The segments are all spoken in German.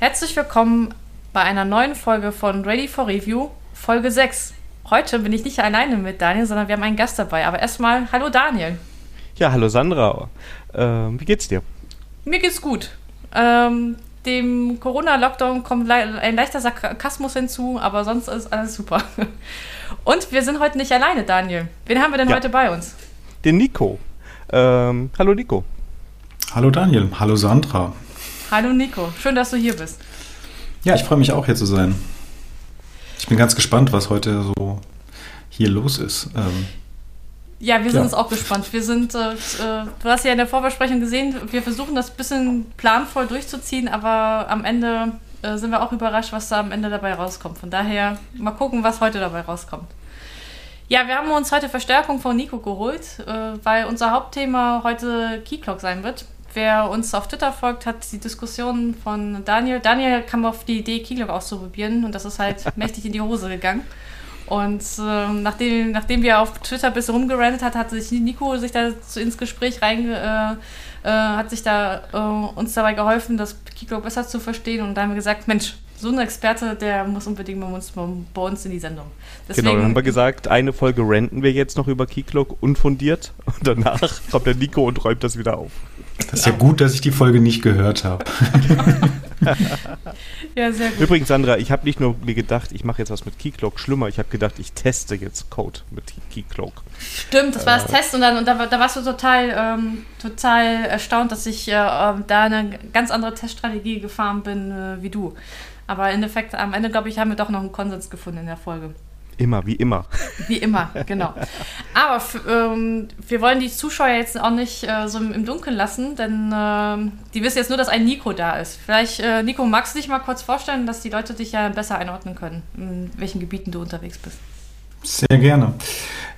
Herzlich willkommen bei einer neuen Folge von Ready for Review, Folge 6. Heute bin ich nicht alleine mit Daniel, sondern wir haben einen Gast dabei. Aber erstmal, hallo Daniel. Ja, hallo Sandra. Ähm, wie geht's dir? Mir geht's gut. Ähm, dem Corona-Lockdown kommt ein leichter Sarkasmus hinzu, aber sonst ist alles super. Und wir sind heute nicht alleine, Daniel. Wen haben wir denn ja. heute bei uns? Den Nico. Ähm, hallo Nico. Hallo Daniel. Hallo Sandra. Hallo Nico. Schön, dass du hier bist. Ja, ich freue mich auch hier zu sein. Ich bin ganz gespannt, was heute so hier los ist. Ähm, ja, wir sind ja. uns auch gespannt. Wir sind, äh, äh, du hast ja in der Vorbesprechung gesehen, wir versuchen das ein bisschen planvoll durchzuziehen, aber am Ende äh, sind wir auch überrascht, was da am Ende dabei rauskommt. Von daher mal gucken, was heute dabei rauskommt. Ja, wir haben uns heute Verstärkung von Nico geholt, äh, weil unser Hauptthema heute Keyclock sein wird. Wer uns auf Twitter folgt, hat die Diskussion von Daniel. Daniel kam auf die Idee, Keyclock auszuprobieren und das ist halt mächtig in die Hose gegangen. Und äh, nachdem, nachdem wir auf Twitter ein bisschen rumgerantet hat, hat sich Nico sich da ins Gespräch rein, äh, äh, hat sich da äh, uns dabei geholfen, das Keyclock besser zu verstehen. Und da haben wir gesagt, Mensch, so ein Experte, der muss unbedingt bei uns, bei uns in die Sendung. Deswegen, genau, dann haben wir gesagt, eine Folge renten wir jetzt noch über Keyclock unfundiert und danach kommt der Nico und räumt das wieder auf. Das ist ja gut, dass ich die Folge nicht gehört habe. ja, sehr gut. Übrigens, Sandra, ich habe nicht nur mir gedacht, ich mache jetzt was mit Keycloak schlimmer, ich habe gedacht, ich teste jetzt Code mit Keycloak. Stimmt, das war das äh, Test und, dann, und da, da warst du total, ähm, total erstaunt, dass ich äh, da eine ganz andere Teststrategie gefahren bin äh, wie du. Aber im Endeffekt, am Ende, glaube ich, haben wir doch noch einen Konsens gefunden in der Folge. Immer, wie immer. Wie immer, genau. Aber ähm, wir wollen die Zuschauer jetzt auch nicht äh, so im, Dunkeln lassen, denn äh, die wissen jetzt nur, dass ein Nico da ist. Vielleicht, äh, Nico, magst du dich mal kurz vorstellen, dass die Leute dich ja besser einordnen können, in welchen Gebieten du unterwegs bist? Sehr gerne.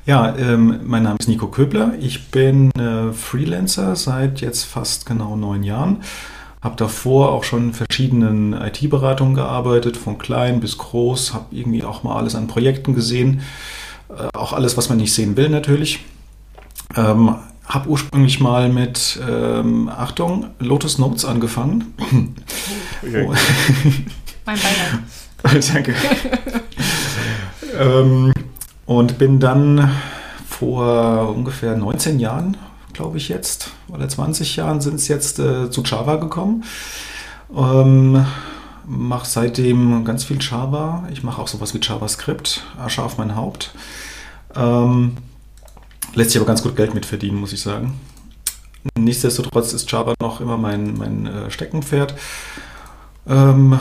Ja, ähm, mein Name ist Nico Köbler. Ich bin äh, Freelancer seit jetzt fast genau neun Jahren habe davor auch schon in verschiedenen IT-Beratungen gearbeitet, von klein bis groß, habe irgendwie auch mal alles an Projekten gesehen, äh, auch alles, was man nicht sehen will natürlich. Ähm, habe ursprünglich mal mit, ähm, Achtung, Lotus Notes angefangen. Okay. Oh. mein Beileid. Danke. ähm, und bin dann vor ungefähr 19 Jahren glaube ich jetzt, oder 20 Jahren sind es jetzt äh, zu Java gekommen. Ähm, mache seitdem ganz viel Java. Ich mache auch sowas wie JavaScript, Asche auf mein Haupt. Ähm, lässt sich aber ganz gut Geld mit verdienen, muss ich sagen. Nichtsdestotrotz ist Java noch immer mein, mein äh, Steckenpferd. Ähm,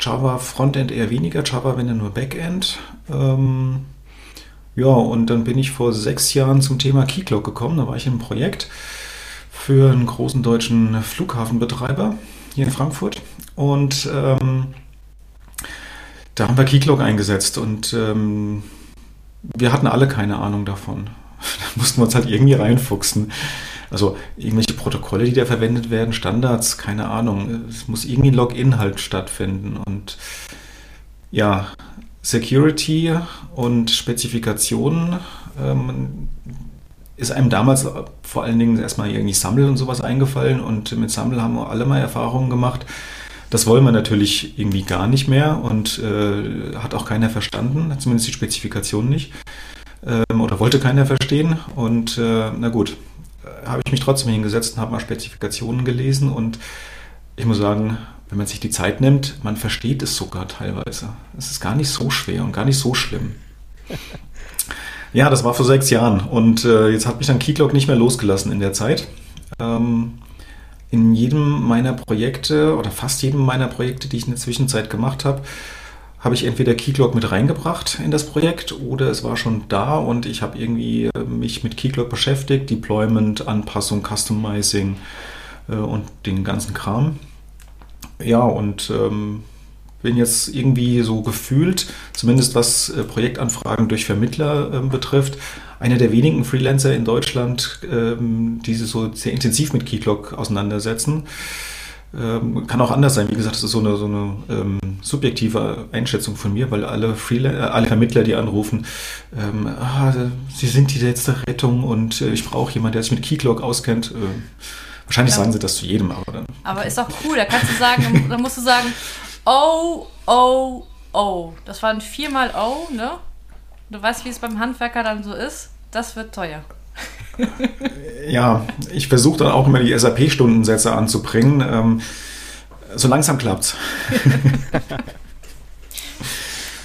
Java Frontend eher weniger, Java wenn dann nur Backend. Ähm, ja, und dann bin ich vor sechs Jahren zum Thema Keycloak gekommen. Da war ich in einem Projekt für einen großen deutschen Flughafenbetreiber hier in Frankfurt. Und ähm, da haben wir Keycloak eingesetzt und ähm, wir hatten alle keine Ahnung davon. Da mussten wir uns halt irgendwie reinfuchsen. Also irgendwelche Protokolle, die da verwendet werden, Standards, keine Ahnung. Es muss irgendwie ein Login halt stattfinden. Und ja, Security und Spezifikationen ähm, ist einem damals vor allen Dingen erstmal irgendwie Sammel und sowas eingefallen und mit Sammel haben wir alle mal Erfahrungen gemacht. Das wollen wir natürlich irgendwie gar nicht mehr und äh, hat auch keiner verstanden, zumindest die Spezifikation nicht. Ähm, oder wollte keiner verstehen. Und äh, na gut, habe ich mich trotzdem hingesetzt und habe mal Spezifikationen gelesen und ich muss sagen, wenn man sich die Zeit nimmt, man versteht es sogar teilweise. Es ist gar nicht so schwer und gar nicht so schlimm. Ja, das war vor sechs Jahren und äh, jetzt hat mich dann Keycloak nicht mehr losgelassen in der Zeit. Ähm, in jedem meiner Projekte oder fast jedem meiner Projekte, die ich in der Zwischenzeit gemacht habe, habe ich entweder Keycloak mit reingebracht in das Projekt oder es war schon da und ich habe irgendwie äh, mich mit Keycloak beschäftigt, Deployment, Anpassung, Customizing äh, und den ganzen Kram. Ja, und ähm, bin jetzt irgendwie so gefühlt, zumindest was äh, Projektanfragen durch Vermittler äh, betrifft, einer der wenigen Freelancer in Deutschland, ähm, die sich so sehr intensiv mit Keyclock auseinandersetzen. Ähm, kann auch anders sein. Wie gesagt, das ist so eine, so eine ähm, subjektive Einschätzung von mir, weil alle, Freelan äh, alle Vermittler, die anrufen, ähm, ah, sie sind die letzte Rettung und äh, ich brauche jemanden, der sich mit Keyclock auskennt. Äh, Wahrscheinlich ja. sagen sie das zu jedem, aber dann. Aber ist doch cool, da kannst du sagen, da musst du sagen, oh, oh, oh. Das waren viermal oh, ne? Du weißt, wie es beim Handwerker dann so ist. Das wird teuer. ja, ich versuche dann auch immer die SAP-Stundensätze anzubringen. Ähm, so langsam klappt's.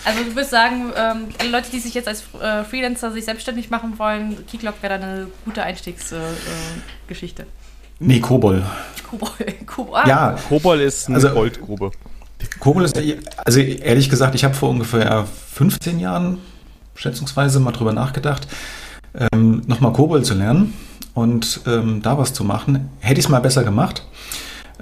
Also du würdest sagen, ähm, Leute, die sich jetzt als äh, Freelancer sich selbstständig machen wollen, Keyclock wäre dann eine gute Einstiegsgeschichte. Äh, nee, Kobol. Kobol. Kobol. Ah. Ja, Kobol ist eine also, Goldgrube. Kobol ist, also ehrlich gesagt, ich habe vor ungefähr 15 Jahren schätzungsweise mal drüber nachgedacht, ähm, nochmal Kobol zu lernen und ähm, da was zu machen. Hätte ich es mal besser gemacht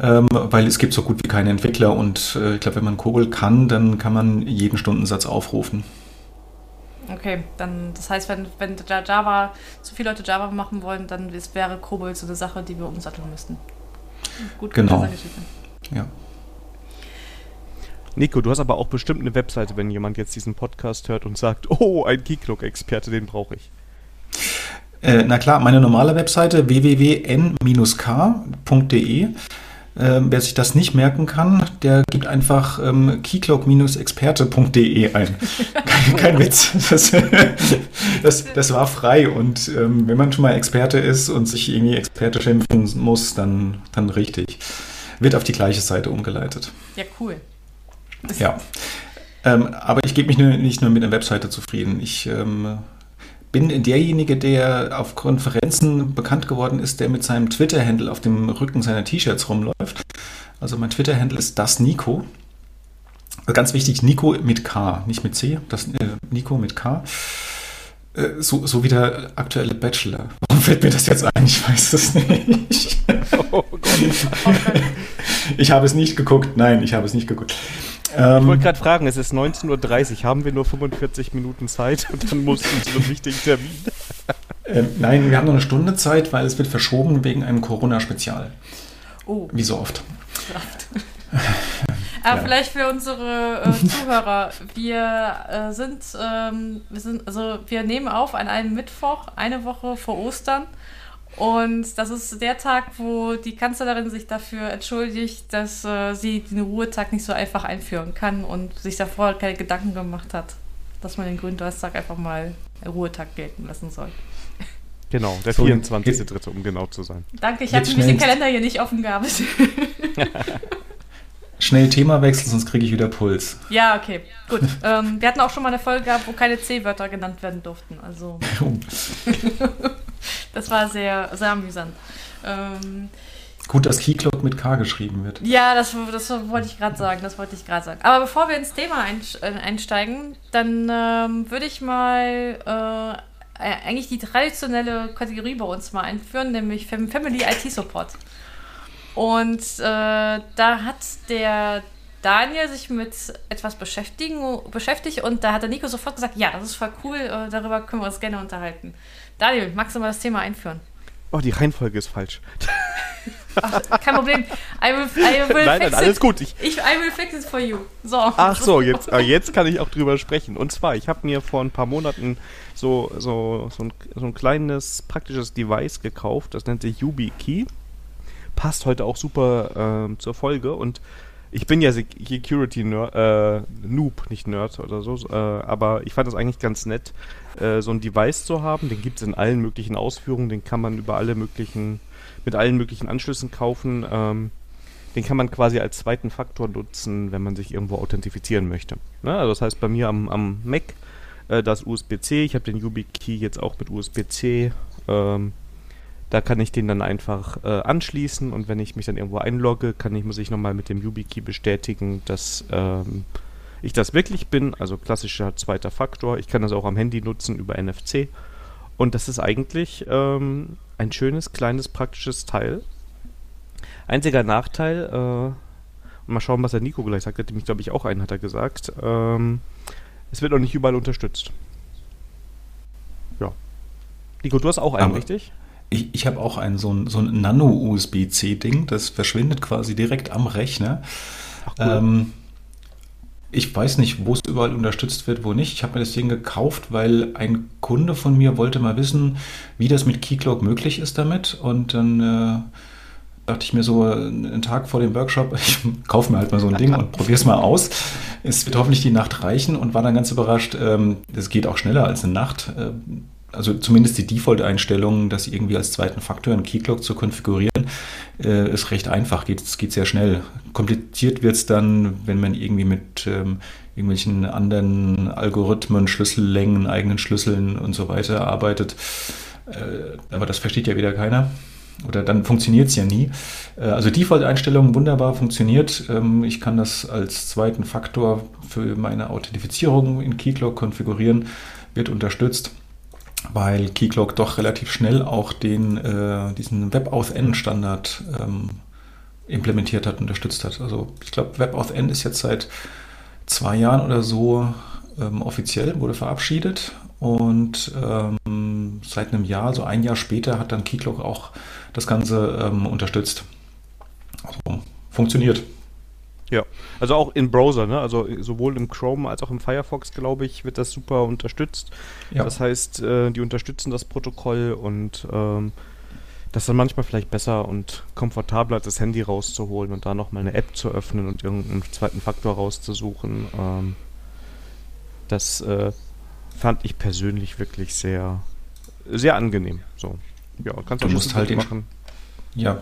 ähm, weil es gibt so gut wie keine Entwickler und äh, ich glaube, wenn man Kobol kann, dann kann man jeden Stundensatz aufrufen. Okay, dann das heißt, wenn, wenn Java, zu viele Leute Java machen wollen, dann ist, wäre Kobol so eine Sache, die wir umsatteln müssten. Gut, genau. Ja. Nico, du hast aber auch bestimmt eine Webseite, wenn jemand jetzt diesen Podcast hört und sagt, oh, ein Keycloak-Experte, den brauche ich. Äh, na klar, meine normale Webseite www.n-k.de ähm, wer sich das nicht merken kann, der gibt einfach ähm, keycloak-experte.de ein. kein, kein, Witz. Das, das, das, war frei. Und ähm, wenn man schon mal Experte ist und sich irgendwie Experte schimpfen muss, dann, dann richtig. Wird auf die gleiche Seite umgeleitet. Ja, cool. Ja. Ähm, aber ich gebe mich nur, nicht nur mit einer Webseite zufrieden. Ich ähm, bin derjenige, der auf Konferenzen bekannt geworden ist, der mit seinem Twitter-Handle auf dem Rücken seiner T-Shirts rumläuft. Also mein Twitter-Handle ist das Nico. Also ganz wichtig, Nico mit K, nicht mit C, das äh, Nico mit K. Äh, so, so wie der aktuelle Bachelor. Warum fällt mir das jetzt ein? Ich weiß es nicht. Oh Gott. Ich habe es nicht geguckt. Nein, ich habe es nicht geguckt. Ähm, ich wollte gerade fragen, es ist 19.30 Uhr, haben wir nur 45 Minuten Zeit und dann mussten zu einem wichtigen Termin. Ähm, nein, wir haben noch eine Stunde Zeit, weil es wird verschoben wegen einem Corona-Spezial. Oh. Wie so oft. Aber ja. vielleicht für unsere äh, Zuhörer, wir äh, sind, ähm, wir sind, also wir nehmen auf an einem Mittwoch, eine Woche vor Ostern. Und das ist der Tag, wo die Kanzlerin sich dafür entschuldigt, dass äh, sie den Ruhetag nicht so einfach einführen kann und sich davor keine Gedanken gemacht hat, dass man den Gründonnerstag einfach mal Ruhetag gelten lassen soll. Genau, der so, 24.3., um genau zu sein. Danke, ich habe nämlich den Kalender hier nicht offen gehabt. Schnell Themawechsel, sonst kriege ich wieder Puls. Ja, okay, gut. Ähm, wir hatten auch schon mal eine Folge gehabt, wo keine C-Wörter genannt werden durften. Also. das war sehr, sehr amüsant. Ähm, Gut, dass Keycloak mit K geschrieben wird. Ja, das, das wollte ich gerade sagen. Das wollte ich gerade sagen. Aber bevor wir ins Thema äh, einsteigen, dann ähm, würde ich mal äh, eigentlich die traditionelle Kategorie bei uns mal einführen, nämlich Family IT Support. Und äh, da hat der Daniel sich mit etwas beschäftigen, beschäftigt und da hat der Nico sofort gesagt, ja, das ist voll cool, äh, darüber können wir uns gerne unterhalten. Daniel, magst du mal das Thema einführen? Oh, die Reihenfolge ist falsch. Ach, kein Problem. I will, I will nein, nein, alles gut. Ich, ich, I will fix it for you. So. Ach so, jetzt, äh, jetzt kann ich auch drüber sprechen. Und zwar, ich habe mir vor ein paar Monaten so, so, so, ein, so ein kleines praktisches Device gekauft. Das nennt sich YubiKey. Passt heute auch super ähm, zur Folge. Und ich bin ja Security Nerd, äh, Noob, nicht Nerd oder so, äh, aber ich fand das eigentlich ganz nett, äh, so ein Device zu haben. Den gibt es in allen möglichen Ausführungen, den kann man über alle möglichen, mit allen möglichen Anschlüssen kaufen. Ähm, den kann man quasi als zweiten Faktor nutzen, wenn man sich irgendwo authentifizieren möchte. Ne? Also das heißt bei mir am, am Mac äh, das USB-C, ich habe den YubiKey jetzt auch mit USB-C. Ähm, da kann ich den dann einfach äh, anschließen und wenn ich mich dann irgendwo einlogge, kann ich, muss ich nochmal mit dem YubiKey bestätigen, dass ähm, ich das wirklich bin. Also klassischer zweiter Faktor. Ich kann das auch am Handy nutzen über NFC. Und das ist eigentlich ähm, ein schönes, kleines, praktisches Teil. Einziger Nachteil, äh, mal schauen, was der Nico gleich sagt, hat nämlich, glaube ich, auch einen, hat er gesagt. Ähm, es wird noch nicht überall unterstützt. Ja. Nico, du hast auch einen, Aber richtig? Ich, ich habe auch ein so ein, so ein Nano-USB-C-Ding, das verschwindet quasi direkt am Rechner. Ach, cool. ähm, ich weiß nicht, wo es überall unterstützt wird, wo nicht. Ich habe mir das Ding gekauft, weil ein Kunde von mir wollte mal wissen, wie das mit Keycloak möglich ist damit. Und dann äh, dachte ich mir so einen Tag vor dem Workshop, ich kaufe mir halt mal so ein Ding und probiere es mal aus. Es wird hoffentlich die Nacht reichen und war dann ganz überrascht, ähm, das geht auch schneller als eine Nacht. Äh, also zumindest die Default-Einstellung, das irgendwie als zweiten Faktor in Keycloak zu konfigurieren, äh, ist recht einfach, geht, geht sehr schnell. Kompliziert wird es dann, wenn man irgendwie mit ähm, irgendwelchen anderen Algorithmen, Schlüssellängen, eigenen Schlüsseln und so weiter arbeitet. Äh, aber das versteht ja wieder keiner oder dann funktioniert es ja nie. Äh, also Default-Einstellungen wunderbar funktioniert. Ähm, ich kann das als zweiten Faktor für meine Authentifizierung in Keycloak konfigurieren, wird unterstützt, weil Keycloak doch relativ schnell auch den, äh, diesen WebAuthn-Standard ähm, implementiert hat, unterstützt hat. Also ich glaube, WebAuthn ist jetzt seit zwei Jahren oder so ähm, offiziell, wurde verabschiedet und ähm, seit einem Jahr, so ein Jahr später, hat dann Keycloak auch das Ganze ähm, unterstützt. Also, funktioniert. Ja, also auch in Browser, ne? also sowohl im Chrome als auch im Firefox, glaube ich, wird das super unterstützt. Ja. Das heißt, äh, die unterstützen das Protokoll und ähm, das ist dann manchmal vielleicht besser und komfortabler, das Handy rauszuholen und da nochmal eine App zu öffnen und irgendeinen zweiten Faktor rauszusuchen. Ähm, das äh, fand ich persönlich wirklich sehr, sehr angenehm. So. Ja, kannst du musst halt machen. Ja,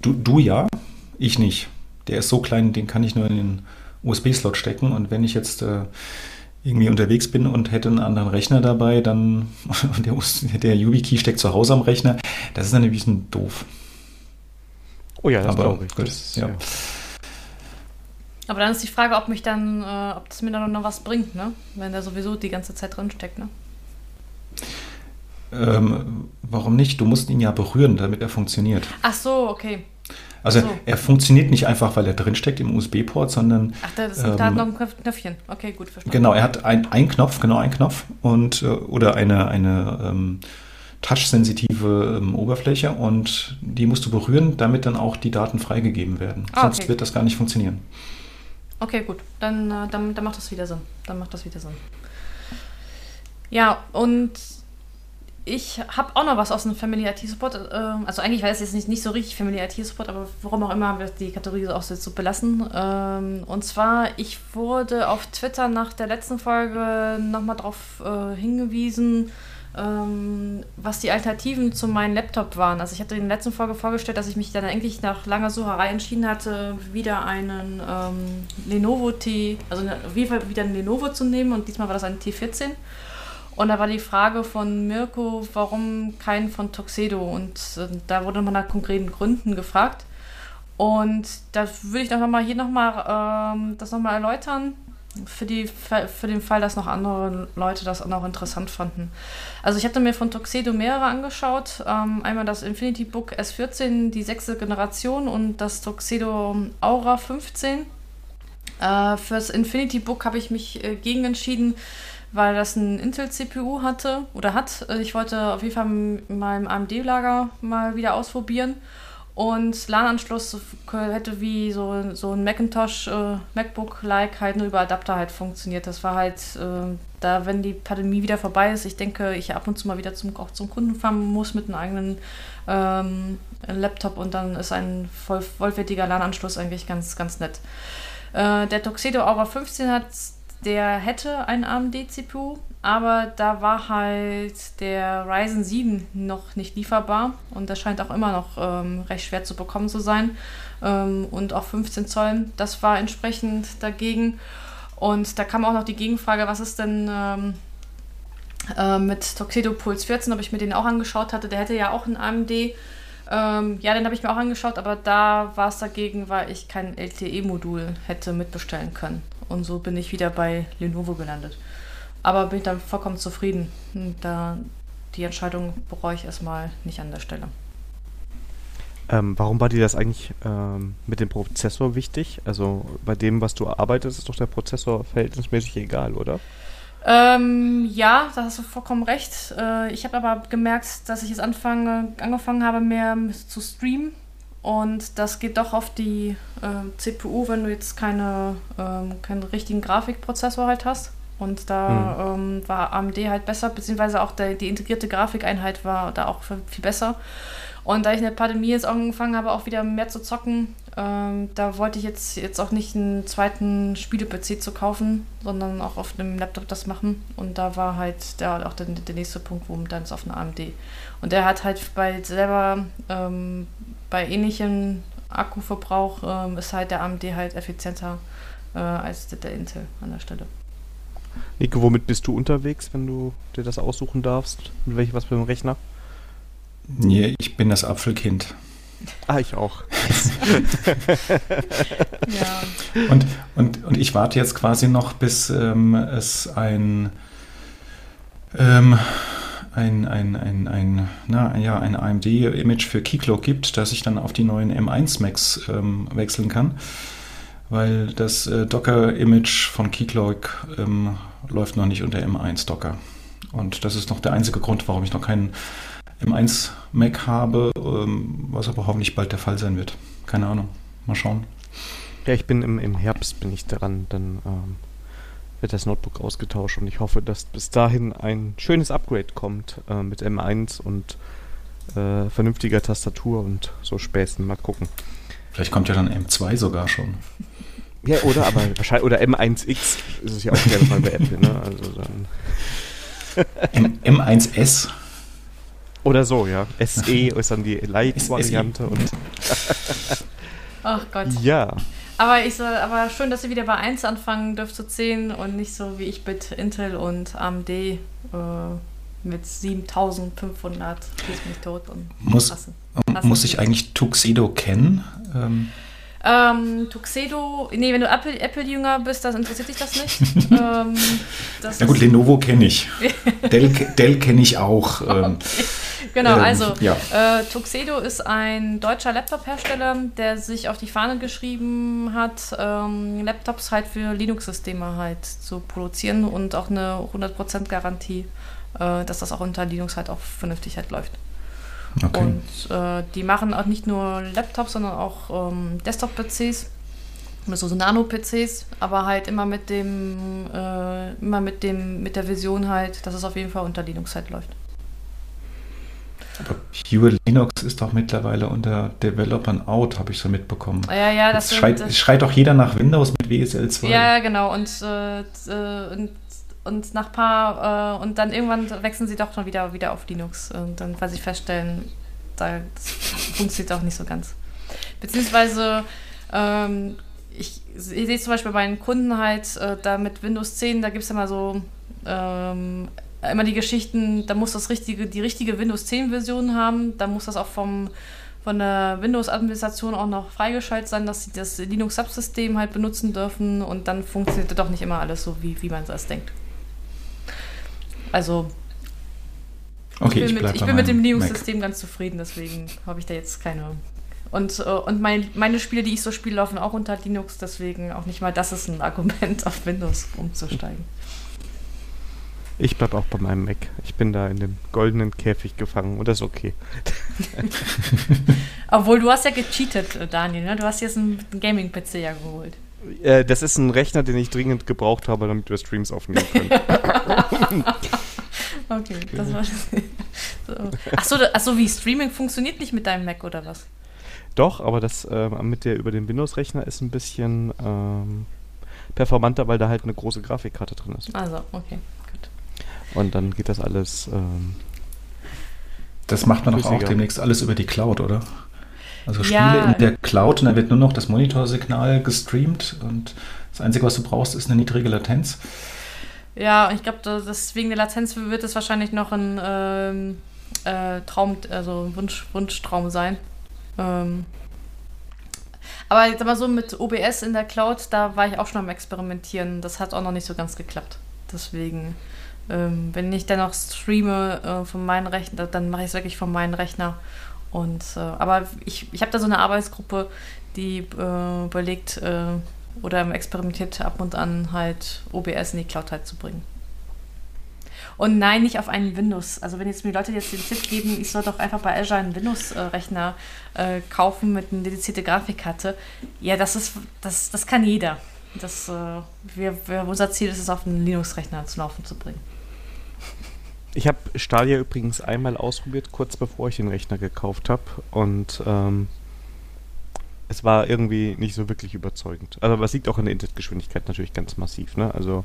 du, du ja, ich nicht. Der ist so klein, den kann ich nur in den USB-Slot stecken. Und wenn ich jetzt äh, irgendwie unterwegs bin und hätte einen anderen Rechner dabei, dann der, der YubiKey steckt zu Hause am Rechner. Das ist dann ein bisschen doof. Oh ja, das glaube ich. Gut, das, ja. ja. Aber dann ist die Frage, ob mich dann, äh, ob das mir dann noch was bringt, ne? Wenn der sowieso die ganze Zeit drin steckt, ne? Ähm, warum nicht? Du musst ihn ja berühren, damit er funktioniert. Ach so, okay. Also so. er funktioniert nicht einfach, weil er drinsteckt im USB-Port, sondern. Ach, das, ähm, da hat noch ein Knöpfchen. Okay, gut, verstanden. Genau, er hat einen Knopf, genau einen Knopf und äh, oder eine, eine ähm, touch-sensitive ähm, Oberfläche und die musst du berühren, damit dann auch die Daten freigegeben werden. Ah, Sonst okay. wird das gar nicht funktionieren. Okay, gut. Dann, äh, dann, dann macht das wieder Sinn. Dann macht das wieder Sinn. Ja, und ich habe auch noch was aus dem Family IT Support. Äh, also eigentlich war es jetzt nicht, nicht so richtig Family IT Support, aber warum auch immer haben wir die Kategorie auch so belassen. Ähm, und zwar, ich wurde auf Twitter nach der letzten Folge nochmal darauf äh, hingewiesen, ähm, was die Alternativen zu meinem Laptop waren. Also ich hatte in der letzten Folge vorgestellt, dass ich mich dann eigentlich nach langer Sucherei entschieden hatte, wieder einen ähm, Lenovo T, also wieder einen Lenovo zu nehmen und diesmal war das ein T14. Und da war die Frage von Mirko, warum keinen von Tuxedo? Und äh, da wurde man nach konkreten Gründen gefragt. Und da würde ich noch mal hier nochmal ähm, das nochmal erläutern, für, die, für den Fall, dass noch andere Leute das auch noch interessant fanden. Also ich hatte mir von Tuxedo mehrere angeschaut. Ähm, einmal das Infinity Book S14, die sechste Generation und das Tuxedo Aura 15. Äh, fürs Infinity Book habe ich mich äh, gegen entschieden, weil das ein Intel-CPU hatte oder hat. Äh, ich wollte auf jeden Fall in meinem AMD-Lager mal wieder ausprobieren. Und LAN-Anschluss hätte wie so, so ein Macintosh, äh, MacBook-like halt nur über Adapter halt funktioniert. Das war halt, äh, da wenn die Pandemie wieder vorbei ist, ich denke, ich ab und zu mal wieder zum, auch zum Kunden fahren muss mit einem eigenen ähm, Laptop und dann ist ein voll, vollwertiger LAN-Anschluss eigentlich ganz, ganz nett. Äh, der Tuxedo Aura 15 hat der hätte ein AMD-CPU, aber da war halt der Ryzen 7 noch nicht lieferbar und das scheint auch immer noch ähm, recht schwer zu bekommen zu sein. Ähm, und auch 15 Zoll, das war entsprechend dagegen. Und da kam auch noch die Gegenfrage, was ist denn ähm, äh, mit Tuxedo Pulse 14, ob ich mir den auch angeschaut hatte. Der hätte ja auch ein AMD. Ähm, ja, den habe ich mir auch angeschaut, aber da war es dagegen, weil ich kein LTE-Modul hätte mitbestellen können. Und so bin ich wieder bei Lenovo gelandet. Aber bin ich dann vollkommen zufrieden. Da die Entscheidung bereue ich erstmal nicht an der Stelle. Ähm, warum war dir das eigentlich ähm, mit dem Prozessor wichtig? Also bei dem, was du arbeitest, ist doch der Prozessor verhältnismäßig egal, oder? Ähm, ja, da hast du vollkommen recht. Äh, ich habe aber gemerkt, dass ich jetzt anfange, angefangen habe, mehr zu streamen und das geht doch auf die äh, CPU, wenn du jetzt keine, ähm, keinen richtigen Grafikprozessor halt hast. Und da mhm. ähm, war AMD halt besser, beziehungsweise auch der, die integrierte Grafikeinheit war da auch viel besser. Und da ich in der Pandemie jetzt angefangen habe, auch wieder mehr zu zocken, ähm, da wollte ich jetzt, jetzt auch nicht einen zweiten Spiele-PC zu kaufen, sondern auch auf einem Laptop das machen. Und da war halt der, auch der, der nächste Punkt, wo dann ist auf eine AMD. Und der hat halt bei selber ähm, bei ähnlichem Akkuverbrauch ähm, ist halt der AMD halt effizienter äh, als der, der Intel an der Stelle. Nico, womit bist du unterwegs, wenn du dir das aussuchen darfst? Mit welchem was für einem Rechner? Nee, ich bin das Apfelkind. Ah, ich auch. ja. und, und, und ich warte jetzt quasi noch, bis ähm, es ein, ähm, ein, ein, ein, ein, na, ja, ein AMD-Image für Keycloak gibt, dass ich dann auf die neuen M1 Macs ähm, wechseln kann. Weil das äh, Docker-Image von Keycloak ähm, läuft noch nicht unter M1 Docker. Und das ist noch der einzige Grund, warum ich noch keinen M1 Mac habe, ähm, was aber hoffentlich bald der Fall sein wird. Keine Ahnung. Mal schauen. Ja, ich bin im, im Herbst bin ich dran, dann ähm, wird das Notebook ausgetauscht und ich hoffe, dass bis dahin ein schönes Upgrade kommt äh, mit M1 und äh, vernünftiger Tastatur und so Späßen. Mal gucken. Vielleicht kommt ja dann M2 sogar schon. Ja, oder aber wahrscheinlich oder M1X ist es ja auch gerne mal bei Apple, ne? Also dann. M, M1S. Oder so, ja. SE ist dann die Light-Variante und. Ach Gott. Ja. Aber, ich, aber schön, dass ihr wieder bei 1 anfangen dürft zu zählen und nicht so wie ich mit Intel und AMD äh, mit 7500 schießt mich tot. Und muss, muss ich eigentlich Tuxedo kennen? Ähm. Ähm, Tuxedo, nee, wenn du Apple-Jünger Apple bist, das interessiert dich das nicht. ähm, das Na gut, Lenovo kenne ich. Dell, Dell kenne ich auch. Ähm, okay. Genau, ähm, also ja. äh, Tuxedo ist ein deutscher Laptop-Hersteller, der sich auf die Fahne geschrieben hat, ähm, Laptops halt für Linux-Systeme halt zu produzieren und auch eine 100% Garantie, äh, dass das auch unter Linux halt auch vernünftig halt läuft. Okay. Und äh, die machen auch nicht nur Laptops, sondern auch ähm, Desktop-PCs so, so Nano-PCs, aber halt immer mit dem, äh, immer mit dem, mit der Vision halt, dass es auf jeden Fall unter Linux halt läuft. Aber Pure Linux ist doch mittlerweile unter Developern out, habe ich so mitbekommen. Ja, ja, das Jetzt schreit, das schreit doch jeder nach Windows mit WSL 2. Ja, genau. Und, äh, und, und nach paar äh, und dann irgendwann wechseln sie doch schon wieder, wieder auf Linux. Und dann, sie feststellen, da funktioniert auch nicht so ganz. Beziehungsweise ähm, ich, ich sehe zum Beispiel bei meinen Kunden halt, äh, da mit Windows 10, da gibt es ja mal so ähm, immer die Geschichten, da muss das richtige, die richtige Windows 10 Version haben, da muss das auch vom, von der Windows-Administration auch noch freigeschaltet sein, dass sie das Linux-Subsystem halt benutzen dürfen und dann funktioniert doch nicht immer alles so, wie, wie man es denkt. Also okay, ich bin, ich mit, ich bin mit dem Linux-System ganz zufrieden, deswegen habe ich da jetzt keine. Und, äh, und mein, meine Spiele, die ich so spiele, laufen auch unter Linux, deswegen auch nicht mal das ist ein Argument, auf Windows umzusteigen. Ich bleibe auch bei meinem Mac. Ich bin da in dem goldenen Käfig gefangen und das ist okay. Obwohl, du hast ja gecheatet, äh, Daniel. Ne? Du hast jetzt einen Gaming-PC ja geholt. Äh, das ist ein Rechner, den ich dringend gebraucht habe, damit wir Streams aufnehmen können. okay, das war das. So. Achso, achso, wie Streaming funktioniert nicht mit deinem Mac oder was? Doch, aber das äh, mit der über den Windows-Rechner ist ein bisschen ähm, performanter, weil da halt eine große Grafikkarte drin ist. Also, okay. Und dann geht das alles. Ähm, das macht man doch auch demnächst alles über die Cloud, oder? Also Spiele ja. in der Cloud und dann wird nur noch das Monitorsignal gestreamt und das Einzige, was du brauchst, ist eine niedrige Latenz. Ja, ich glaube, wegen der Latenz wird es wahrscheinlich noch ein ähm, äh, Traum, also Wunsch, Wunschtraum sein. Ähm, aber jetzt mal so mit OBS in der Cloud, da war ich auch schon am Experimentieren. Das hat auch noch nicht so ganz geklappt. Deswegen ähm, wenn ich dann noch streame äh, von meinem Rechner, dann mache ich es wirklich von meinem Rechner. Und, äh, aber ich, ich habe da so eine Arbeitsgruppe, die äh, überlegt äh, oder experimentiert ab und an halt OBS in die Cloud halt zu bringen. Und nein, nicht auf einen Windows. Also wenn jetzt mir Leute jetzt den Tipp geben, ich soll doch einfach bei Azure einen Windows-Rechner äh, kaufen mit einer dedizierten Grafikkarte. Ja, das ist, das, das kann jeder. Das, äh, wir, wir, unser Ziel ist es, auf einen Linux-Rechner zu laufen zu bringen. Ich habe Stadia übrigens einmal ausprobiert, kurz bevor ich den Rechner gekauft habe. Und ähm, es war irgendwie nicht so wirklich überzeugend. Also was liegt auch an der Internetgeschwindigkeit natürlich ganz massiv. Ne? Also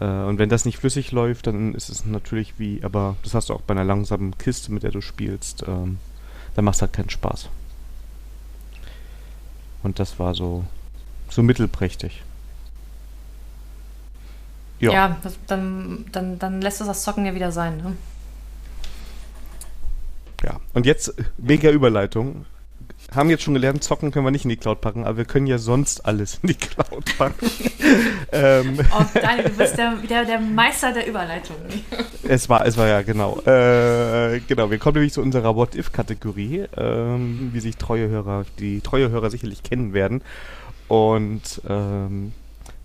äh, und wenn das nicht flüssig läuft, dann ist es natürlich wie, aber das hast du auch bei einer langsamen Kiste, mit der du spielst, ähm, dann macht es halt keinen Spaß. Und das war so, so mittelprächtig. Ja, ja das, dann, dann, dann lässt es das Zocken ja wieder sein. Ne? Ja, und jetzt mega Überleitung haben jetzt schon gelernt, zocken können wir nicht in die Cloud packen, aber wir können ja sonst alles in die Cloud packen. ähm. oh, Daniel, du bist der, der, der Meister der Überleitung. es war, es war ja genau. Äh, genau, wir kommen nämlich zu unserer What-If-Kategorie, ähm, wie sich treue Hörer, die treue Hörer sicherlich kennen werden. Und ähm,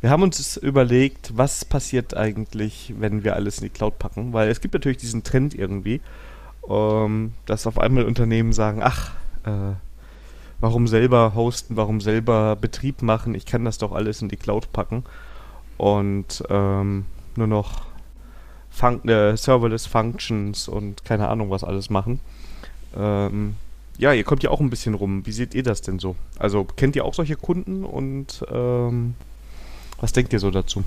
wir haben uns überlegt, was passiert eigentlich, wenn wir alles in die Cloud packen, weil es gibt natürlich diesen Trend irgendwie, ähm, dass auf einmal Unternehmen sagen, ach, äh, warum selber hosten, warum selber Betrieb machen, ich kann das doch alles in die Cloud packen und ähm, nur noch Fun äh, Serverless Functions und keine Ahnung was alles machen. Ähm, ja, ihr kommt ja auch ein bisschen rum. Wie seht ihr das denn so? Also kennt ihr auch solche Kunden und ähm, was denkt ihr so dazu?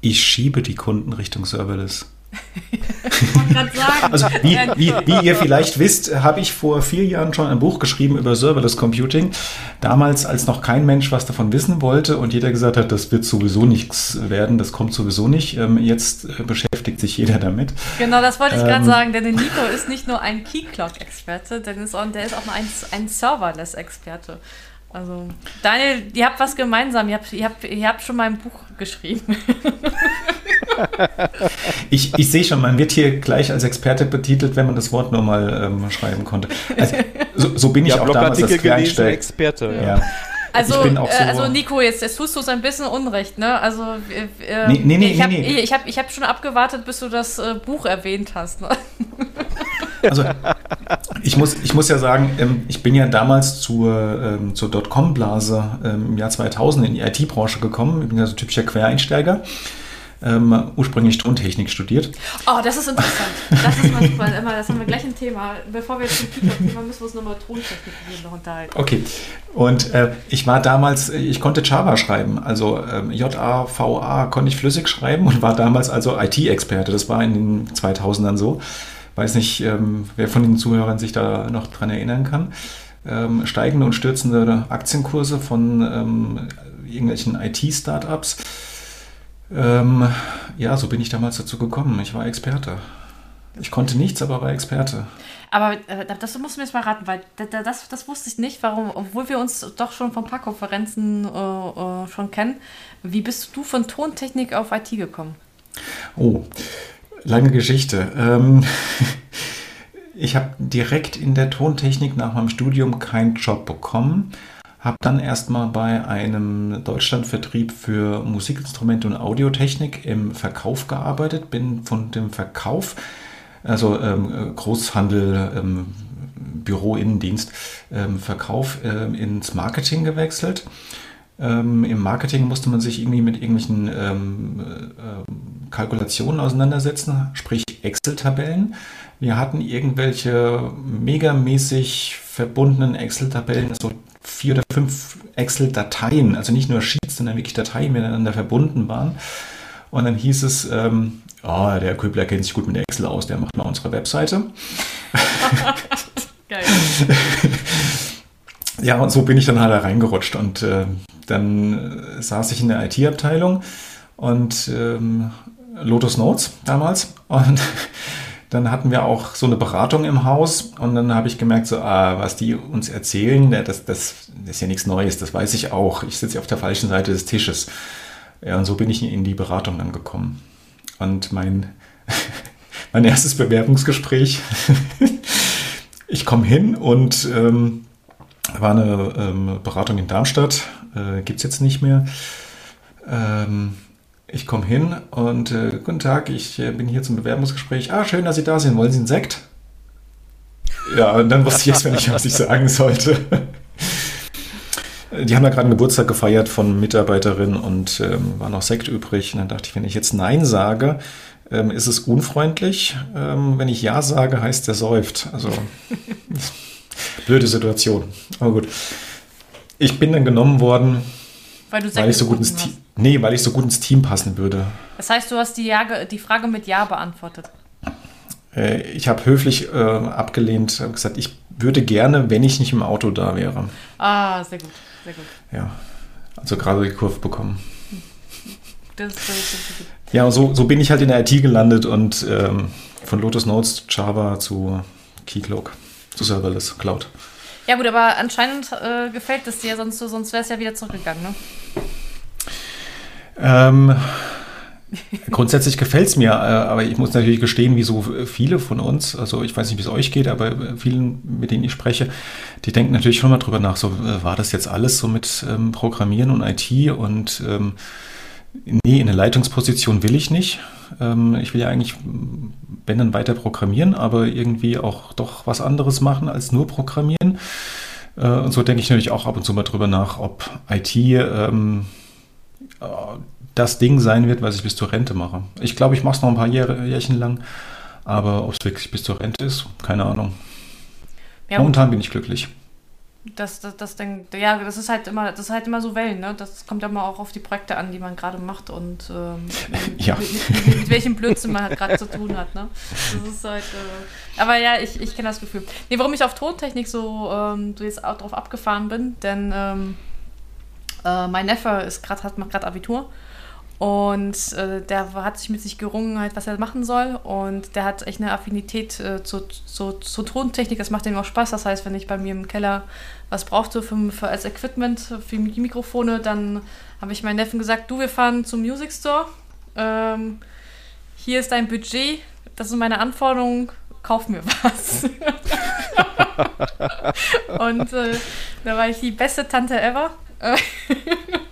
Ich schiebe die Kunden Richtung Serverless. also wie, wie, wie, ihr vielleicht wisst, habe ich vor vier Jahren schon ein Buch geschrieben über Serverless Computing. Damals, als noch kein Mensch was davon wissen wollte und jeder gesagt hat, das wird sowieso nichts werden, das kommt sowieso nicht. Ähm, jetzt äh, beschäftigt sich jeder damit. Genau, das wollte ich ähm, gerade sagen, denn der Nico ist nicht nur ein Key-Clock-Experte, der ist auch, der ist auch ein, ein Serverless-Experte. Also, Daniel, ihr habt was gemeinsam. Ihr habt, ihr habt, ihr habt schon mal ein Buch geschrieben. ich, ich sehe schon, man wird hier gleich als Experte betitelt, wenn man das Wort nur mal ähm, schreiben konnte. Also, so, so bin ich ja, auch damals als Quereinsteiger. Experte. Ja. ja. Also, so äh, also Nico, jetzt, jetzt tust du uns ein bisschen Unrecht, ne? Also, äh, nee, nee, nee, ich habe nee, ich hab, ich hab schon abgewartet, bis du das äh, Buch erwähnt hast. Ne? Also, ich muss, ich muss ja sagen, ähm, ich bin ja damals zur, ähm, zur Dotcom-Blase ähm, im Jahr 2000 in die IT-Branche gekommen. Ich bin ja so typischer Quereinsteiger ähm, ursprünglich Tontechnik studiert. Oh, das ist interessant. Das ist mal super. Immer, das haben wir gleich ein Thema. Bevor wir zum Thema müssen wir uns nochmal Tontechnik noch unterhalten. Okay. Und äh, ich war damals, ich konnte Java schreiben. Also ähm, J-A-V-A konnte ich flüssig schreiben und war damals also IT-Experte. Das war in den 2000ern so. Weiß nicht, ähm, wer von den Zuhörern sich da noch dran erinnern kann. Ähm, steigende und stürzende Aktienkurse von ähm, irgendwelchen IT-Startups ähm, ja, so bin ich damals dazu gekommen. Ich war Experte. Ich konnte nichts, aber war Experte. Aber äh, das musst du mir jetzt mal raten, weil das, das wusste ich nicht, warum, obwohl wir uns doch schon von ein paar Konferenzen äh, äh, schon kennen. Wie bist du von Tontechnik auf IT gekommen? Oh, lange Geschichte. Ähm, ich habe direkt in der Tontechnik nach meinem Studium keinen Job bekommen habe dann erstmal bei einem Deutschlandvertrieb für Musikinstrumente und Audiotechnik im Verkauf gearbeitet, bin von dem Verkauf, also ähm, Großhandel, ähm, Büro, Innendienst, ähm, Verkauf ähm, ins Marketing gewechselt. Ähm, Im Marketing musste man sich irgendwie mit irgendwelchen ähm, äh, Kalkulationen auseinandersetzen, sprich Excel-Tabellen. Wir hatten irgendwelche megamäßig verbundenen Excel-Tabellen, so vier oder fünf Excel-Dateien, also nicht nur Sheets, sondern wirklich Dateien miteinander verbunden waren. Und dann hieß es, ähm, oh, der Köbler kennt sich gut mit Excel aus, der macht mal unsere Webseite. Geil. ja, und so bin ich dann halt da reingerutscht. Und äh, dann äh, saß ich in der IT-Abteilung und ähm, Lotus Notes damals. Und dann hatten wir auch so eine Beratung im Haus und dann habe ich gemerkt, so, ah, was die uns erzählen, das, das, das ist ja nichts Neues, das weiß ich auch. Ich sitze auf der falschen Seite des Tisches. Ja, und so bin ich in die Beratung dann gekommen. Und mein, mein erstes Bewerbungsgespräch, ich komme hin und ähm, war eine ähm, Beratung in Darmstadt, äh, gibt es jetzt nicht mehr. Ähm, ich komme hin und äh, guten Tag, ich äh, bin hier zum Bewerbungsgespräch. Ah, schön, dass Sie da sind. Wollen Sie einen Sekt? Ja, und dann wusste ich jetzt nicht, was ich sagen sollte. Die haben da gerade einen Geburtstag gefeiert von Mitarbeiterin und ähm, war noch Sekt übrig. Und dann dachte ich, wenn ich jetzt Nein sage, ähm, ist es unfreundlich. Ähm, wenn ich Ja sage, heißt er säuft. Also blöde Situation. Aber gut. Ich bin dann genommen worden, weil, weil ich so gut ins Team, nee, weil ich so gut ins Team passen würde. Das heißt, du hast die, ja, die Frage mit Ja beantwortet. Äh, ich habe höflich äh, abgelehnt, habe gesagt, ich würde gerne, wenn ich nicht im Auto da wäre. Ah, sehr gut, sehr gut. Ja, also gerade die Kurve bekommen. Das, das, das, ja, so, so bin ich halt in der IT gelandet und ähm, von Lotus Notes Java zu Keycloak, zu Serverless Cloud. Ja gut, aber anscheinend äh, gefällt es dir, sonst, sonst wäre es ja wieder zurückgegangen, ne? Ähm, grundsätzlich gefällt es mir, äh, aber ich muss natürlich gestehen, wie so viele von uns, also ich weiß nicht, wie es euch geht, aber vielen, mit denen ich spreche, die denken natürlich schon mal drüber nach, so äh, war das jetzt alles so mit ähm, Programmieren und IT und ähm, Nee, in eine Leitungsposition will ich nicht. Ähm, ich will ja eigentlich, wenn dann weiter programmieren, aber irgendwie auch doch was anderes machen als nur programmieren. Äh, und so denke ich natürlich auch ab und zu mal drüber nach, ob IT ähm, äh, das Ding sein wird, was ich bis zur Rente mache. Ich glaube, ich mache es noch ein paar Jahr, Jährchen lang, aber ob es wirklich bis zur Rente ist, keine Ahnung. Ja, Momentan bin ich glücklich. Das, das, das denkt, ja, das ist halt immer, das ist halt immer so Wellen, ne? Das kommt ja immer auch auf die Projekte an, die man gerade macht und ähm, ja. mit, mit, mit, mit, welchem Blödsinn man halt gerade zu tun hat, ne? Das ist halt, äh, aber ja, ich, ich kenne das Gefühl. Nee, warum ich auf Tontechnik so, ähm, so jetzt auch drauf abgefahren bin, denn ähm, äh, mein Neffe ist grad, hat, macht gerade Abitur und äh, der hat sich mit sich gerungen, halt, was er machen soll. Und der hat echt eine Affinität äh, zur, zur, zur, Tontechnik. Das macht ihm auch Spaß. Das heißt, wenn ich bei mir im Keller was brauchte für, für als Equipment, für die Mikrofone, dann habe ich meinen Neffen gesagt, du, wir fahren zum Music Store. Ähm, hier ist dein Budget. Das sind meine Anforderungen. Kauf mir was. und äh, da war ich die beste Tante ever.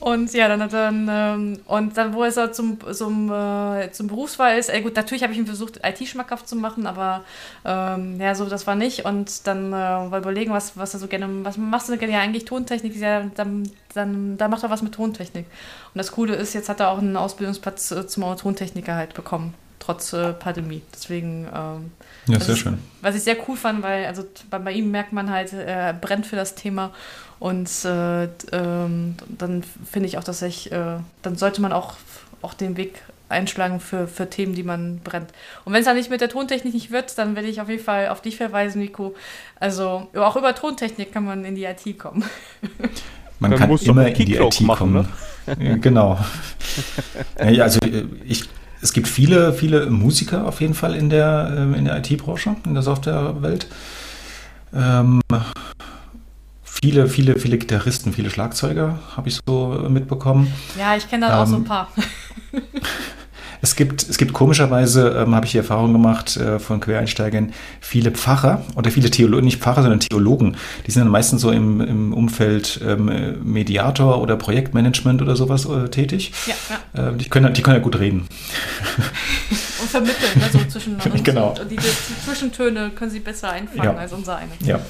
Und ja, dann dann, ähm, und dann, wo er so zum, zum, äh, zum Berufswahl ist, ey, gut, natürlich habe ich ihm versucht, IT schmackhaft zu machen, aber ähm, ja, so, das war nicht. Und dann äh, mal überlegen, was, was er so gerne, was machst du gerne? Ja, eigentlich Tontechnik, ja, dann, dann, dann macht er was mit Tontechnik. Und das Coole ist, jetzt hat er auch einen Ausbildungsplatz äh, zum Tontechniker halt bekommen, trotz äh, Pandemie. Deswegen, ähm, ja, sehr ist, schön. Was ich sehr cool fand, weil, also bei, bei ihm merkt man halt, er brennt für das Thema und äh, ähm, dann finde ich auch, dass ich, äh, dann sollte man auch, auch den Weg einschlagen für, für Themen, die man brennt. Und wenn es dann nicht mit der Tontechnik nicht wird, dann werde ich auf jeden Fall auf dich verweisen, Nico. Also auch über Tontechnik kann man in die IT kommen. Man dann kann immer in die IT machen, kommen. Ne? genau. ja, also ich, es gibt viele, viele Musiker auf jeden Fall in der, ähm, in der IT-Branche, in der Softwarewelt. Ähm, viele, viele, viele Gitarristen, viele Schlagzeuger habe ich so mitbekommen. Ja, ich kenne da ähm, auch so ein ähm, paar. Es gibt, es gibt komischerweise, ähm, habe ich die Erfahrung gemacht äh, von Quereinsteigern, viele Pfarrer oder viele Theologen, nicht Pfarrer, sondern Theologen, die sind dann meistens so im, im Umfeld ähm, Mediator oder Projektmanagement oder sowas äh, tätig. Ja, ja. Äh, die, können, die können ja gut reden. Und vermitteln, also zwischen uns. genau. Und die, die Zwischentöne können sie besser einfangen ja. als unser eine. Ja.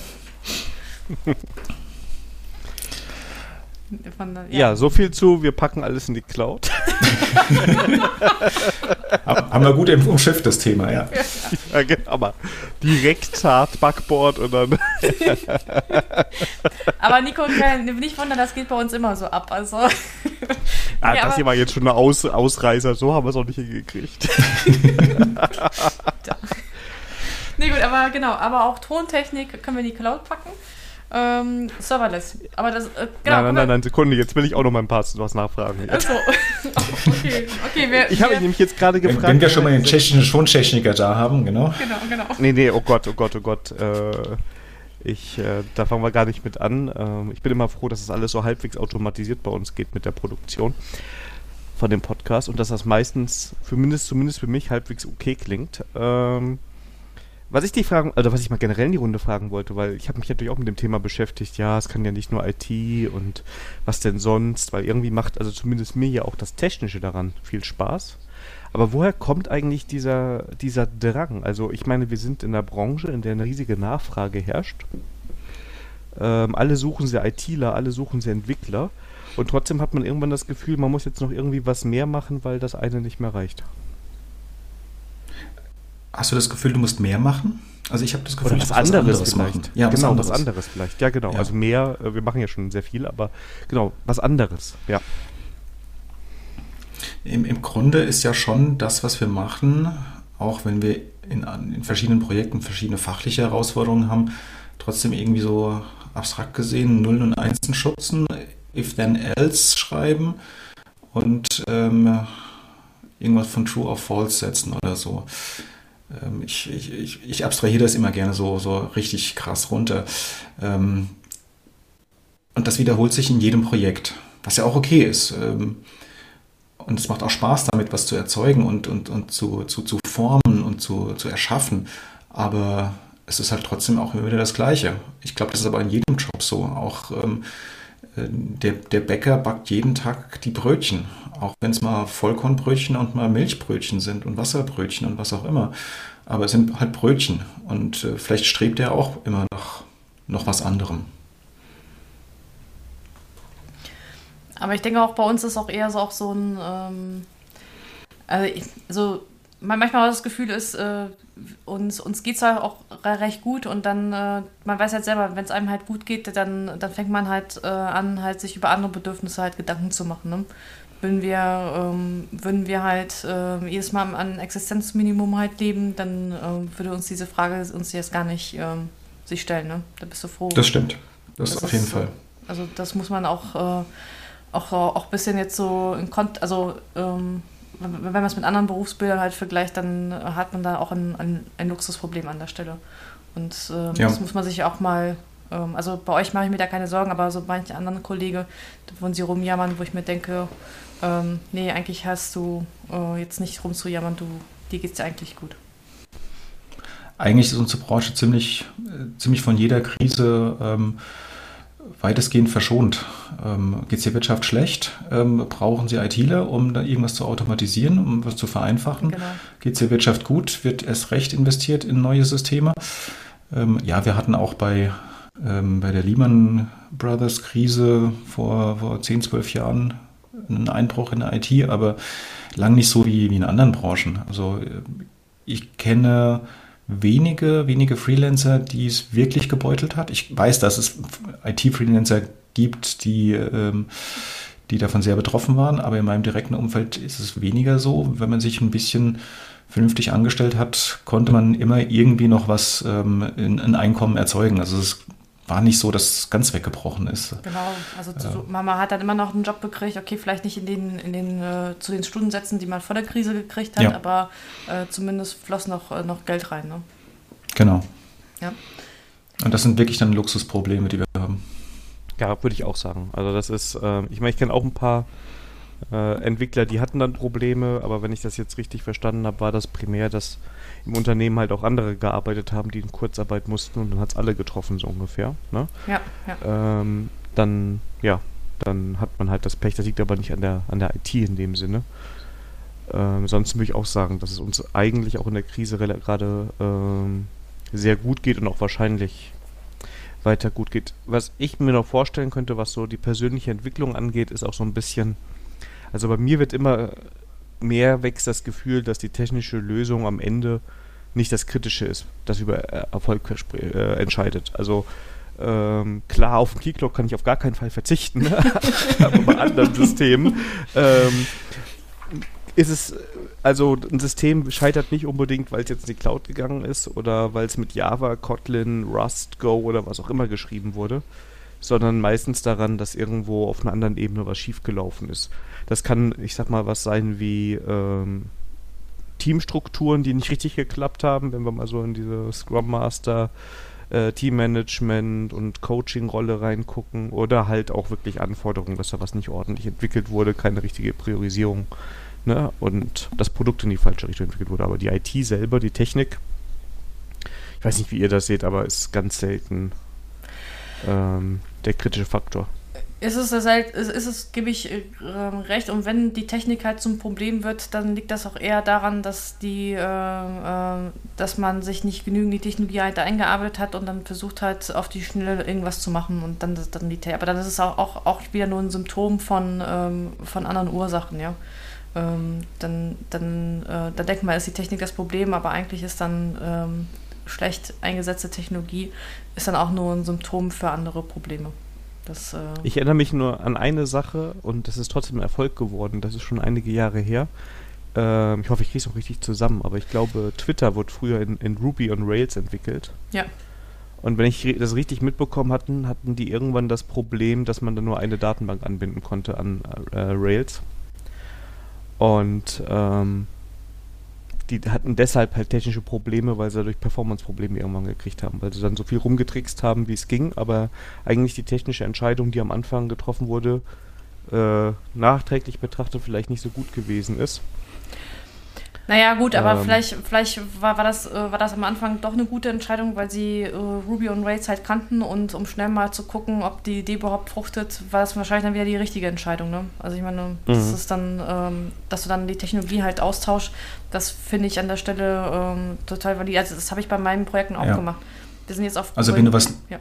Von, ja. ja. so viel zu, wir packen alles in die Cloud. Haben wir gut umschifft, das Thema, ja. ja genau, aber direkt hart Backboard und dann. aber Nico, nicht wundern, das geht bei uns immer so ab. Also. Ah, ja, das hier war jetzt schon eine Aus Ausreißer, so haben wir es auch nicht hingekriegt. nee, gut, aber genau, aber auch Tontechnik können wir in die Cloud packen. Ähm, serverless. Aber das, äh, genau, nein, nein, nein, nein, Sekunde, jetzt will ich auch noch mal ein paar was nachfragen. Achso. okay, okay. Wir, ich habe mich nämlich jetzt gerade gefragt. Wenn, wenn wir schon mal den tschechischen Schwontechniker da haben, genau. Genau, genau. Nee, nee, oh Gott, oh Gott, oh Gott. Äh, ich, äh, da fangen wir gar nicht mit an. Ähm, ich bin immer froh, dass es das alles so halbwegs automatisiert bei uns geht mit der Produktion von dem Podcast und dass das meistens, für mindest, zumindest für mich, halbwegs okay klingt. Ähm, was ich dich fragen, also was ich mal generell in die Runde fragen wollte, weil ich habe mich natürlich auch mit dem Thema beschäftigt, ja, es kann ja nicht nur IT und was denn sonst, weil irgendwie macht, also zumindest mir ja auch das Technische daran viel Spaß. Aber woher kommt eigentlich dieser, dieser Drang? Also ich meine, wir sind in einer Branche, in der eine riesige Nachfrage herrscht. Ähm, alle suchen sie ITler, alle suchen sie Entwickler. Und trotzdem hat man irgendwann das Gefühl, man muss jetzt noch irgendwie was mehr machen, weil das eine nicht mehr reicht. Hast du das Gefühl, du musst mehr machen? Also ich habe das Gefühl, Oder was anderes, was anderes vielleicht. Ja, genau, was anderes. was anderes vielleicht. Ja, genau. Ja. Also mehr, äh, wir machen ja schon sehr viel, aber genau, was anderes, ja. Im, Im Grunde ist ja schon das, was wir machen, auch wenn wir in, in verschiedenen Projekten verschiedene fachliche Herausforderungen haben, trotzdem irgendwie so abstrakt gesehen Nullen und Einsen schubsen, if then else schreiben und ähm, irgendwas von True or False setzen oder so. Ähm, ich, ich, ich, abstrahiere das immer gerne so, so richtig krass runter. Ähm, und das wiederholt sich in jedem Projekt, was ja auch okay ist. Ähm, und es macht auch Spaß, damit was zu erzeugen und, und, und zu, zu, zu formen und zu, zu erschaffen. Aber es ist halt trotzdem auch immer wieder das Gleiche. Ich glaube, das ist aber in jedem Job so. Auch der, der Bäcker backt jeden Tag die Brötchen. Auch wenn es mal Vollkornbrötchen und mal Milchbrötchen sind und Wasserbrötchen und was auch immer. Aber es sind halt Brötchen. Und äh, vielleicht strebt er auch immer nach noch was anderem. Aber ich denke auch bei uns ist auch eher so, auch so ein, ähm, also, ich, also manchmal das Gefühl ist, äh, uns, uns geht es halt auch recht gut und dann, äh, man weiß halt selber, wenn es einem halt gut geht, dann, dann fängt man halt äh, an, halt sich über andere Bedürfnisse halt Gedanken zu machen. Ne? Würden wir, ähm, würden wir halt äh, jedes Mal an Existenzminimum halt leben, dann äh, würde uns diese Frage uns jetzt gar nicht ähm, sich stellen. Ne? Da bist du froh. Das stimmt. Das, das auf jeden Fall. Also das muss man auch äh, auch, auch ein bisschen jetzt so in Kont also ähm, wenn man es mit anderen Berufsbildern halt vergleicht, dann hat man da auch ein, ein, ein Luxusproblem an der Stelle. Und ähm, ja. das muss man sich auch mal, ähm, also bei euch mache ich mir da keine Sorgen, aber so manche anderen Kollegen, wo sie rumjammern, wo ich mir denke, ähm, nee, eigentlich hast du äh, jetzt nicht rumzujammern, du, dir geht es dir eigentlich gut. Eigentlich ist unsere Branche ziemlich, äh, ziemlich von jeder Krise ähm, weitestgehend verschont. Ähm, Geht es der Wirtschaft schlecht? Ähm, brauchen Sie ITler, um da irgendwas zu automatisieren, um was zu vereinfachen? Genau. Geht es der Wirtschaft gut? Wird erst recht investiert in neue Systeme? Ähm, ja, wir hatten auch bei, ähm, bei der Lehman Brothers Krise vor, vor 10, 12 Jahren einen Einbruch in der IT, aber lang nicht so wie, wie in anderen Branchen. Also äh, ich kenne wenige, wenige Freelancer, die es wirklich gebeutelt hat. Ich weiß, dass es IT-Freelancer gibt, die, ähm, die davon sehr betroffen waren, aber in meinem direkten Umfeld ist es weniger so. Wenn man sich ein bisschen vernünftig angestellt hat, konnte man immer irgendwie noch was, ähm, in, ein Einkommen erzeugen. Also es war nicht so, dass es ganz weggebrochen ist. Genau, also zu, ja. Mama hat dann immer noch einen Job gekriegt, okay, vielleicht nicht in den, in den, äh, zu den Stundensätzen, die man vor der Krise gekriegt hat, ja. aber äh, zumindest floss noch, äh, noch Geld rein. Ne? Genau. Ja. Und das sind wirklich dann Luxusprobleme, die wir haben. Ja, würde ich auch sagen. Also das ist, äh, ich meine, ich kenne auch ein paar äh, Entwickler, die hatten dann Probleme, aber wenn ich das jetzt richtig verstanden habe, war das primär, dass im Unternehmen halt auch andere gearbeitet haben, die in Kurzarbeit mussten und dann hat es alle getroffen, so ungefähr. Ne? Ja, ja. Ähm, dann, ja, dann hat man halt das Pech, das liegt aber nicht an der, an der IT in dem Sinne. Ähm, sonst würde ich auch sagen, dass es uns eigentlich auch in der Krise gerade ähm, sehr gut geht und auch wahrscheinlich weiter gut geht. Was ich mir noch vorstellen könnte, was so die persönliche Entwicklung angeht, ist auch so ein bisschen, also bei mir wird immer mehr wächst das Gefühl, dass die technische Lösung am Ende nicht das Kritische ist, das über Erfolg äh, entscheidet. Also ähm, klar, auf den Keyclock kann ich auf gar keinen Fall verzichten, aber bei anderen Systemen ähm, ist es, also ein System scheitert nicht unbedingt, weil es jetzt in die Cloud gegangen ist oder weil es mit Java, Kotlin, Rust, Go oder was auch immer geschrieben wurde, sondern meistens daran, dass irgendwo auf einer anderen Ebene was schiefgelaufen ist. Das kann, ich sag mal, was sein wie ähm, Teamstrukturen, die nicht richtig geklappt haben, wenn wir mal so in diese Scrum Master äh, Teammanagement und Coaching-Rolle reingucken oder halt auch wirklich Anforderungen, dass da was nicht ordentlich entwickelt wurde, keine richtige Priorisierung ne? und das Produkt in die falsche Richtung entwickelt wurde. Aber die IT selber, die Technik, ich weiß nicht, wie ihr das seht, aber ist ganz selten ähm, der kritische Faktor. Ist es, halt, ist es, gebe ich äh, recht. Und wenn die Technik halt zum Problem wird, dann liegt das auch eher daran, dass die, äh, äh, dass man sich nicht genügend die Technologie halt eingearbeitet hat und dann versucht hat, auf die Schnelle irgendwas zu machen und dann, dann die Aber dann ist es auch, auch, auch wieder nur ein Symptom von, ähm, von anderen Ursachen, ja. ähm, dann, dann, äh, dann denkt man, ist die Technik das Problem, aber eigentlich ist dann ähm, schlecht eingesetzte Technologie ist dann auch nur ein Symptom für andere Probleme. Das, äh ich erinnere mich nur an eine Sache und das ist trotzdem ein Erfolg geworden. Das ist schon einige Jahre her. Ähm, ich hoffe, ich kriege es auch richtig zusammen, aber ich glaube, Twitter wurde früher in, in Ruby on Rails entwickelt. Ja. Und wenn ich das richtig mitbekommen hatten, hatten die irgendwann das Problem, dass man dann nur eine Datenbank anbinden konnte an äh, Rails. Und ähm, die hatten deshalb halt technische Probleme, weil sie dadurch Performance-Probleme irgendwann gekriegt haben, weil sie dann so viel rumgetrickst haben, wie es ging, aber eigentlich die technische Entscheidung, die am Anfang getroffen wurde, äh, nachträglich betrachtet vielleicht nicht so gut gewesen ist. Naja, gut, aber ähm, vielleicht, vielleicht war, war, das, äh, war das am Anfang doch eine gute Entscheidung, weil sie äh, Ruby und Rails halt kannten und um schnell mal zu gucken, ob die Idee überhaupt fruchtet, war das wahrscheinlich dann wieder die richtige Entscheidung. Ne? Also ich meine, mhm. das ist dann, ähm, dass du dann die Technologie halt austauschst, das finde ich an der Stelle ähm, total valid. Also das habe ich bei meinen Projekten auch ja. gemacht. Wir sind jetzt auf Also wenn du was ja.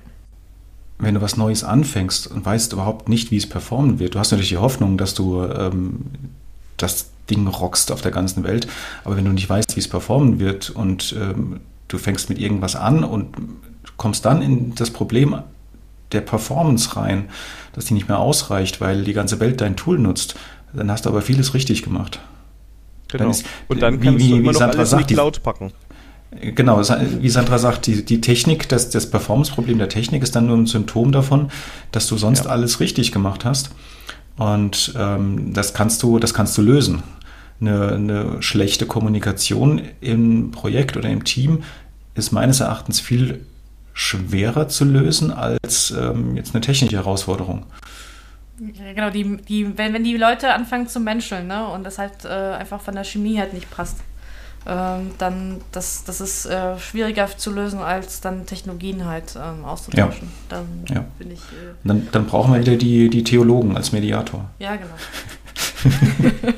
wenn du was Neues anfängst und weißt überhaupt nicht, wie es performen wird, du hast natürlich die Hoffnung, dass du ähm, das Ding rockst auf der ganzen Welt. Aber wenn du nicht weißt, wie es performen wird und ähm, du fängst mit irgendwas an und kommst dann in das Problem der Performance rein, dass die nicht mehr ausreicht, weil die ganze Welt dein Tool nutzt, dann hast du aber vieles richtig gemacht. Genau. Dann ist, und dann kannst wie, du immer wie Sandra sagt, in die Cloud packen. Genau, wie Sandra sagt, die, die Technik, das, das Performance-Problem der Technik ist dann nur ein Symptom davon, dass du sonst ja. alles richtig gemacht hast. Und ähm, das kannst du, das kannst du lösen eine, eine schlechte Kommunikation im Projekt oder im Team ist meines Erachtens viel schwerer zu lösen als ähm, jetzt eine technische Herausforderung. Ja, genau, die, die, wenn, wenn die Leute anfangen zu menscheln ne, und das halt äh, einfach von der Chemie halt nicht passt, ähm, dann das, das ist äh, schwieriger zu lösen, als dann Technologien halt ähm, auszutauschen. Ja. Dann, ja. Ich, äh, dann, dann brauchen wir wieder die, die Theologen als Mediator. Ja, genau.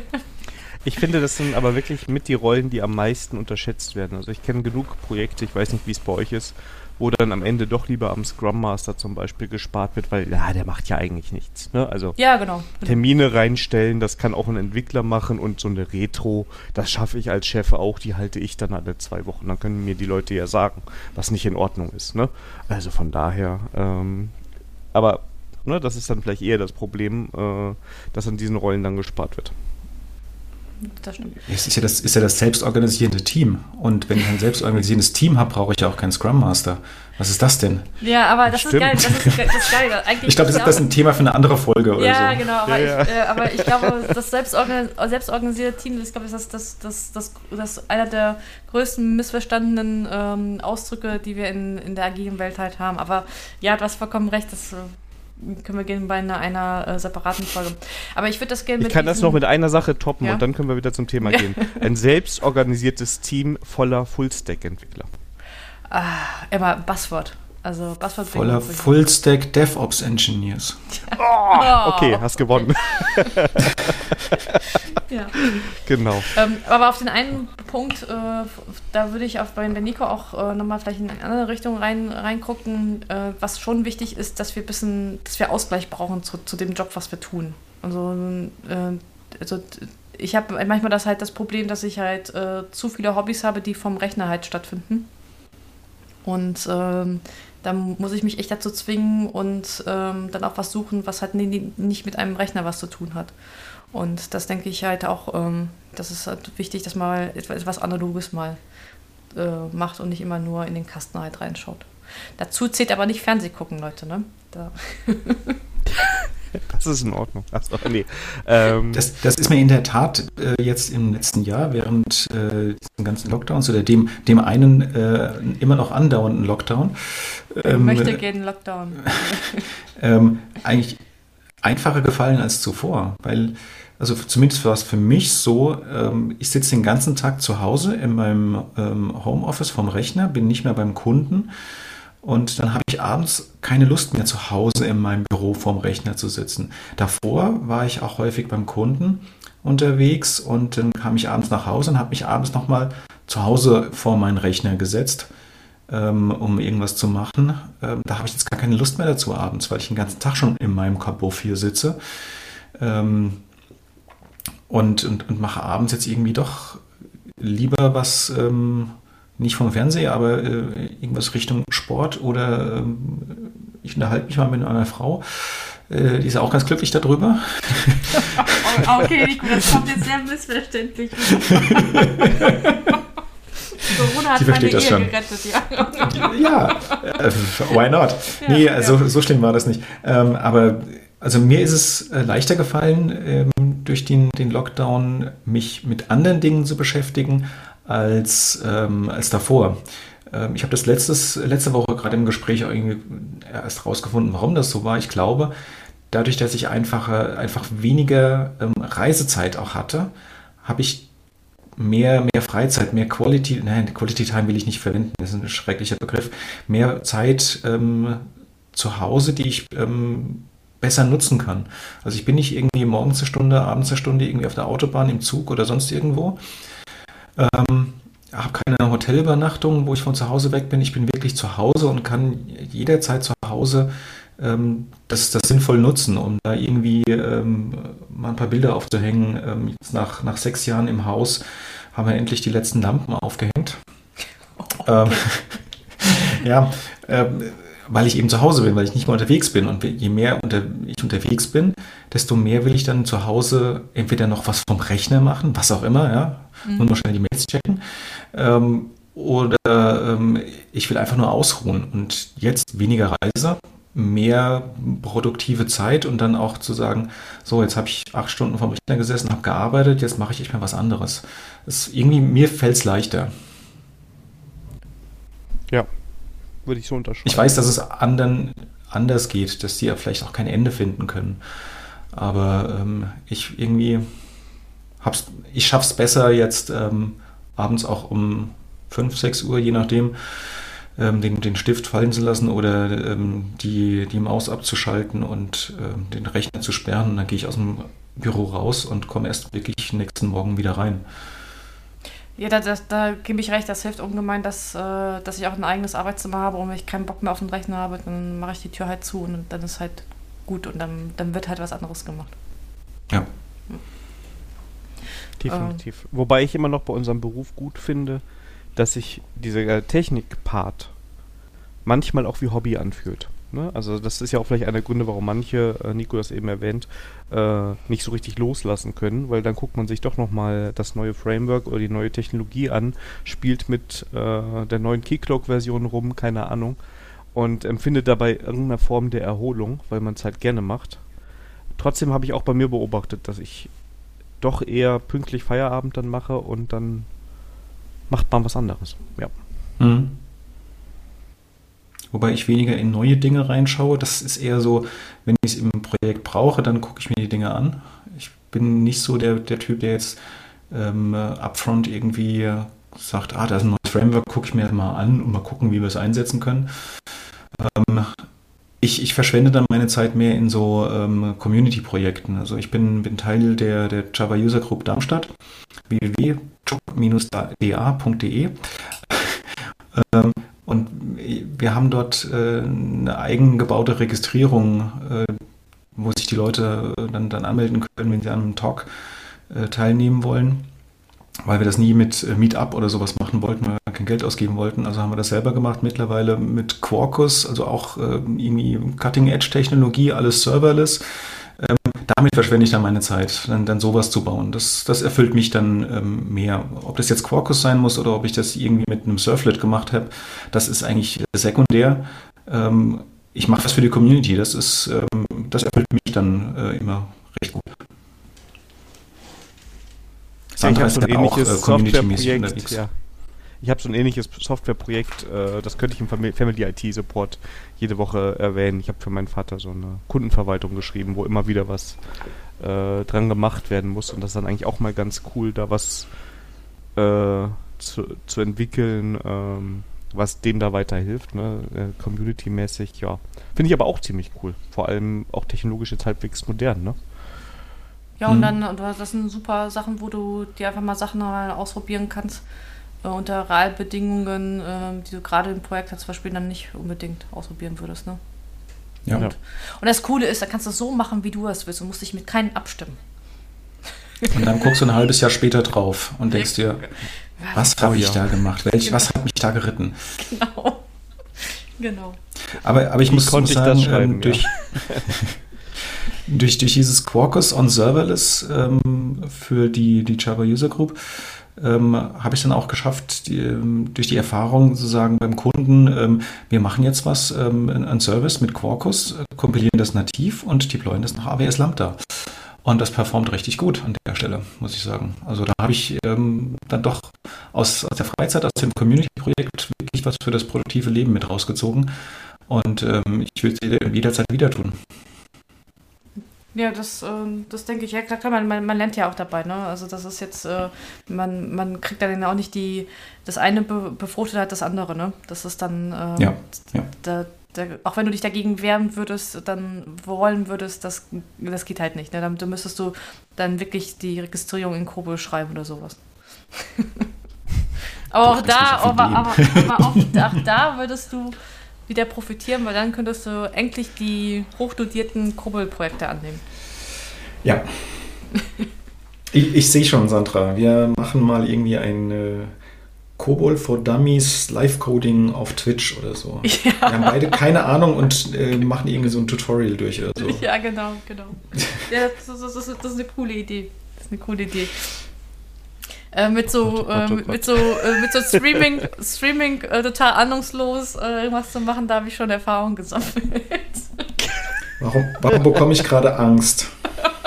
Ich finde, das sind aber wirklich mit die Rollen, die am meisten unterschätzt werden. Also ich kenne genug Projekte, ich weiß nicht, wie es bei euch ist, wo dann am Ende doch lieber am Scrum Master zum Beispiel gespart wird, weil ja, der macht ja eigentlich nichts. Ne? Also ja, genau. Termine reinstellen, das kann auch ein Entwickler machen und so eine Retro, das schaffe ich als Chef auch, die halte ich dann alle zwei Wochen. Dann können mir die Leute ja sagen, was nicht in Ordnung ist. Ne? Also von daher, ähm, aber ne, das ist dann vielleicht eher das Problem, äh, dass an diesen Rollen dann gespart wird. Das stimmt. Es ist ja das, ist ja das selbstorganisierende Team. Und wenn ich ein selbstorganisierendes Team habe, brauche ich ja auch keinen Scrum Master. Was ist das denn? Ja, aber das ist geil. Das ist, das ist geil. Eigentlich ich glaube, das ist das ein Thema für eine andere Folge oder ja, so. Genau, aber, ja, Ich, äh, aber ich glaube, das selbstorganisierte Team, ich glaube, das ist das, das, das, das einer der größten missverstandenen ähm, Ausdrücke, die wir in, in der agilen Welt halt haben. Aber ja, du hast vollkommen recht, das äh, können wir gerne bei einer, einer äh, separaten Folge. Aber ich würde das gerne mit. Ich kann das noch mit einer Sache toppen ja? und dann können wir wieder zum Thema gehen. Ein selbstorganisiertes Team voller Fullstack-Entwickler. Ah, immer Buzzword. Also Buzzword voller Fullstack DevOps Engineers. Oh, okay, hast gewonnen. ja. Genau. Ähm, aber auf den einen Punkt, äh, da würde ich auf bei Nico auch äh, nochmal vielleicht in eine andere Richtung rein, reingucken, äh, was schon wichtig ist, dass wir bisschen, dass wir Ausgleich brauchen zu, zu dem Job, was wir tun. Also, äh, also ich habe manchmal das halt das Problem, dass ich halt äh, zu viele Hobbys habe, die vom Rechner halt stattfinden. Und ähm, da muss ich mich echt dazu zwingen und ähm, dann auch was suchen, was halt nicht mit einem Rechner was zu tun hat. Und das denke ich halt auch, ähm, das ist halt wichtig, dass man etwas Analoges mal äh, macht und nicht immer nur in den Kasten halt reinschaut. Dazu zählt aber nicht Fernseh gucken, Leute, ne? Da. Das ist in Ordnung. Achso, nee. Ähm. Das, das, ist mir in der Tat äh, jetzt im letzten Jahr während äh, diesen ganzen Lockdowns oder dem, dem einen äh, immer noch andauernden Lockdown. Ähm, ich möchte gerne Lockdown. ähm, eigentlich einfacher gefallen als zuvor, weil also zumindest war es für mich so, ähm, ich sitze den ganzen Tag zu Hause in meinem ähm, Homeoffice vom Rechner, bin nicht mehr beim Kunden und dann habe ich abends keine Lust mehr zu Hause in meinem Büro vorm Rechner zu sitzen. Davor war ich auch häufig beim Kunden unterwegs und dann kam ich abends nach Hause und habe mich abends nochmal zu Hause vor meinen Rechner gesetzt, ähm, um irgendwas zu machen. Ähm, da habe ich jetzt gar keine Lust mehr dazu abends, weil ich den ganzen Tag schon in meinem Kabuff hier sitze. Ähm, und, und, und mache abends jetzt irgendwie doch lieber was, nicht vom Fernseher, aber äh, irgendwas Richtung Sport oder ähm, ich unterhalte mich mal mit einer Frau. Äh, die ist auch ganz glücklich darüber. Okay, Nico, das kommt jetzt sehr missverständlich. Corona hat Sie versteht meine das Ehe schon. gerettet, ja. ja, äh, why not? Ja, nee, ja. so, so schlimm war das nicht. Ähm, aber also mir ist es äh, leichter gefallen, ähm, durch den, den Lockdown mich mit anderen Dingen zu beschäftigen als, ähm, als davor. Ähm, ich habe das letztes, letzte Woche gerade im Gespräch irgendwie erst rausgefunden, warum das so war. Ich glaube, dadurch, dass ich einfach, einfach weniger ähm, Reisezeit auch hatte, habe ich mehr, mehr Freizeit, mehr Quality, nein, Quality Time will ich nicht verwenden, das ist ein schrecklicher Begriff, mehr Zeit ähm, zu Hause, die ich ähm, besser nutzen kann. Also ich bin nicht irgendwie morgens eine Stunde, abends eine Stunde irgendwie auf der Autobahn, im Zug oder sonst irgendwo. Ähm, habe keine Hotelübernachtung, wo ich von zu Hause weg bin. Ich bin wirklich zu Hause und kann jederzeit zu Hause ähm, das, das sinnvoll nutzen, um da irgendwie ähm, mal ein paar Bilder aufzuhängen. Ähm, jetzt nach, nach sechs Jahren im Haus haben wir endlich die letzten Lampen aufgehängt. Ähm, ja, ähm, weil ich eben zu Hause bin, weil ich nicht mehr unterwegs bin. Und je mehr unter, ich unterwegs bin, desto mehr will ich dann zu Hause entweder noch was vom Rechner machen, was auch immer, ja, Mhm. nur mal schnell die Mails checken. Ähm, oder ähm, ich will einfach nur ausruhen und jetzt weniger Reise, mehr produktive Zeit und dann auch zu sagen, so, jetzt habe ich acht Stunden vom Rechner gesessen, habe gearbeitet, jetzt mache ich echt mal was anderes. Das, irgendwie, mir fällt es leichter. Ja, würde ich so unterschreiben. Ich weiß, dass es anderen anders geht, dass die ja vielleicht auch kein Ende finden können. Aber ähm, ich irgendwie hab's, ich schaff's besser jetzt ähm, abends auch um 5, 6 Uhr, je nachdem, ähm, den, den Stift fallen zu lassen oder ähm, die, die Maus abzuschalten und ähm, den Rechner zu sperren. Und dann gehe ich aus dem Büro raus und komme erst wirklich nächsten Morgen wieder rein. Ja, da, da, da gebe ich recht, das hilft ungemein, dass, äh, dass ich auch ein eigenes Arbeitszimmer habe und wenn ich keinen Bock mehr auf den Rechner habe, dann mache ich die Tür halt zu und dann ist halt gut und dann, dann wird halt was anderes gemacht. Ja. Definitiv. Wobei ich immer noch bei unserem Beruf gut finde, dass sich dieser Technik-Part manchmal auch wie Hobby anfühlt. Ne? Also das ist ja auch vielleicht einer der Gründe, warum manche, äh, Nico das eben erwähnt, äh, nicht so richtig loslassen können, weil dann guckt man sich doch nochmal das neue Framework oder die neue Technologie an, spielt mit äh, der neuen Keycloak-Version rum, keine Ahnung, und empfindet dabei irgendeine Form der Erholung, weil man es halt gerne macht. Trotzdem habe ich auch bei mir beobachtet, dass ich doch eher pünktlich Feierabend dann mache und dann macht man was anderes. Ja. Mhm. Wobei ich weniger in neue Dinge reinschaue. Das ist eher so, wenn ich es im Projekt brauche, dann gucke ich mir die Dinge an. Ich bin nicht so der, der Typ, der jetzt ähm, upfront irgendwie sagt, ah, da ist ein neues Framework, gucke ich mir das mal an und mal gucken, wie wir es einsetzen können. Ähm, ich, ich verschwende dann meine Zeit mehr in so ähm, Community-Projekten. Also ich bin, bin Teil der, der Java User Group Darmstadt, www.job-da.de. ähm, und wir haben dort äh, eine eigengebaute Registrierung, äh, wo sich die Leute äh, dann, dann anmelden können, wenn sie an einem Talk äh, teilnehmen wollen. Weil wir das nie mit äh, Meetup oder sowas machen wollten, weil wir kein Geld ausgeben wollten. Also haben wir das selber gemacht, mittlerweile mit Quarkus, also auch äh, irgendwie Cutting-Edge-Technologie, alles serverless. Ähm, damit verschwende ich dann meine Zeit, dann, dann sowas zu bauen. Das, das erfüllt mich dann ähm, mehr. Ob das jetzt Quarkus sein muss oder ob ich das irgendwie mit einem Surflet gemacht habe, das ist eigentlich sekundär. Ähm, ich mache das für die Community. Das ist, ähm, das erfüllt mich dann äh, immer recht gut. Sandra ist so ein ähnliches äh, Softwareprojekt. Ja. Ich habe so ein ähnliches Softwareprojekt, äh, das könnte ich im Fam- Family IT Support jede Woche erwähnen. Ich habe für meinen Vater so eine Kundenverwaltung geschrieben, wo immer wieder was äh, dran gemacht werden muss. Und das ist dann eigentlich auch mal ganz cool, da was äh, zu, zu entwickeln, ähm, was dem da weiterhilft, ne? äh, Community-mäßig, ja. Finde ich aber auch ziemlich cool. Vor allem auch technologisch jetzt halbwegs modern, ne? Ja, und Mhm. dann, das sind super Sachen, wo du dir einfach mal Sachen ausprobieren kannst, äh, unter Realbedingungen, äh, die du gerade im Projekt zum Beispiel dann nicht unbedingt ausprobieren würdest. Ne? Ja. Ja. Und das Coole ist, da kannst du es so machen, wie du es willst. Du musst dich mit keinem abstimmen. Und dann guckst du ein halbes Jahr später drauf und denkst dir, was habe ich da gemacht? Welch, genau. Was hat mich da geritten? Genau. Genau. Aber, aber ich Wie muss, muss sagen, ich ähm, durch, durch, durch dieses Quarkus on Serverless ähm, für die, die Java User Group ähm, habe ich dann auch geschafft, die, ähm, durch die Erfahrung sozusagen beim Kunden, ähm, wir machen jetzt was, ähm, ein Service mit Quarkus, äh, kompilieren das nativ und deployen das nach AWS Lambda. Und das performt richtig gut an der Stelle, muss ich sagen. Also da habe ich ähm, dann doch aus, aus der Freizeit, aus dem Community-Projekt wirklich was für das produktive Leben mit rausgezogen. Und ähm, ich will es jederzeit wieder tun. Ja, das, äh, das denke ich. Ja, klar, man, man, man lernt ja auch dabei. Ne? Also das ist jetzt, äh, man, man kriegt dann auch nicht die, das eine be befruchtet hat das andere. Ne? Das ist dann, äh, ja, ja. Da, da, auch wenn du dich dagegen wehren würdest, dann wollen würdest, das, das geht halt nicht. Ne? Dann, dann müsstest du dann wirklich die Registrierung in Kobo schreiben oder sowas. aber auch da, aber, aber, aber auch, auch da würdest du wieder profitieren, weil dann könntest du endlich die hochdotierten Kurbelprojekte annehmen. Ja. ich, ich sehe schon, Sandra. Wir machen mal irgendwie ein äh, Kobol for Dummies Live-Coding auf Twitch oder so. Ja. Wir haben beide keine Ahnung und äh, machen irgendwie so ein Tutorial durch oder so. Ja, genau, genau. Ja, das, das, das, das ist eine coole Idee. Das ist eine coole Idee. Äh, mit so, äh, mit so, äh, mit so Streaming, Streaming äh, total ahnungslos äh, irgendwas zu machen, da habe ich schon Erfahrung gesammelt. Warum, warum bekomme ich gerade Angst?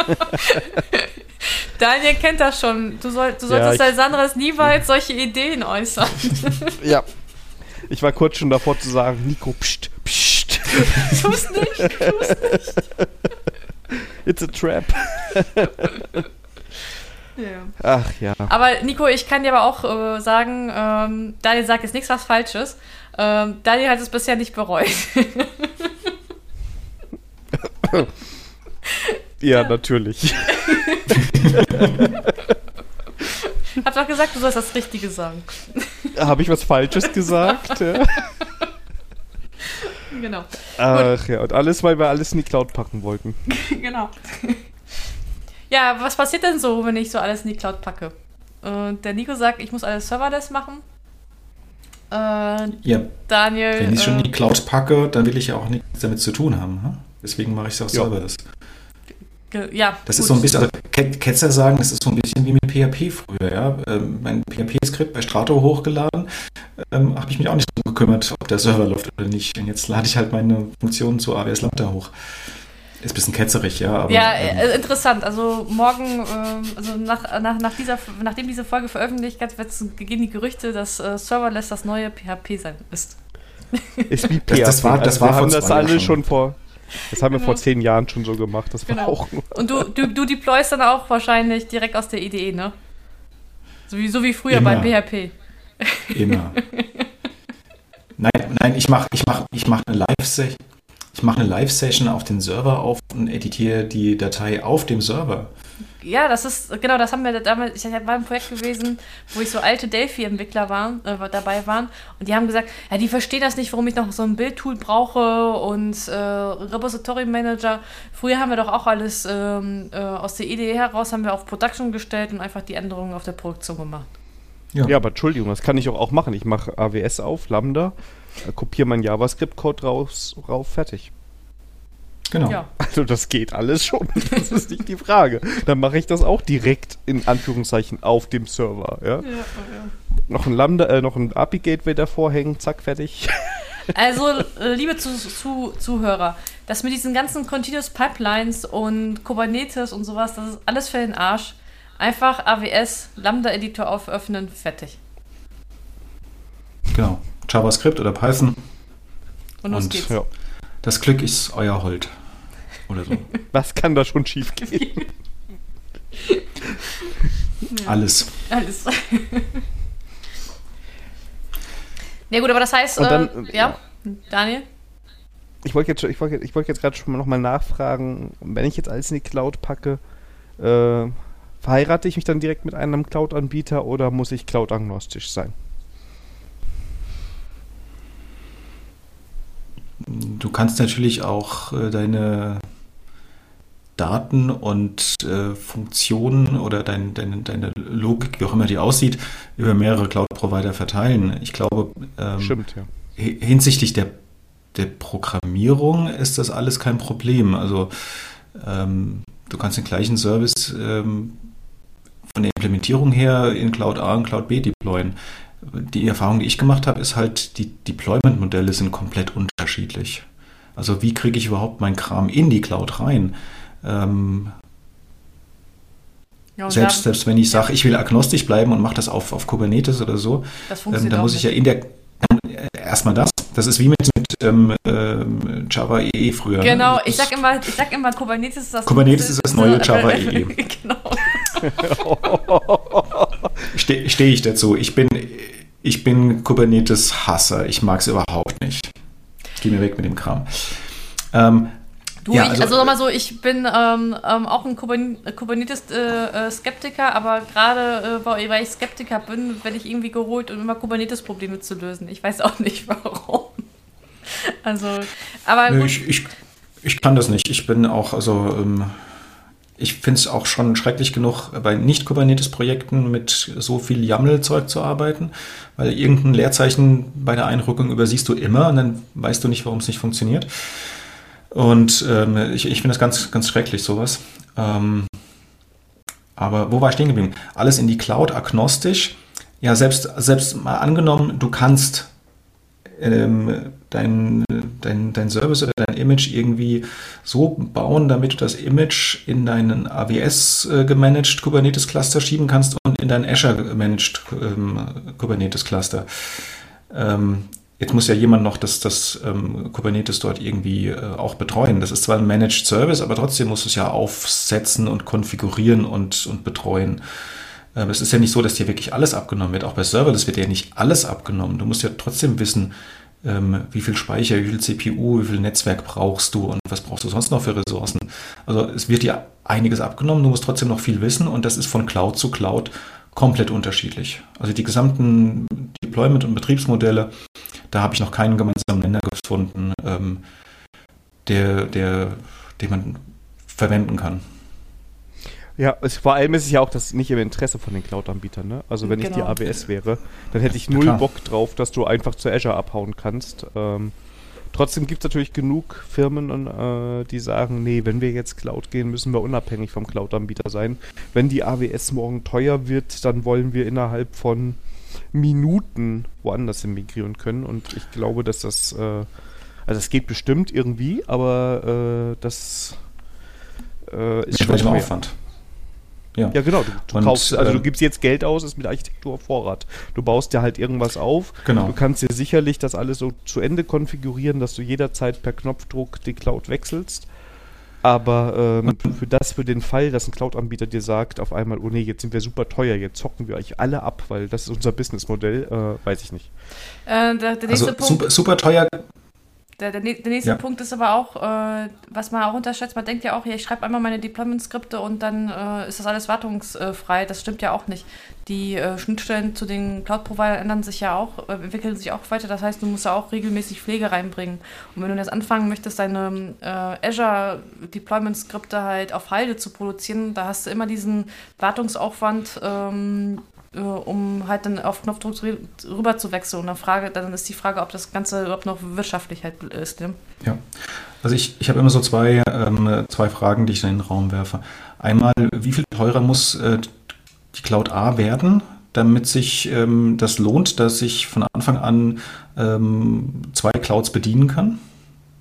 Daniel kennt das schon. Du, soll, du solltest ja, Alessandras niemals solche Ideen äußern. ja. Ich war kurz schon davor zu sagen, Nico, pst, pst. Tu's nicht, tu's nicht. It's a trap. Ja. Ach ja. Aber Nico, ich kann dir aber auch äh, sagen, ähm, Daniel sagt jetzt nichts was Falsches. Ähm, Daniel hat es bisher nicht bereut. ja, natürlich. Hab doch gesagt, du sollst das Richtige sagen. Habe ich was Falsches gesagt? ja. Genau. Ach Gut. ja, und alles, weil wir alles in die Cloud packen wollten. genau. Ja, was passiert denn so, wenn ich so alles in die Cloud packe? Äh, der Nico sagt, ich muss alles serverless machen. Äh, ja. Daniel. Wenn ich schon in die äh, Cloud packe, dann will ich ja auch nichts damit zu tun haben. Hm? Deswegen mache ich es auch ja. serverless. Ja. Das gut. ist so ein bisschen, also Ketzer sagen, das ist so ein bisschen wie mit PHP früher. Ja? Ähm, mein PHP-Skript bei Strato hochgeladen, ähm, habe ich mich auch nicht so gekümmert, ob der Server läuft oder nicht. Und jetzt lade ich halt meine Funktionen zu AWS Lambda hoch. Ist ein bisschen ketzerig, ja. Aber, ja, ähm, äh, interessant. Also morgen, äh, also nach, nach, nach dieser, nachdem diese Folge veröffentlicht wird, gehen die Gerüchte, dass äh, Serverless das neue PHP sein ist. Ist wie PHP. Das, das war, das also war wir haben das alle schon. schon vor. Das haben wir genau. vor zehn Jahren schon so gemacht. Das war genau. auch. Und du, du, du deployst dann auch wahrscheinlich direkt aus der IDE, ne? So wie, so wie früher Immer. beim PHP. Immer. nein, nein, ich mache ich mach, ich mach eine Live-Session ich mache eine Live-Session auf den Server auf und editiere die Datei auf dem Server. Ja, das ist, genau, das haben wir damals, ich war im Projekt gewesen, wo ich so alte Delphi-Entwickler waren, äh, dabei waren und die haben gesagt, ja, die verstehen das nicht, warum ich noch so ein Bildtool brauche und äh, Repository Manager. Früher haben wir doch auch alles ähm, äh, aus der Idee heraus, haben wir auf Production gestellt und einfach die Änderungen auf der Produktion gemacht. Ja, ja aber Entschuldigung, das kann ich auch, auch machen. Ich mache AWS auf, Lambda, kopiere meinen JavaScript-Code raus, rauf, fertig. Genau. Ja. Also das geht alles schon. Das ist nicht die Frage. Dann mache ich das auch direkt in Anführungszeichen auf dem Server. Ja? Ja, ja. Noch ein Lambda, äh, noch ein API-Gateway davor hängen, zack, fertig. Also, liebe zu, zu, Zuhörer, das mit diesen ganzen Continuous Pipelines und Kubernetes und sowas, das ist alles für den Arsch. Einfach AWS Lambda-Editor auföffnen, fertig. Genau. JavaScript oder Python. Und los und geht's. Ja. Das Glück ist euer Holt. Oder so. Was kann da schon schief gehen? ja. Alles. Alles. ja gut, aber das heißt, dann, äh, ja, Daniel? Ich wollte jetzt, ich ich wollte jetzt gerade schon mal nochmal nachfragen, wenn ich jetzt alles in die Cloud packe, äh, verheirate ich mich dann direkt mit einem Cloud-Anbieter oder muss ich Cloud-agnostisch sein? Du kannst natürlich auch äh, deine, Daten und äh, Funktionen oder dein, dein, deine Logik, wie auch immer die aussieht, über mehrere Cloud-Provider verteilen. Ich glaube, ähm, Stimmt, ja. hinsichtlich der, der Programmierung ist das alles kein Problem. Also ähm, du kannst den gleichen Service ähm, von der Implementierung her in Cloud A und Cloud B deployen. Die Erfahrung, die ich gemacht habe, ist halt, die Deployment-Modelle sind komplett unterschiedlich. Also wie kriege ich überhaupt meinen Kram in die Cloud rein? Ähm, ja, selbst, selbst wenn ich sage, ich will agnostisch bleiben und mache das auf, auf Kubernetes oder so, ähm, dann muss ich nicht. ja in der äh, erstmal das. Das ist wie mit, mit ähm, äh, Java EE früher. Genau, ich sag immer, ich sag immer Kubernetes ist das Kubernetes ist das neue Java EE. genau. Stehe steh ich dazu. Ich bin, ich bin Kubernetes-Hasser. Ich mag es überhaupt nicht. Geh mir weg mit dem Kram. Ähm, Du, ja, ich, also, also mal so, ich bin ähm, ähm, auch ein Kubernetes-Skeptiker, äh, äh aber gerade äh, weil ich Skeptiker bin, werde ich irgendwie geholt, um immer Kubernetes-Probleme zu lösen. Ich weiß auch nicht warum. Also, aber. Nö, ich, ich, ich, kann das nicht. Ich bin auch, also. Ähm, ich finde es auch schon schrecklich genug, bei Nicht-Kubernetes-Projekten mit so viel YAML-Zeug zu arbeiten, weil irgendein Leerzeichen bei der Einrückung übersiehst du immer und dann weißt du nicht, warum es nicht funktioniert. Und ähm, ich, ich finde das ganz, ganz schrecklich, sowas. Ähm, aber wo war ich stehen geblieben? Alles in die Cloud, agnostisch. Ja, selbst, selbst mal angenommen, du kannst ähm, dein, dein, dein Service oder dein Image irgendwie so bauen, damit du das Image in deinen AWS äh, Kubernetes Cluster schieben kannst und in dein Azure gemanagt ähm, Kubernetes Cluster. Ähm, Jetzt muss ja jemand noch das, das ähm, Kubernetes dort irgendwie äh, auch betreuen. Das ist zwar ein Managed Service, aber trotzdem muss es ja aufsetzen und konfigurieren und, und betreuen. Ähm, es ist ja nicht so, dass dir wirklich alles abgenommen wird. Auch bei Serverless wird ja nicht alles abgenommen. Du musst ja trotzdem wissen, ähm, wie viel Speicher, wie viel CPU, wie viel Netzwerk brauchst du und was brauchst du sonst noch für Ressourcen. Also es wird dir einiges abgenommen, du musst trotzdem noch viel wissen und das ist von Cloud zu Cloud komplett unterschiedlich. Also die gesamten Deployment- und Betriebsmodelle da habe ich noch keinen gemeinsamen Nenner gefunden, ähm, der, der, den man verwenden kann. Ja, es, vor allem ist es ja auch das nicht im Interesse von den Cloud-Anbietern. Ne? Also wenn genau. ich die AWS wäre, dann hätte ich null Bock drauf, dass du einfach zu Azure abhauen kannst. Ähm, trotzdem gibt es natürlich genug Firmen, äh, die sagen, nee, wenn wir jetzt Cloud gehen, müssen wir unabhängig vom Cloud-Anbieter sein. Wenn die AWS morgen teuer wird, dann wollen wir innerhalb von Minuten woanders hin migrieren können. Und ich glaube, dass das, äh, also es geht bestimmt irgendwie, aber äh, das äh, ist schon teuer. Aufwand. Ja. ja, genau. Du, du und, kaufst, also du ähm, gibst jetzt Geld aus, ist mit Architektur auf Vorrat. Du baust dir halt irgendwas auf. Genau. Du kannst dir sicherlich das alles so zu Ende konfigurieren, dass du jederzeit per Knopfdruck die Cloud wechselst. Aber ähm, für das, für den Fall, dass ein Cloud-Anbieter dir sagt, auf einmal, oh nee, jetzt sind wir super teuer, jetzt zocken wir euch alle ab, weil das ist unser Businessmodell, äh, weiß ich nicht. Äh, der, der also super, super, teuer der, der, der nächste ja. Punkt ist aber auch, äh, was man auch unterschätzt, man denkt ja auch, ja, ich schreibe einmal meine Deployment-Skripte und dann äh, ist das alles wartungsfrei. Das stimmt ja auch nicht. Die äh, Schnittstellen zu den Cloud-Providern ändern sich ja auch, äh, entwickeln sich auch weiter. Das heißt, du musst ja auch regelmäßig Pflege reinbringen. Und wenn du jetzt anfangen möchtest, deine äh, Azure-Deployment-Skripte halt auf Halde zu produzieren, da hast du immer diesen Wartungsaufwand, ähm, äh, um halt dann auf Knopfdruck rüber zu wechseln. Und dann, Frage, dann ist die Frage, ob das Ganze überhaupt noch wirtschaftlich halt ist. Ne? Ja, also ich, ich habe immer so zwei, ähm, zwei Fragen, die ich in den Raum werfe. Einmal, wie viel teurer muss äh, die Cloud A werden, damit sich ähm, das lohnt, dass ich von Anfang an ähm, zwei Clouds bedienen kann?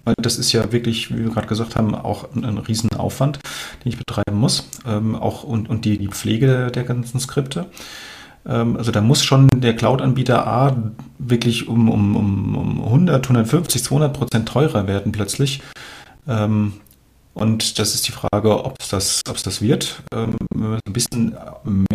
Weil das ist ja wirklich, wie wir gerade gesagt haben, auch ein, ein Riesenaufwand, den ich betreiben muss. Ähm, auch und, und die, die Pflege der, der ganzen Skripte. Ähm, also da muss schon der Cloud-Anbieter A wirklich um, um, um 100, 150, 200 Prozent teurer werden plötzlich. Ähm, und das ist die Frage, ob es das, ob's das wird. Ähm, wenn man ein bisschen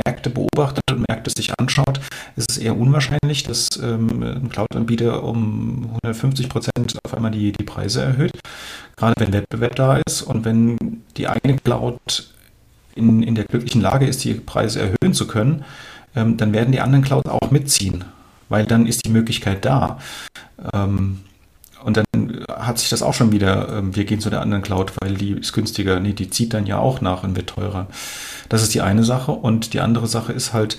Märkte beobachtet und Märkte sich anschaut, ist es eher unwahrscheinlich, dass ein Cloud-Anbieter um 150 Prozent auf einmal die, die Preise erhöht. Gerade wenn Wettbewerb da ist und wenn die eine Cloud in, in der glücklichen Lage ist, die Preise erhöhen zu können, ähm, dann werden die anderen Clouds auch mitziehen, weil dann ist die Möglichkeit da. Ähm, und dann hat sich das auch schon wieder, ähm, wir gehen zu der anderen Cloud, weil die ist günstiger. Nee, die zieht dann ja auch nach und wird teurer. Das ist die eine Sache. Und die andere Sache ist halt,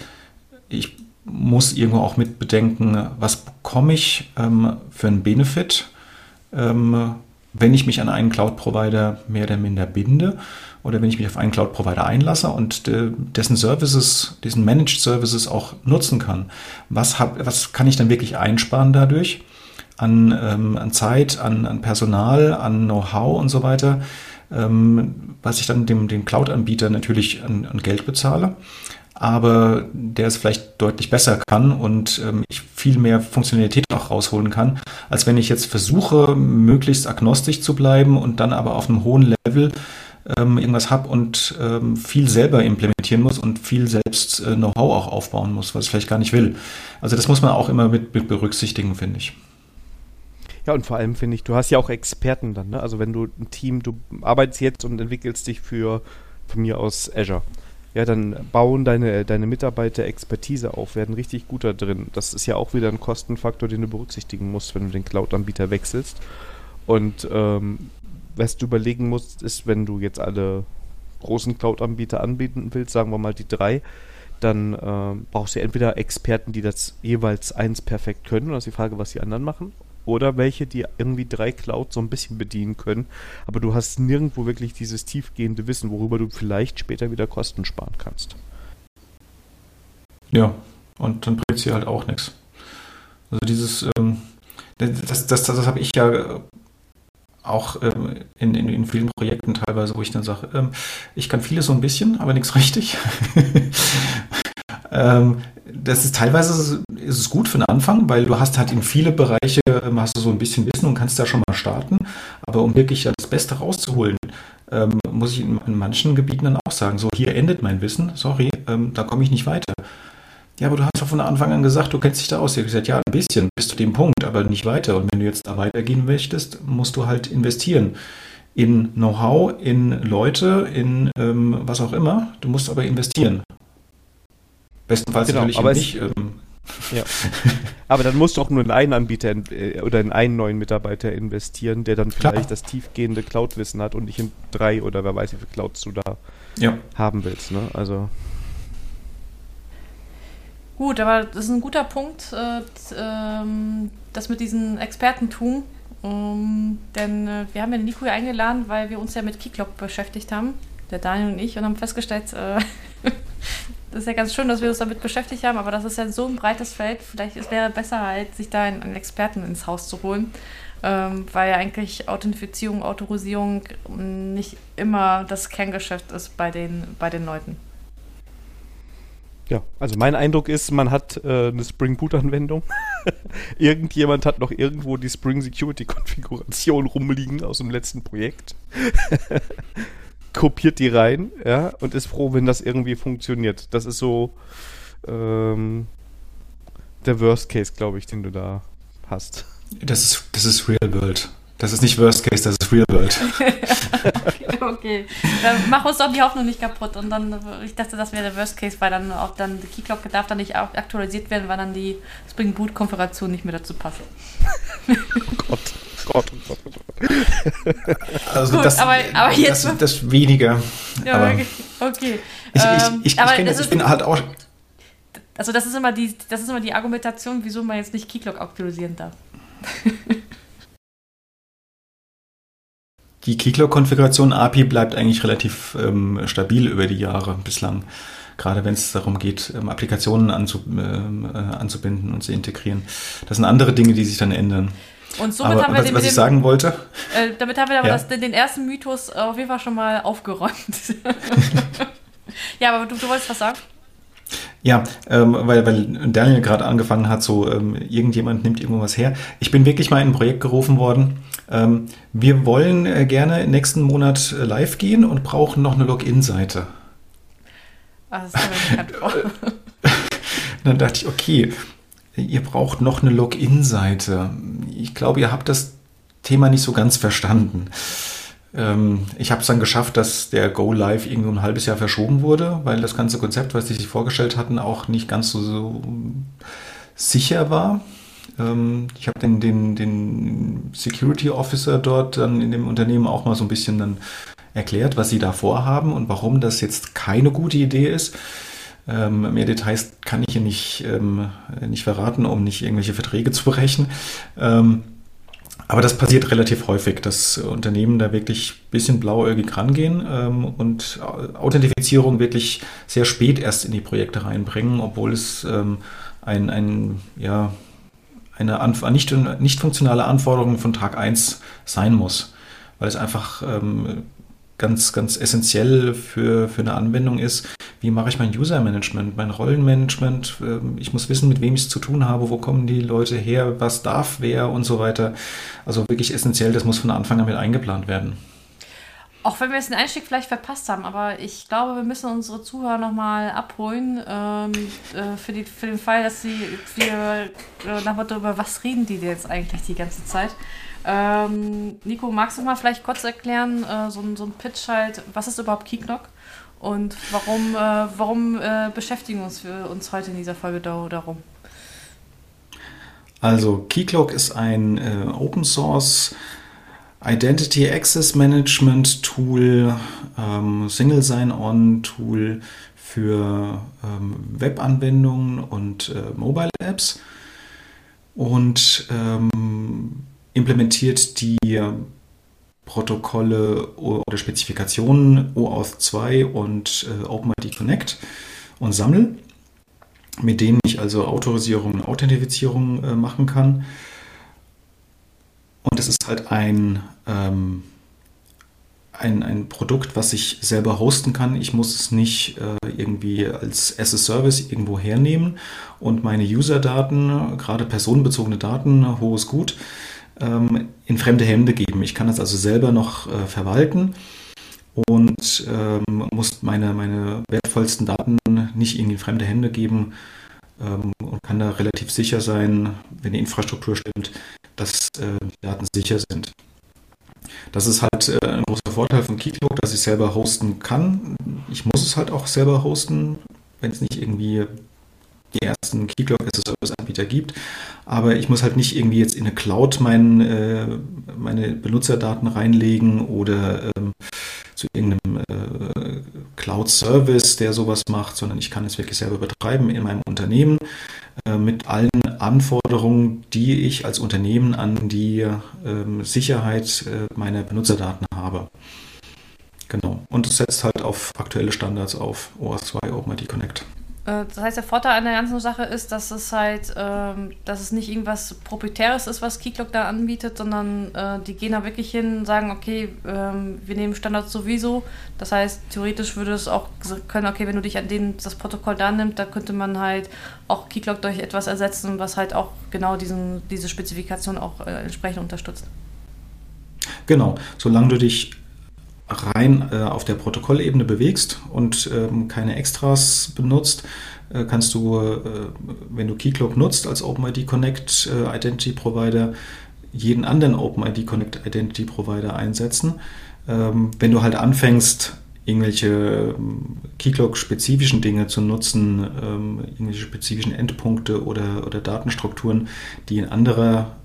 ich muss irgendwo auch mit bedenken, was bekomme ich ähm, für einen Benefit, ähm, wenn ich mich an einen Cloud-Provider mehr oder minder binde oder wenn ich mich auf einen Cloud-Provider einlasse und äh, dessen Services, diesen Managed Services auch nutzen kann. Was, hab, was kann ich dann wirklich einsparen dadurch? An, ähm, an Zeit, an, an Personal, an Know-how und so weiter, ähm, was ich dann dem, dem Cloud-Anbieter natürlich an, an Geld bezahle aber der es vielleicht deutlich besser kann und ähm, ich viel mehr Funktionalität auch rausholen kann, als wenn ich jetzt versuche, möglichst agnostisch zu bleiben und dann aber auf einem hohen Level ähm, irgendwas habe und ähm, viel selber implementieren muss und viel selbst äh, Know-how auch aufbauen muss, was ich vielleicht gar nicht will. Also das muss man auch immer mit, mit berücksichtigen, finde ich. Ja, und vor allem finde ich, du hast ja auch Experten dann, ne? Also wenn du ein Team, du arbeitest jetzt und entwickelst dich für von mir aus Azure ja, dann bauen deine, deine Mitarbeiter Expertise auf, werden richtig gut da drin. Das ist ja auch wieder ein Kostenfaktor, den du berücksichtigen musst, wenn du den Cloud-Anbieter wechselst. Und ähm, was du überlegen musst, ist, wenn du jetzt alle großen Cloud-Anbieter anbieten willst, sagen wir mal die drei, dann äh, brauchst du entweder Experten, die das jeweils eins perfekt können, und das ist die Frage, was die anderen machen, oder welche, die irgendwie drei Clouds so ein bisschen bedienen können, aber du hast nirgendwo wirklich dieses tiefgehende Wissen, worüber du vielleicht später wieder Kosten sparen kannst. Ja, und dann bringt sie halt auch nichts. Also dieses, ähm, das, das, das, das habe ich ja auch ähm, in, in, in, vielen Projekten teilweise, wo ich dann sage, ähm, ich kann vieles so ein bisschen, aber nichts richtig. ähm, das ist teilweise ist es gut für den Anfang, weil du hast halt in viele Bereiche ähm, hast du so ein bisschen Wissen und kannst da schon mal starten. Aber um wirklich das Beste rauszuholen, ähm, muss ich in, in, manchen Gebieten dann auch sagen, so hier endet mein Wissen, sorry, ähm, da komme ich nicht weiter. Ja, aber du hast doch von Anfang an gesagt, du kennst dich da aus. Ich habe gesagt, ja, ein bisschen, bis zu dem Punkt, aber nicht weiter. Und wenn du jetzt da weitergehen möchtest, musst du halt investieren in Know-how, in Leute, in ähm, was auch immer. Du musst aber investieren. Bestenfalls genau, natürlich aber nicht. Ähm, ja. Aber dann musst du auch nur in einen Anbieter äh, oder in einen neuen Mitarbeiter investieren, der dann vielleicht Klar. das tiefgehende Cloud-Wissen hat und nicht in drei oder wer weiß, wie viele Clouds du da ja. haben willst. Ne? Also. Gut, aber das ist ein guter Punkt, äh, ähm, das mit diesem Expertentum. Ähm, denn äh, wir haben ja Nico hier eingeladen, weil wir uns ja mit Keyclock beschäftigt haben, der Daniel und ich, und haben festgestellt, äh, das ist ja ganz schön, dass wir uns damit beschäftigt haben, aber das ist ja so ein breites Feld. Vielleicht es wäre besser, halt, sich da einen, Experten ins Haus zu holen, ähm, weil ja eigentlich Authentifizierung, Autorisierung nicht immer das Kerngeschäft ist bei den, bei den Leuten. Ja, also mein Eindruck ist, man hat äh, eine Spring Boot Anwendung. Irgendjemand hat noch irgendwo die Spring Security Konfiguration rumliegen aus dem letzten Projekt kopiert die rein, ja, und ist froh, wenn das irgendwie funktioniert. Das ist so ähm, der Worst Case, glaube ich, den du da hast. Das ist, das ist Real World. Das ist nicht Worst Case, das ist Real World. okay, dann mach uns doch die Hoffnung nicht kaputt. Und dann, ich dachte, das wäre der Worst Case, weil dann auch dann die Keyklock darf dann nicht aktualisiert werden, weil dann die Spring Boot Konfiguration nicht mehr dazu passt. oh Gott. Gott, oh Gott, Also Gut, das, aber, aber jetzt das, das weniger. Ja, aber okay. okay. Ich, ähm, ich, ich, ich, das, ich bin halt auch. Also das ist immer die, das ist immer die Argumentation, wieso man jetzt nicht Keyklock aktualisieren darf. die Keyklock-Konfiguration API bleibt eigentlich relativ ähm, stabil über die Jahre bislang. Gerade wenn es darum geht, ähm, Applikationen anzu, ähm, äh, anzubinden und zu integrieren. Das sind andere Dinge, die sich dann ändern. Und somit aber, haben wir was, den, was ich dem, sagen wollte. Äh, damit haben wir aber ja. das, den ersten Mythos auf jeden Fall schon mal aufgeräumt. ja, aber du, du wolltest was sagen? Ja, ähm, weil, weil Daniel gerade angefangen hat, so ähm, irgendjemand nimmt irgendwo was her. Ich bin wirklich mal in ein Projekt gerufen worden. Ähm, wir wollen äh, gerne nächsten Monat äh, live gehen und brauchen noch eine Login-Seite. Ah, das aber Dann dachte ich, okay, ihr braucht noch eine Login-Seite. Ich glaube, ihr habt das Thema nicht so ganz verstanden. Ähm, ich habe es dann geschafft, dass der Go Live irgendwo ein halbes Jahr verschoben wurde, weil das ganze Konzept, was sie sich vorgestellt hatten, auch nicht ganz so, so sicher war. Ähm, ich habe den, den, den Security Officer dort dann in dem Unternehmen auch mal so ein bisschen dann erklärt, was sie da vorhaben und warum das jetzt keine gute Idee ist. Ähm, mehr Details kann ich hier nicht, ähm, nicht verraten, um nicht irgendwelche Verträge zu brechen. Ähm, aber das passiert relativ häufig, dass Unternehmen da wirklich ein bisschen blauäugig rangehen ähm, und Authentifizierung wirklich sehr spät erst in die Projekte reinbringen, obwohl es ähm, ein, ein, ja, eine Anf nicht, nicht funktionale Anforderung von Tag 1 sein muss, weil es einfach ähm, ganz, ganz essentiell für, für eine Anwendung ist, wie mache ich mein User-Management, mein Rollenmanagement. Ähm, ich muss wissen, mit wem ich es zu tun habe, wo kommen die Leute her, was darf wer und so weiter. Also wirklich essentiell, das muss von Anfang an mit eingeplant werden. Auch wenn wir jetzt den Einstieg vielleicht verpasst haben, aber ich glaube, wir müssen unsere Zuhörer nochmal abholen ähm, äh, für, die, für den Fall, dass sie wir äh, nach Motto über was reden die jetzt eigentlich die ganze Zeit. Ähm, Nico, magst du mal vielleicht kurz erklären, äh, so, so ein Pitch halt, was ist überhaupt Keyclock und warum, äh, warum äh, beschäftigen uns wir uns heute in dieser Folge darum? Also Keyclock ist ein äh, Open Source Identity Access Management Tool, ähm, Single Sign-On Tool für ähm, Webanwendungen und äh, Mobile Apps und ähm, implementiert die Protokolle oder Spezifikationen OAuth 2 und äh, OpenID Connect und SAML, mit denen ich also Autorisierung und Authentifizierung äh, machen kann. Und es ist halt ein, ähm, ein, ein Produkt, was ich selber hosten kann. Ich muss es nicht äh, irgendwie als as a Service irgendwo hernehmen und meine User-Daten, gerade personenbezogene Daten, hohes Gut, ähm, in fremde Hände geben. Ich kann das also selber noch äh, verwalten und ähm, muss meine, meine wertvollsten Daten nicht in fremde Hände geben ähm, und kann da relativ sicher sein, wenn die Infrastruktur stimmt, dass äh, die Daten sicher sind. Das ist halt äh, ein großer Vorteil von Keycloak, dass ich selber hosten kann. Ich muss es halt auch selber hosten, wenn es nicht irgendwie die ersten Keycloak as a Service Anbieter gibt. Aber ich muss halt nicht irgendwie jetzt in eine Cloud mein, äh, meine Benutzerdaten reinlegen oder ähm, zu irgendeinem äh, Cloud-Service, der sowas macht, sondern ich kann es wirklich selber betreiben in meinem Unternehmen äh, mit allen Anforderungen, die ich als Unternehmen an die ähm, Sicherheit äh, meiner Benutzerdaten habe. Genau. Und es setzt halt auf aktuelle Standards auf OAuth 2 OpenID Connect. Äh, das heißt, der Vorteil an der ganzen Sache ist, dass es halt, ähm, dass es nicht irgendwas Proprietäres ist, was Keyclock da anbietet, sondern äh, die gehen da wirklich hin und sagen, okay, ähm, wir nehmen Standards sowieso. Das heißt, theoretisch würde es auch können, okay, wenn du dich an den das Protokoll da nimmst, da könnte man halt auch Keyclock durch etwas ersetzen, was halt auch genau diesen, diese Spezifikation auch äh, entsprechend unterstützt. Genau, solange du dich rein äh, auf der Protokollebene bewegst und ähm, keine Extras benutzt, äh, kannst du, äh, wenn du Keycloak nutzt als OpenID Connect äh, Identity Provider, jeden anderen OpenID Connect Identity Provider einsetzen. Ähm, wenn du halt anfängst, irgendwelche ähm, Keycloak-spezifischen Dinge zu nutzen, ähm, irgendwelche spezifischen Endpunkte oder, oder Datenstrukturen, die ein anderer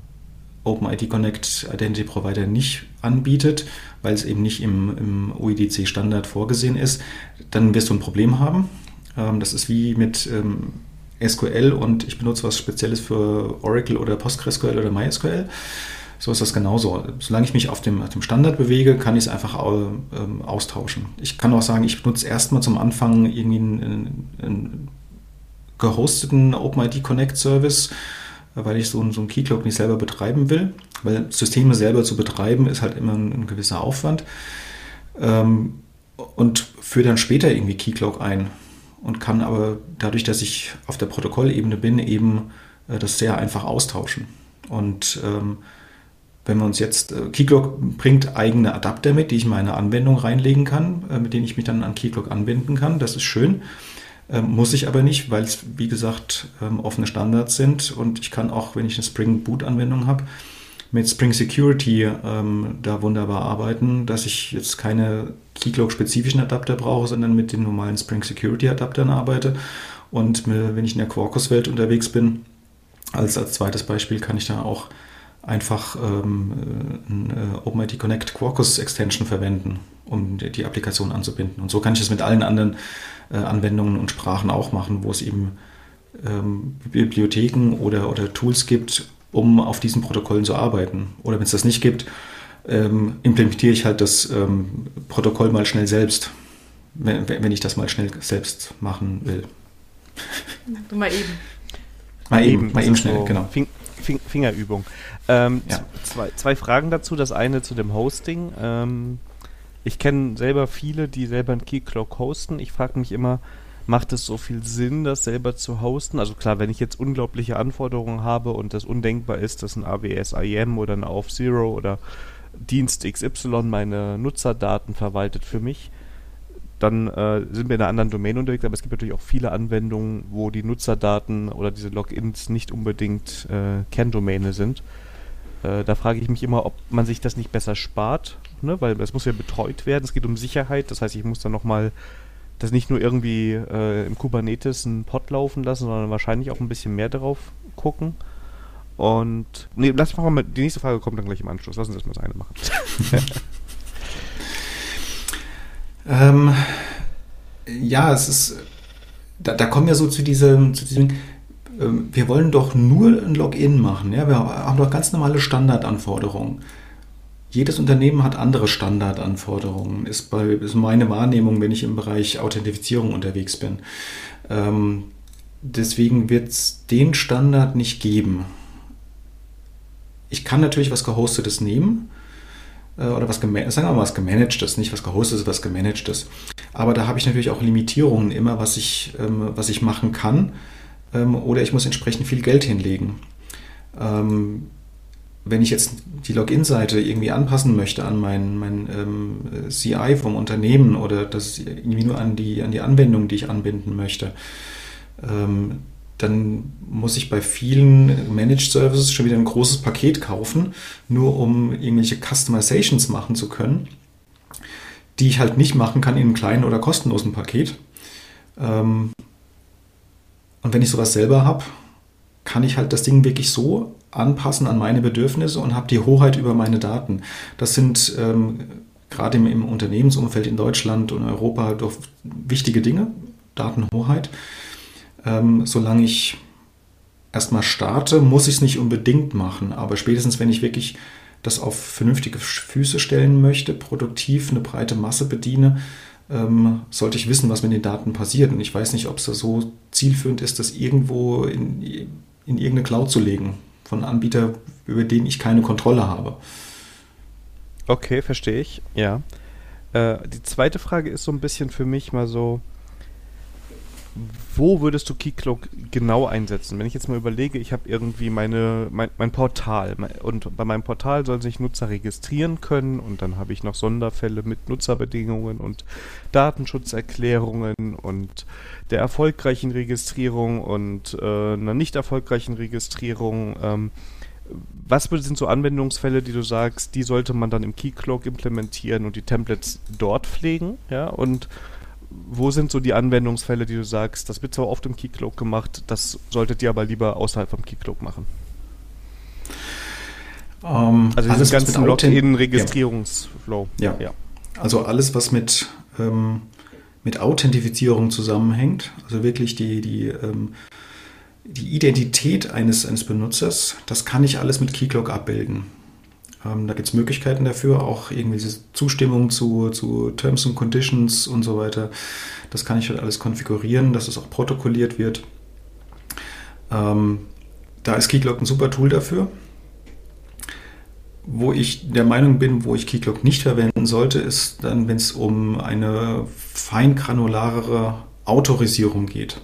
OpenID Connect Identity Provider nicht anbietet, weil es eben nicht im, im UIDC Standard vorgesehen ist, dann wirst du ein Problem haben. Ähm, das ist wie mit ähm, SQL und ich benutze was Spezielles für Oracle oder PostgreSQL oder MySQL. So ist das genauso. Solange ich mich auf dem, auf dem Standard bewege, kann ich es einfach ähm, austauschen. Ich kann auch sagen, ich benutze erstmal zum Anfang irgendwie einen, einen gehosteten OpenID Connect Service weil ich so, ein, so einen Keycloak nicht selber betreiben will, weil Systeme selber zu betreiben ist halt immer ein, ein gewisser Aufwand. Ähm, und führe dann später irgendwie Keycloak ein und kann aber dadurch, dass ich auf der Protokollebene bin, eben äh, das sehr einfach austauschen. Und ähm, wenn wir uns jetzt, äh, Keycloak bringt eigene Adapter mit, die ich in meine Anwendung reinlegen kann, äh, mit denen ich mich dann an Keycloak anbinden kann. Das ist schön. Ähm, muss ich aber nicht, weil es, wie gesagt, ähm, offene Standards sind und ich kann auch, wenn ich eine Spring Boot-Anwendung habe, mit Spring Security ähm, da wunderbar arbeiten, dass ich jetzt keine Keycloak-spezifischen Adapter brauche, sondern mit den normalen Spring Security Adaptern arbeite. Und wenn ich in der Quarkus-Welt unterwegs bin, als, als zweites Beispiel kann ich dann auch einfach ähm, eine OpenID Connect Quarkus Extension verwenden, um die, Applikation anzubinden. Und so kann ich es mit allen anderen äh, Anwendungen und Sprachen auch machen, wo es eben ähm, Bibliotheken oder, oder Tools gibt, um auf diesen Protokollen zu arbeiten. Oder wenn es das nicht gibt, ähm, implementiere ich halt das ähm, Protokoll mal schnell selbst, wenn, wenn ich das mal schnell selbst machen will. Du mal eben. Mal eben, mal eben schnell, so genau. Fing, Fing, Fingerübung. Ähm, ja. zwei, zwei Fragen dazu. Das eine zu dem Hosting. Ich kenne selber viele, die selber ein Keycloak hosten. Ich frage mich immer, macht es so viel Sinn, das selber zu hosten? Also klar, wenn ich jetzt unglaubliche Anforderungen habe und das undenkbar ist, dass ein AWS IM oder ein Auth0 oder Dienst XY meine Nutzerdaten verwaltet für mich, dann äh, sind wir in einer anderen Domain unterwegs, aber es gibt natürlich auch viele Anwendungen, wo die Nutzerdaten oder diese Logins nicht unbedingt äh, Kerndomäne sind. Äh, da frage ich mich immer, ob man sich das nicht besser spart, ne? weil es muss ja betreut werden, es geht um Sicherheit, das heißt, ich muss dann nochmal das nicht nur irgendwie äh, im Kubernetes einen Pod laufen lassen, sondern wahrscheinlich auch ein bisschen mehr darauf gucken. Und nee, lass mal die nächste Frage kommt dann gleich im Anschluss. Lass uns erstmal das eine machen. ähm, ja, es ist, da, da kommen wir so zu diesem, zu diesem ähm, wir wollen doch nur ein Login machen. Ja? Wir haben doch ganz normale Standardanforderungen. Jedes Unternehmen hat andere Standardanforderungen, ist, bei, ist meine Wahrnehmung, wenn ich im Bereich Authentifizierung unterwegs bin. Ähm, deswegen wird es den Standard nicht geben. Ich kann natürlich was Gehostetes nehmen äh, oder was, sagen wir mal was Gemanagtes, nicht was Gehostetes, was Gemanagtes. Aber da habe ich natürlich auch Limitierungen immer, was ich, ähm, was ich machen kann ähm, oder ich muss entsprechend viel Geld hinlegen. Wenn ich jetzt die Login-Seite irgendwie anpassen möchte an mein, mein ähm, CI vom Unternehmen oder das irgendwie nur an die, an die Anwendung, die ich anbinden möchte, ähm, dann muss ich bei vielen Managed Services schon wieder ein großes Paket kaufen, nur um irgendwelche Customizations machen zu können, die ich halt nicht machen kann in einem kleinen oder kostenlosen Paket. Ähm, und wenn ich sowas selber habe, kann ich halt das Ding wirklich so anpassen an meine Bedürfnisse und habe die Hoheit über meine Daten. Das sind ähm, gerade im, im, Unternehmensumfeld in Deutschland und Europa doch wichtige Dinge, Datenhoheit. Ähm, solange ich erstmal starte, muss ich es nicht unbedingt machen, aber spätestens wenn ich wirklich das auf vernünftige Füße stellen möchte, produktiv eine breite Masse bediene, ähm, sollte ich wissen, was mit den Daten passiert. Und ich weiß nicht, ob es da so zielführend ist, das irgendwo in, in irgendeine Cloud zu legen von einem Anbieter, über den ich keine Kontrolle habe. Okay, verstehe ich, ja. Äh, die zweite Frage ist so ein bisschen für mich mal so, wo würdest du Keycloak genau einsetzen? Wenn ich jetzt mal überlege, ich habe irgendwie meine, mein, mein Portal und bei meinem Portal sollen sich Nutzer registrieren können und dann habe ich noch Sonderfälle mit Nutzerbedingungen und Datenschutzerklärungen und der erfolgreichen Registrierung und äh, einer nicht erfolgreichen Registrierung. Ähm, was sind so Anwendungsfälle, die du sagst, die sollte man dann im Keycloak implementieren und die Templates dort pflegen? Ja, und wo sind so die Anwendungsfälle, die du sagst, das wird zwar oft im Keycloak gemacht, das solltet ihr aber lieber außerhalb vom Keycloak machen? Um, ähm, also diesen ganzen Login-Registrierungsflow. Ja. ja. Also alles, was mit, ähm, mit Authentifizierung zusammenhängt, also wirklich die, die, ähm, die Identität eines, eines Benutzers, das kann ich alles mit Keycloak abbilden. Ähm, da gibt es Möglichkeiten dafür, auch irgendwie diese Zustimmung zu, zu Terms and Conditions und so weiter. Das kann ich halt alles konfigurieren, dass es auch protokolliert wird. Ähm, da ist Keycloak ein super Tool dafür. Wo ich der Meinung bin, wo ich Keycloak nicht verwenden sollte, ist dann, wenn es um eine feingranularere Autorisierung geht.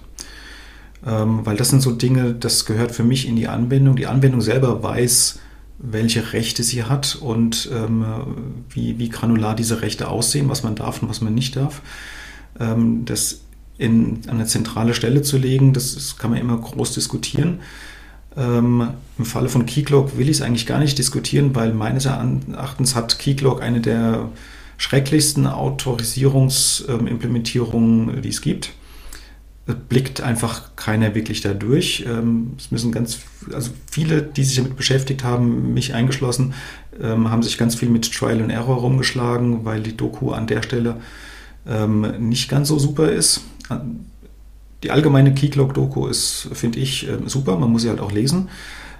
Ähm, weil das sind so Dinge, das gehört für mich in die Anwendung. Die Anwendung selber weiß, welche Rechte sie hat und ähm, wie, wie granular diese Rechte aussehen, was man darf und was man nicht darf. Ähm, das in eine zentrale Stelle zu legen, das, das kann man immer groß diskutieren. Ähm, Im Falle von Keycloak will ich es eigentlich gar nicht diskutieren, weil meines Erachtens hat Keycloak eine der schrecklichsten Autoriserungsimplementierungen, die es gibt. Blickt einfach keiner wirklich da durch. Ähm, es müssen ganz, also viele, die sich damit beschäftigt haben, mich eingeschlossen, ähm, haben sich ganz viel mit Trial and Error rumgeschlagen, weil die Doku an der Stelle ähm, nicht ganz so super ist. Die allgemeine Keycloak-Doku ist, finde ich, super. Man muss sie halt auch lesen.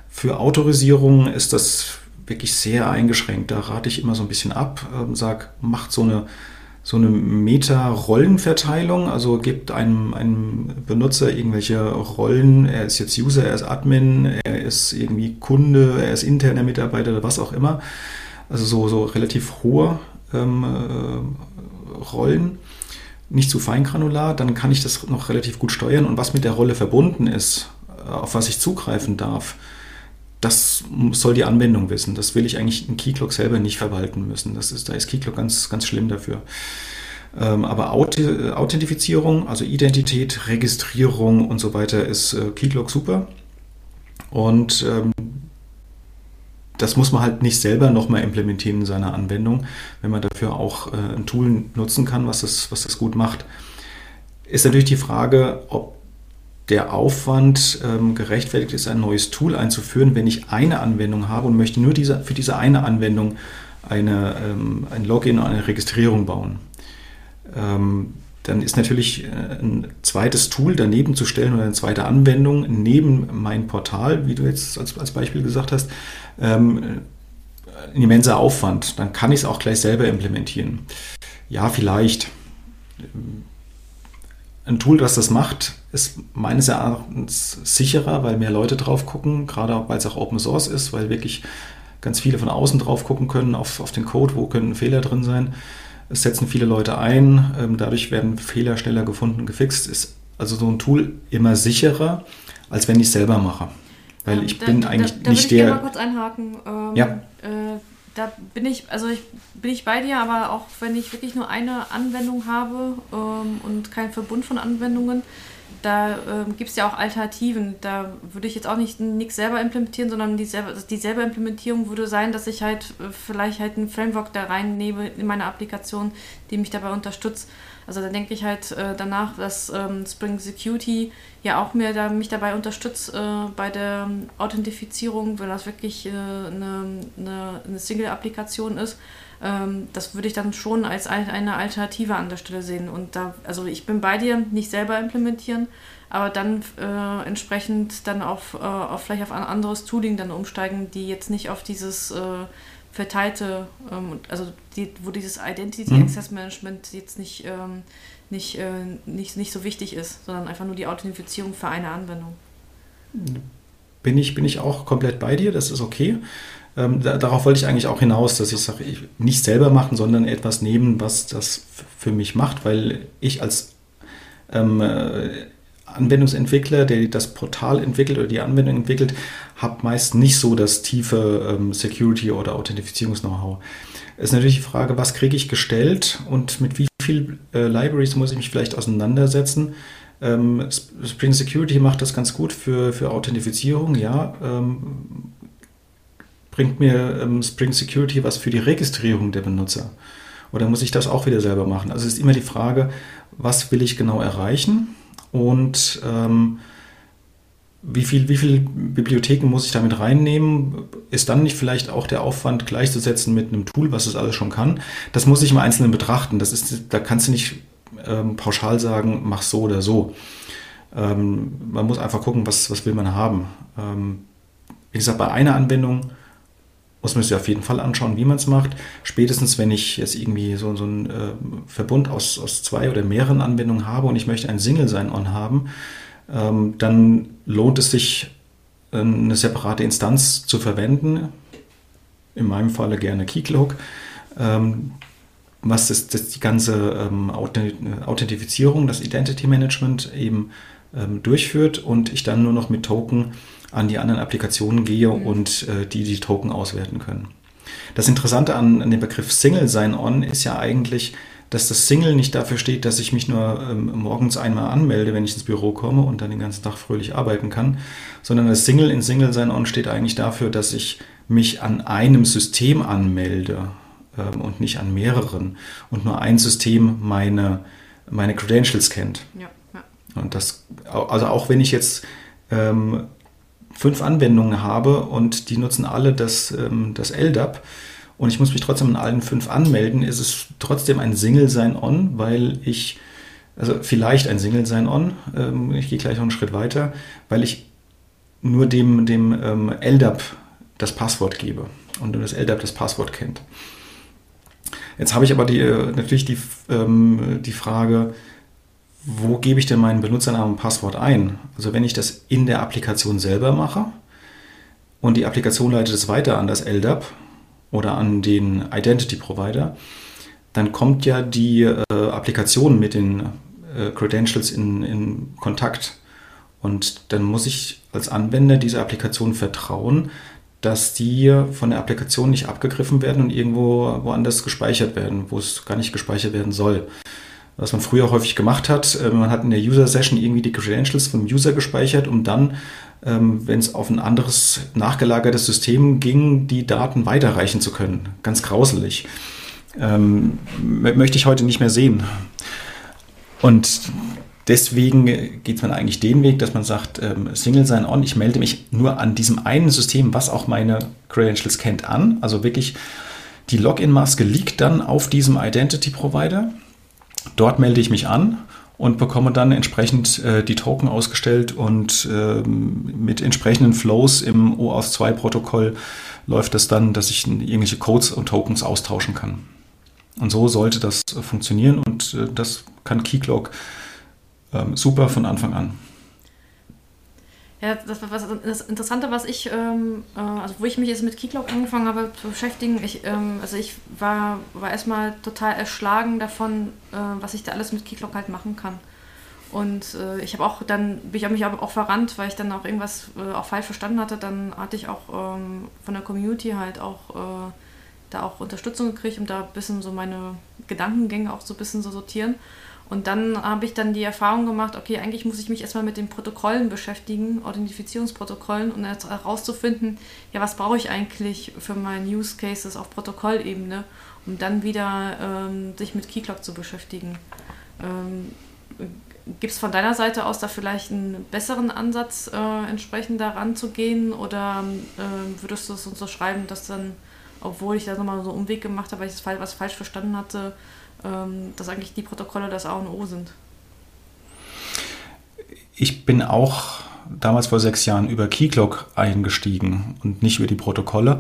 Für Autorisierung ist das wirklich sehr eingeschränkt. Da rate ich immer so ein bisschen ab. Sag, macht so eine so eine Meta-Rollenverteilung, also gibt einem, einem Benutzer irgendwelche Rollen, er ist jetzt User, er ist Admin, er ist irgendwie Kunde, er ist interner Mitarbeiter was auch immer. Also so, so relativ hohe ähm, äh, Rollen, nicht zu feingranular, dann kann ich das noch relativ gut steuern und was mit der Rolle verbunden ist, auf was ich zugreifen darf, das soll die Anwendung wissen. Das will ich eigentlich in Keycloak selber nicht verwalten müssen. Das ist, da ist Keycloak ganz, ganz schlimm dafür. Ähm, aber Authentifizierung, also Identität, Registrierung und so weiter ist äh, Keycloak super. Und ähm, das muss man halt nicht selber nochmal implementieren in seiner Anwendung, wenn man dafür auch äh, ein Tool nutzen kann, was das, was das gut macht. Ist natürlich die Frage, ob der Aufwand ähm, gerechtfertigt ist, ein neues Tool einzuführen, wenn ich eine Anwendung habe und möchte nur diese, für diese eine Anwendung eine, ähm, ein Login und eine Registrierung bauen. Ähm, dann ist natürlich äh, ein zweites Tool daneben zu stellen oder eine zweite Anwendung neben mein Portal, wie du jetzt als, als Beispiel gesagt hast, ähm, ein immenser Aufwand. Dann kann ich es auch gleich selber implementieren. Ja, vielleicht ein Tool, das das macht, ist meines Erachtens sicherer, weil mehr Leute drauf gucken, gerade weil es auch Open Source ist, weil wirklich ganz viele von außen drauf gucken können auf, auf den Code, wo können Fehler drin sein. Es setzen viele Leute ein, ähm, dadurch werden Fehler schneller gefunden und gefixt. Ist also so ein Tool immer sicherer, als wenn ich es selber mache. Weil ähm, ich da, bin da, eigentlich da, da nicht würde ich der. mal kurz einhaken. Ähm, ja. Äh, da bin ich, also ich bin ich bei dir, aber auch wenn ich wirklich nur eine Anwendung habe ähm, und kein Verbund von Anwendungen, da ähm, gibt es ja auch Alternativen. Da würde ich jetzt auch nicht nichts selber implementieren, sondern die selber, die selber Implementierung würde sein, dass ich halt äh, vielleicht halt ein Framework da reinnehme in meine Applikation, die mich dabei unterstützt. Also da denke ich halt äh, danach, dass ähm, Spring Security ja auch mir da, mich dabei unterstützt äh, bei der Authentifizierung, wenn das wirklich äh, eine, eine, eine Single-Applikation ist. Ähm, das würde ich dann schon als eine Alternative an der Stelle sehen. Und da, also ich bin bei dir, nicht selber implementieren, aber dann äh, entsprechend dann auf, äh, auf vielleicht auf ein anderes Tooling dann umsteigen, die jetzt nicht auf dieses äh, verteilte, ähm, also die, wo dieses Identity mhm. Access Management jetzt nicht, ähm, nicht, äh, nicht, nicht so wichtig ist, sondern einfach nur die Authentifizierung für eine Anwendung. Bin ich, bin ich auch komplett bei dir, das ist okay. Ähm, da, darauf wollte ich eigentlich auch hinaus, dass ich sage, ich nicht selber machen, sondern etwas nehmen, was das für mich macht, weil ich als ähm, äh, Anwendungsentwickler, der das Portal entwickelt oder die Anwendung entwickelt, habe meist nicht so das tiefe ähm, Security- oder Authentifizierungs-Know-how. Es ist natürlich die Frage, was kriege ich gestellt und mit wie viel äh, Libraries muss ich mich vielleicht auseinandersetzen. Ähm, Spring Security macht das ganz gut für, für Authentifizierung, ja. Ähm, bringt mir ähm, Spring Security was für die Registrierung der Benutzer? Oder muss ich das auch wieder selber machen? Also es ist immer die Frage, was will ich genau erreichen und ähm, wie viel, wie viel Bibliotheken muss ich damit reinnehmen? Ist dann nicht vielleicht auch der Aufwand gleichzusetzen mit einem Tool, was das alles schon kann? Das muss ich im Einzelnen betrachten. Das ist, da kannst du nicht ähm, pauschal sagen, mach so oder so. Ähm, man muss einfach gucken, was, was will man haben. Ähm, wie gesagt, bei einer Anwendung muss man sich auf jeden Fall anschauen, wie man es macht. Spätestens, wenn ich jetzt irgendwie so, so einen äh, Verbund aus, aus zwei oder mehreren Anwendungen habe und ich möchte ein Single Sign-On haben, ähm, dann lohnt es sich, eine separate Instanz zu verwenden. In meinem Falle gerne Keycloak. Ähm, was das, das die ganze ähm, Authentifizierung, das Identity Management eben ähm, durchführt und ich dann nur noch mit Token an die anderen Applikationen gehe mhm. und äh, die die Token auswerten können. Das Interessante an, an dem Begriff Single Sign-On ist ja eigentlich, dass das Single nicht dafür steht, dass ich mich nur ähm, morgens einmal anmelde, wenn ich ins Büro komme und dann den ganzen Tag fröhlich arbeiten kann, sondern das Single in Single Sign-On steht eigentlich dafür, dass ich mich an einem System anmelde ähm, und nicht an mehreren und nur ein System meine, meine Credentials kennt. Ja. Und das, also auch wenn ich jetzt ähm, fünf Anwendungen habe und die nutzen alle das, ähm, das LDAP und ich muss mich trotzdem in allen fünf anmelden, ist es trotzdem ein Single Sign-On, weil ich, also vielleicht ein Single Sign-On, ähm, ich gehe gleich noch einen Schritt weiter, weil ich nur dem, dem ähm, LDAP das Passwort gebe und das LDAP das Passwort kennt. Jetzt habe ich aber die, äh, natürlich die, die Frage, wo gebe ich denn meinen Benutzernamen und Passwort ein? Also wenn ich das in der Applikation selber mache und die Applikation leitet es weiter an das LDAP oder an den Identity Provider, dann kommt ja die äh, Applikation mit den äh, Credentials in, in Kontakt. Und dann muss ich als Anwender dieser Applikation vertrauen, dass die von der Applikation nicht abgegriffen werden und irgendwo woanders gespeichert werden, wo es gar nicht gespeichert werden soll. Was man früher häufig gemacht hat, äh, man hat in der User-Session irgendwie die Credentials vom User gespeichert, um dann, ähm, wenn es auf ein anderes nachgelagertes System ging, die Daten weiterreichen zu können. Ganz grauselig. Ähm, möchte ich heute nicht mehr sehen. Und Deswegen geht man eigentlich den Weg, dass man sagt, ähm, Single Sign-On, ich melde mich nur an diesem einen System, was auch meine Credentials kennt, an. Also wirklich, die Login-Maske liegt dann auf diesem Identity-Provider. Dort melde ich mich an und bekomme dann entsprechend äh, die Token ausgestellt und äh, mit entsprechenden Flows im OAuth2-Protokoll läuft es dann, dass ich irgendwelche Codes und Tokens austauschen kann. Und so sollte das funktionieren und äh, das kann Keycloak ähm, super von Anfang an. Ja, das, was, das Interessante, was ich, ähm, äh, also wo ich mich jetzt mit Keycloak angefangen habe zu beschäftigen, ich, ähm, also ich war, war erstmal total erschlagen davon, äh, was ich da alles mit Keycloak halt machen kann. Und äh, ich habe auch dann, bin ich mich aber auch verrannt, weil ich dann auch irgendwas äh, auch falsch verstanden hatte. Dann hatte ich auch ähm, von der Community halt auch äh, da auch Unterstützung gekriegt, um da ein bisschen so meine Gedankengänge auch so ein bisschen so sortieren. Und dann habe ich dann die Erfahrung gemacht, okay, eigentlich muss ich mich erstmal mit den Protokollen beschäftigen, Authentifizierungsprotokollen, um herauszufinden, ja, was brauche ich eigentlich für meine Use Cases auf Protokollebene, um dann wieder ähm, sich mit Keyclock zu beschäftigen. Ähm, Gibt es von deiner Seite aus da vielleicht einen besseren Ansatz, äh, entsprechend daran zu gehen? Oder äh, würdest du es uns so schreiben, dass dann, obwohl ich da nochmal so einen Umweg gemacht habe, weil ich das was falsch verstanden hatte, dass eigentlich die Protokolle das A und O sind. Ich bin auch damals vor sechs Jahren über Keycloak eingestiegen und nicht über die Protokolle.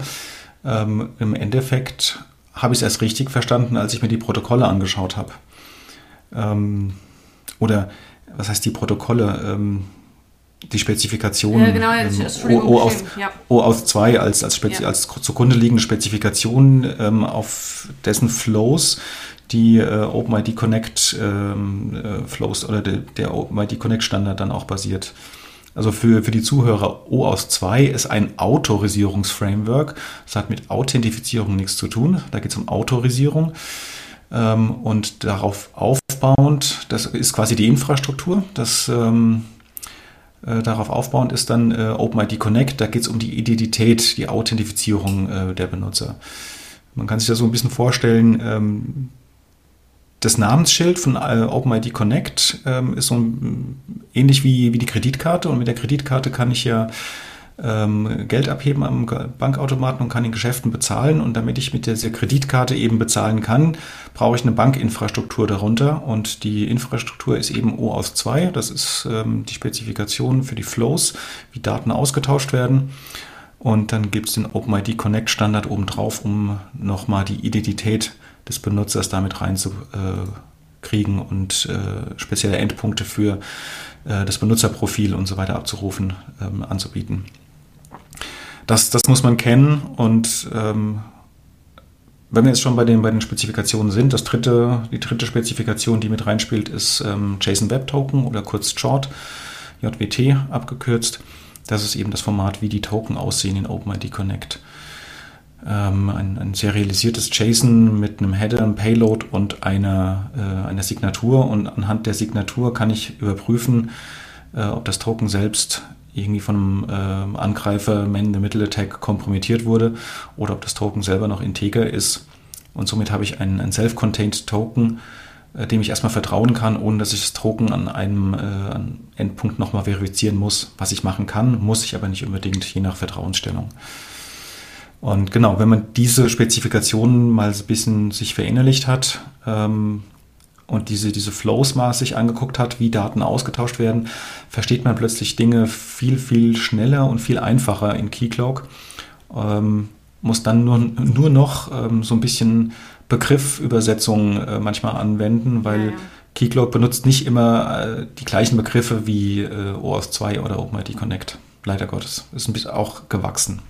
Ähm, Im Endeffekt habe ich es erst richtig verstanden, als ich mir die Protokolle angeschaut habe. Ähm, oder was heißt die Protokolle? Ähm, die Spezifikation ja, genau, ähm, O, aus, ja. O aus 2 als, als, Spezi ja. als zugrunde liegende Spezifikation ähm, auf dessen Flows die äh, OpenID Connect ähm, äh, Flows oder de, der OpenID Connect Standard dann auch basiert. Also für, für die Zuhörer, OAuth 2 ist ein Autorisierungsframework. Das hat mit Authentifizierung nichts zu tun. Da geht es um Autorisierung. Ähm, und darauf aufbauend, das ist quasi die Infrastruktur. Das, ähm, äh, darauf aufbauend ist dann äh, OpenID Connect. Da geht es um die Identität, die Authentifizierung äh, der Benutzer. Man kann sich das so ein bisschen vorstellen, ähm, das Namensschild von äh, OpenID Connect ähm, ist so ein, ähnlich wie, wie die Kreditkarte und mit der Kreditkarte kann ich ja ähm, Geld abheben am Bankautomaten und kann in Geschäften bezahlen. Und damit ich mit dieser Kreditkarte eben bezahlen kann, brauche ich eine Bankinfrastruktur darunter. Und die Infrastruktur ist eben OAuth 2. Das ist ähm, die Spezifikation für die Flows, wie Daten ausgetauscht werden. Und dann gibt es den OpenID Connect Standard obendrauf, um nochmal die Identität zu des Benutzers damit reinzukriegen und äh, spezielle Endpunkte für äh, das Benutzerprofil und so weiter abzurufen, ähm, anzubieten. Das, das muss man kennen und ähm, wenn wir jetzt schon bei den, bei Spezifikationen sind, das dritte, die dritte Spezifikation, die mit reinspielt, ist ähm, JSON Web Token oder kurz Short, JWT abgekürzt. Das ist eben das Format, wie die Token aussehen in OpenID Connect ähm, ein, ein serialisiertes JSON mit einem Header, einem Payload und einer, äh, einer Signatur. Und anhand der Signatur kann ich überprüfen, äh, ob das Token selbst irgendwie von einem äh, Angreifer Man-in-the-Middle-Attack kompromittiert wurde oder ob das Token selber noch integer ist. Und somit habe ich ein, ein Self-Contained Token, äh, dem ich erstmal vertrauen kann, ohne dass ich das Drucken an einem äh, Endpunkt nochmal verifizieren muss, was ich machen kann, muss ich aber nicht unbedingt, je nach Vertrauensstellung. Und genau, wenn man diese Spezifikationen mal ein bisschen sich verinnerlicht hat ähm, und diese, diese Flows mal sich angeguckt hat, wie Daten ausgetauscht werden, versteht man plötzlich Dinge viel, viel schneller und viel einfacher in Keycloak. Ähm, muss dann nur, nur noch ähm, so ein bisschen Begriffübersetzung äh, manchmal anwenden, weil ja, ja. Keycloak benutzt nicht immer äh, die gleichen Begriffe wie äh, OAuth 2 oder OpenID Connect. Leider Gottes. Ist ein bisschen auch gewachsen.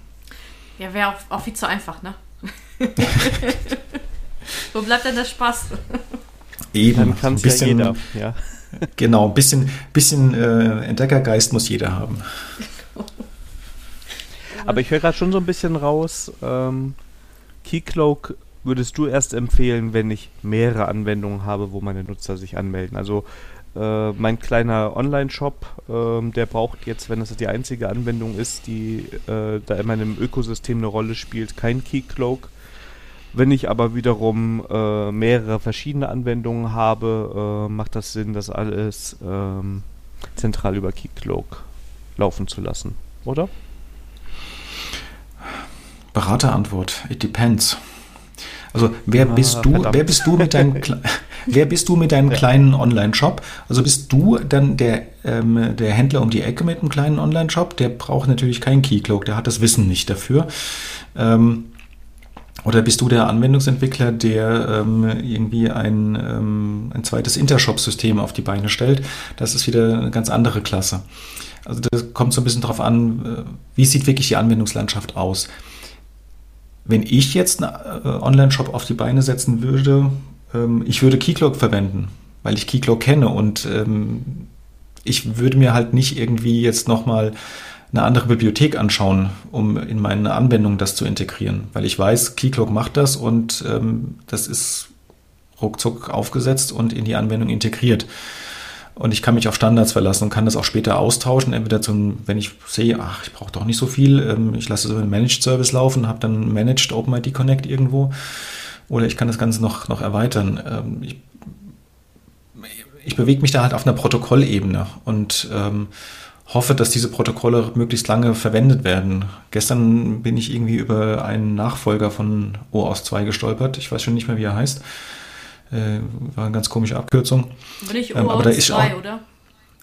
Ja, wäre auch, auch viel zu einfach, ne? Wo bleibt denn der Spaß? Eben, Dann kann es ja jeder. Ja. genau, ein bisschen, bisschen äh, Entdeckergeist muss jeder haben. Aber ich höre gerade schon so ein bisschen raus, ähm, Keycloak würdest du erst empfehlen, wenn ich mehrere Anwendungen habe, wo meine Nutzer sich anmelden. Also äh, mein kleiner Online-Shop, äh, der braucht jetzt, wenn das die einzige Anwendung ist, die äh, da in meinem Ökosystem eine Rolle spielt, kein Keycloak. Wenn ich aber wiederum äh, mehrere verschiedene Anwendungen habe, äh, macht das Sinn, das alles ähm, zentral über Keycloak laufen zu lassen, oder? Beraterantwort. It depends. Also wer ah, bist du? Verdammt. Wer bist du mit deinem Wer bist du mit deinem kleinen Online-Shop? Also bist du dann der, ähm, der Händler um die Ecke mit einem kleinen Online-Shop? Der braucht natürlich keinen Keycloak, der hat das Wissen nicht dafür. Ähm, oder bist du der Anwendungsentwickler, der ähm, irgendwie ein, ähm, ein zweites Intershop-System auf die Beine stellt? Das ist wieder eine ganz andere Klasse. Also das kommt so ein bisschen darauf an, äh, wie sieht wirklich die Anwendungslandschaft aus. Wenn ich jetzt einen äh, Online-Shop auf die Beine setzen würde, ähm, ich würde Keycloak verwenden, weil ich Keycloak kenne und ähm, ich würde mir halt nicht irgendwie jetzt nochmal eine andere Bibliothek anschauen, um in meine Anwendung das zu integrieren, weil ich weiß, Keycloak macht das und ähm, das ist ruckzuck aufgesetzt und in die Anwendung integriert. Und ich kann mich auf Standards verlassen und kann das auch später austauschen. Entweder zum, wenn ich sehe, ach, ich brauche doch nicht so viel, ähm, ich lasse über einen Managed Service laufen, habe dann Managed OpenID Connect irgendwo. Oder ich kann das Ganze noch, noch erweitern. Ähm, ich, ich bewege mich da halt auf einer Protokollebene und ähm, hoffe, dass diese Protokolle möglichst lange verwendet werden. Gestern bin ich irgendwie über einen Nachfolger von OAuth 2 gestolpert. Ich weiß schon nicht mehr, wie er heißt. Äh, war eine ganz komische Abkürzung. Bin ich ähm, aber da ist 2, auch, oder?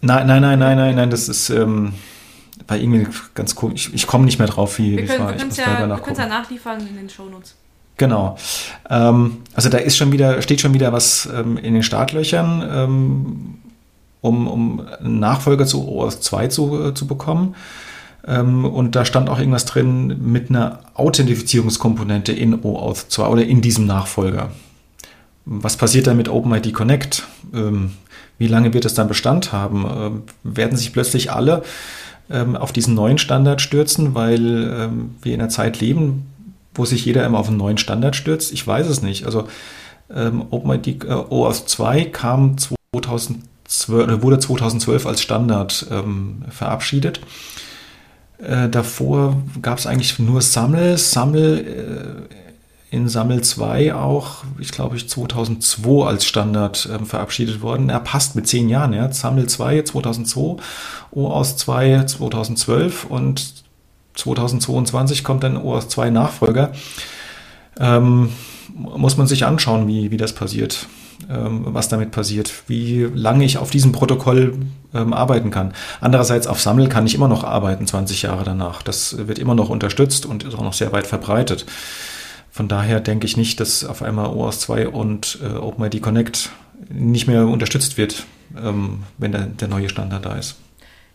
Nein, nein, nein, nein, nein, nein, das ist ähm, war irgendwie ganz komisch. Ich, ich komme nicht mehr drauf, wie, war. Muss ja, nachgucken. Wir können es ja nachliefern in den Shownotes. Genau. Ähm, also da ist schon wieder, steht schon wieder was ähm, in den Startlöchern, ähm, um, um einen Nachfolger zu OS 2 zu, äh, zu bekommen. Ähm, und da stand auch irgendwas drin mit einer Authentifizierungskomponente in OAuth 2 oder in diesem Nachfolger. Was passiert dann mit OpenID Connect? Ähm, wie lange wird es dann Bestand haben? Ähm, werden sich plötzlich alle ähm, auf diesen neuen Standard stürzen, weil wir in einer Zeit leben, wo sich jeder immer auf einen neuen Standard stürzt? Ich weiß es nicht. Also OpenID äh, OAuth 2 kam 2012, wurde 2012 als Standard verabschiedet. Äh, davor gab es eigentlich nur Sammel, Sammel äh, in Sammel 2 auch, ich glaube, ich 2002 als Standard ähm, verabschiedet worden. Er passt mit zehn Jahren, ja. Sammel 2 2002, OAuth 2 2012 und 2022 kommt dann OAuth 2 Nachfolger. Ähm, muss man sich anschauen, wie, wie das passiert, ähm, was damit passiert, wie lange ich auf diesem Protokoll ähm, arbeiten kann. Andererseits auf Sammel kann ich immer noch arbeiten, 20 Jahre danach. Das wird immer noch unterstützt und ist auch noch sehr weit verbreitet. Von daher denke ich nicht, dass auf einmal OAuth 2 und äh, OpenID Connect nicht mehr unterstützt wird, ähm, wenn der, der neue Standard da ist.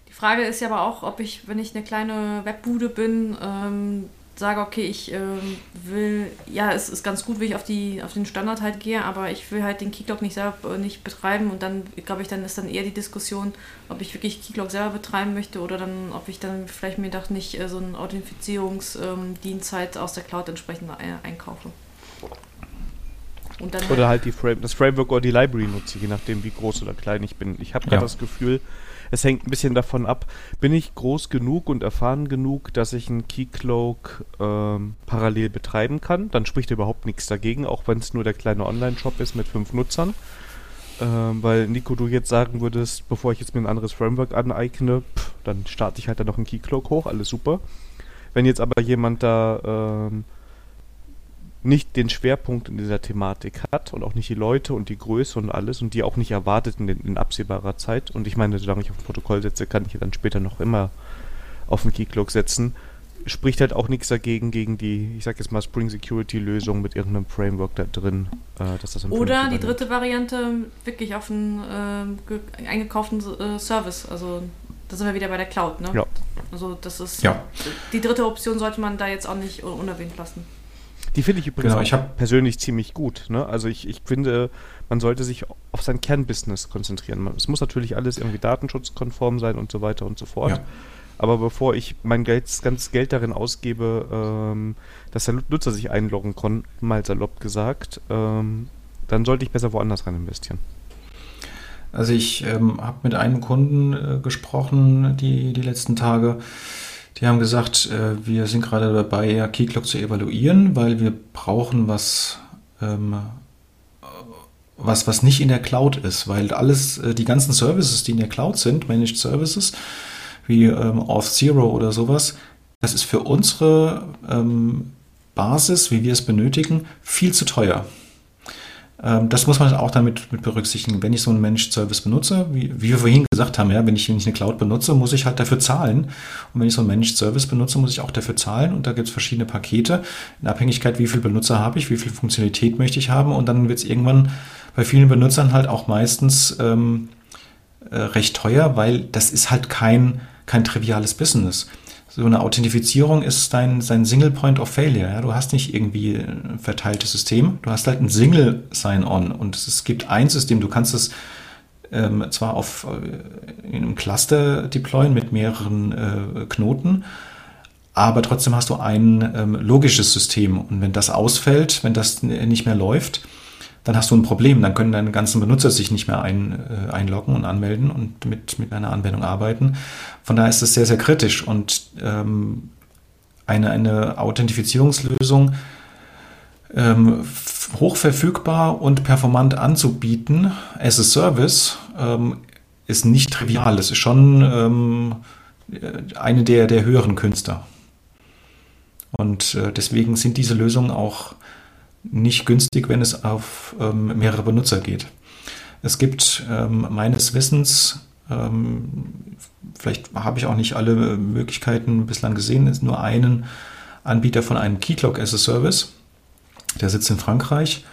Die Frage ist ja aber auch, ob ich, wenn ich eine kleine Webbude bin, ähm, sage, okay, ich ähm, will, ja, es ist ganz gut, wie ich auf, die, auf den Standard halt gehe, aber ich will halt den Keyclock nicht selber nicht betreiben und dann, glaube ich, dann ist dann eher die Diskussion, ob ich wirklich Keyclock selber betreiben möchte oder dann, ob ich dann vielleicht mir doch nicht äh, so einen Authentifizierungsdienst ähm, halt aus der Cloud entsprechend einkaufe. Oder halt die Frame, das Framework oder die Library nutze, je nachdem, wie groß oder klein ich bin. Ich habe gerade ja. das Gefühl, es hängt ein bisschen davon ab, bin ich groß genug und erfahren genug, dass ich einen Keycloak ähm, parallel betreiben kann. Dann spricht überhaupt nichts dagegen, auch wenn es nur der kleine Online-Shop ist mit fünf Nutzern. Ähm, weil Nico, du jetzt sagen würdest, bevor ich jetzt mir ein anderes Framework aneigne, pff, dann starte ich halt dann noch einen Keycloak hoch, alles super. Wenn jetzt aber jemand da ähm, nicht den Schwerpunkt in dieser Thematik hat und auch nicht die Leute und die Größe und alles und die auch nicht erwartet in, den, in absehbarer Zeit. Und ich meine, solange ich auf ein Protokoll setze, kann ich ja dann später noch immer auf den Keycloak setzen. Spricht halt auch nichts dagegen gegen die, ich sag jetzt mal, Spring Security Lösung mit irgendeinem Framework da drin, äh, dass das Oder die dritte Variante, wirklich auf einen äh, eingekauften äh, Service. Also da sind wir wieder bei der Cloud, ne? Ja. Also das ist ja. die dritte Option sollte man da jetzt auch nicht unerwähnt lassen. Die finde ich übrigens genau, ich persönlich ziemlich gut. Ne? Also ich, ich finde, man sollte sich auf sein Kernbusiness konzentrieren. Es muss natürlich alles irgendwie datenschutzkonform sein und so weiter und so fort. Ja. Aber bevor ich mein ganzes Geld darin ausgebe, ähm, dass der Nutzer sich einloggen kann, mal salopp gesagt, ähm, dann sollte ich besser woanders rein investieren. Also ich ähm, habe mit einem Kunden äh, gesprochen die, die letzten Tage, die haben gesagt, äh, wir sind gerade dabei, Keyclock zu evaluieren, weil wir brauchen was, ähm, was, was nicht in der Cloud ist, weil alles, äh, die ganzen Services, die in der Cloud sind, Managed Services, wie ähm, Auth Zero oder sowas, das ist für unsere ähm, Basis, wie wir es benötigen, viel zu teuer. Ähm, das muss man auch damit mit berücksichtigen. Wenn ich so einen Managed Service benutze, wie, wie, wir vorhin gesagt haben, ja, wenn ich nicht eine Cloud benutze, muss ich halt dafür zahlen. Und wenn ich so einen Managed Service benutze, muss ich auch dafür zahlen. Und da gibt es verschiedene Pakete in Abhängigkeit, wie viel Benutzer habe ich, wie viel Funktionalität möchte ich haben. Und dann wird es irgendwann bei vielen Benutzern halt auch meistens ähm, äh, recht teuer, weil das ist halt kein, kein triviales Business so eine Authentifizierung ist dein, dein Single Point of Failure. Ja? Du hast nicht irgendwie ein verteiltes System, du hast halt ein Single Sign-On und es gibt ein System, du kannst es ähm, zwar auf äh, in einem Cluster deployen mit mehreren äh, Knoten, aber trotzdem hast du ein ähm, logisches System und wenn das ausfällt, wenn das nicht mehr läuft, dann hast du ein Problem. Dann können deine ganzen Benutzer sich nicht mehr ein, äh, einloggen und anmelden und mit, mit einer Anwendung arbeiten. Von daher ist es sehr, sehr kritisch. Und ähm, eine, eine Authentifizierungslösung ähm, hochverfügbar und performant anzubieten as a Service ähm, ist nicht trivial. Es ist schon ähm, eine der, der höheren Künste. Und äh, deswegen sind diese Lösungen auch nicht günstig, wenn es auf ähm, mehrere Benutzer geht. Es gibt ähm, meines Wissens, ähm, vielleicht habe ich auch nicht alle Möglichkeiten bislang gesehen, ist nur einen Anbieter von einem Keycloak as a Service. Der sitzt in Frankreich.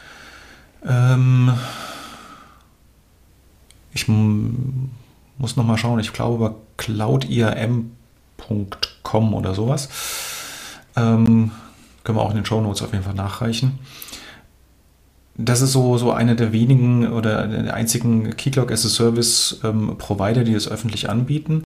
Ähm, ich muss noch mal schauen, ich glaube über cloudirm.com oder sowas. Ähm, können wir auch in den Show Notes auf jeden Fall nachreichen. Das ist so, so einer der wenigen oder der einzigen Keycloak as a Service ähm, Provider, die es öffentlich anbieten.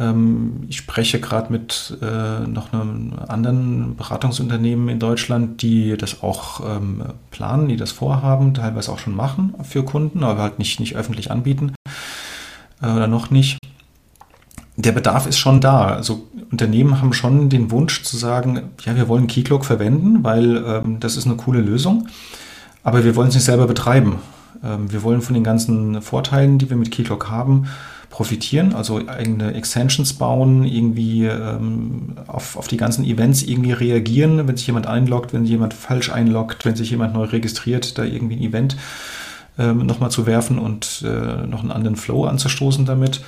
Ähm, ich spreche gerade mit äh, noch einem anderen Beratungsunternehmen in Deutschland, die das auch ähm, planen, die das vorhaben, teilweise auch schon machen für Kunden, aber halt nicht, nicht öffentlich anbieten äh, oder noch nicht der Bedarf ist schon da. Also Unternehmen haben schon den Wunsch zu sagen, ja, wir wollen Keycloak verwenden, weil ähm, das ist eine coole Lösung, aber wir wollen es nicht selber betreiben. Ähm, wir wollen von den ganzen Vorteilen, die wir mit Keycloak haben, profitieren, also eigene Extensions bauen, irgendwie ähm, auf, auf die ganzen Events irgendwie reagieren, wenn sich jemand einloggt, wenn jemand falsch einloggt, wenn sich jemand neu registriert, da irgendwie ein Event ähm, nochmal zu werfen und äh, noch einen anderen Flow anzustoßen damit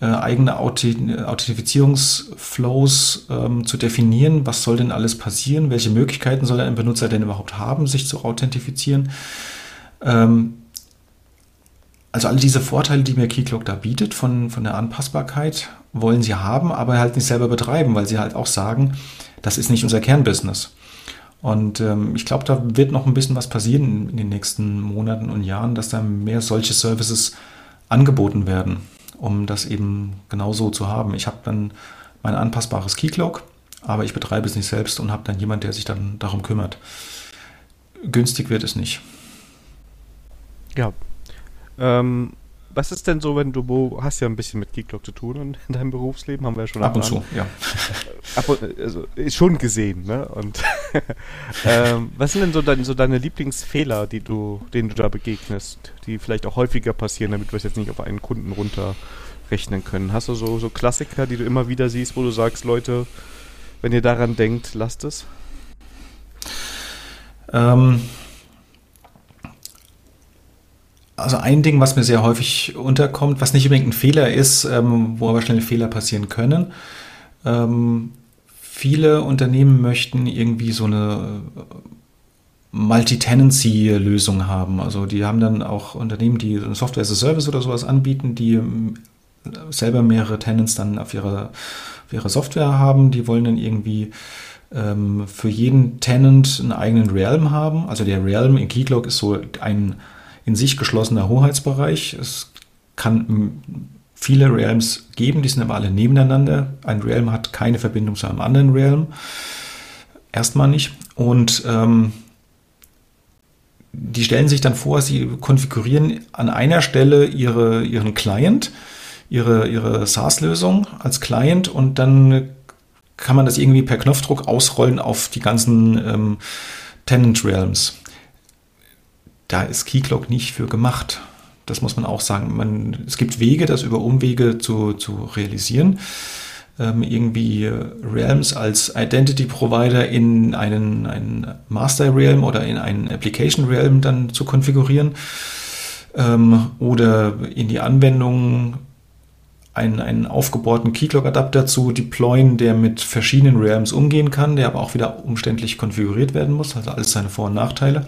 äh, eigene Authentifizierungsflows ähm, zu definieren. Was soll denn alles passieren? Welche Möglichkeiten soll ein Benutzer denn überhaupt haben, sich zu authentifizieren? Ähm, also all diese Vorteile, die mir Keycloak da bietet von, von der Anpassbarkeit, wollen sie haben, aber halt nicht selber betreiben, weil sie halt auch sagen, das ist nicht unser Kernbusiness. Und ähm, ich glaube, da wird noch ein bisschen was passieren in, in den nächsten Monaten und Jahren, dass da mehr solche Services angeboten werden um das eben genau so zu haben. Ich habe dann mein anpassbares Keycloak, aber ich betreibe es nicht selbst und habe dann jemand, der sich dann darum kümmert. Günstig wird es nicht. Ja. Ähm, was ist denn so, wenn du, hast ja ein bisschen mit Keycloak zu tun in deinem Berufsleben, haben wir ja schon Ab und zu, ja. also, schon gesehen, ne? Und ähm, was sind denn so, dein, so, deine Lieblingsfehler, die du, denen du da begegnest, die vielleicht auch häufiger passieren, damit wir es jetzt nicht auf einen Kunden runterrechnen können? Hast du so, so Klassiker, die du immer wieder siehst, wo du sagst, Leute, wenn ihr daran denkt, lasst es? Ähm, also ein Ding, was mir sehr häufig unterkommt, was nicht unbedingt ein Fehler ist, ähm, wo aber schnell Fehler passieren können. Ähm, viele Unternehmen möchten irgendwie so eine äh, Multi-Tenancy-Lösung haben. Also die haben dann auch Unternehmen, die Software as a Service oder sowas anbieten, die ähm, selber mehrere Tenants dann auf ihrer, auf ihrer Software haben. Die wollen dann irgendwie ähm, für jeden Tenant einen eigenen Realm haben. Also der Realm in Keycloak ist so ein in sich geschlossener Hoheitsbereich. Es kann viele Realms geben, die sind aber alle nebeneinander. Ein Realm hat keine Verbindung zu einem anderen Realm. Erstmal nicht. Und ähm, die stellen sich dann vor, sie konfigurieren an einer Stelle ihre, ihren Client, ihre, ihre SaaS-Lösung als Client und dann kann man das irgendwie per Knopfdruck ausrollen auf die ganzen ähm, Tenant Realms. Da ist Keycloak nicht für gemacht. Das muss man auch sagen. Man, es gibt Wege, das über Umwege zu, zu realisieren. Ähm, irgendwie Realms als Identity Provider in einen, einen Master Realm oder in einen Application Realm dann zu konfigurieren. Ähm, oder in die Anwendung einen, einen aufgebohrten Keycloak-Adapter zu deployen, der mit verschiedenen Realms umgehen kann, der aber auch wieder umständlich konfiguriert werden muss, also alles seine Vor- und Nachteile.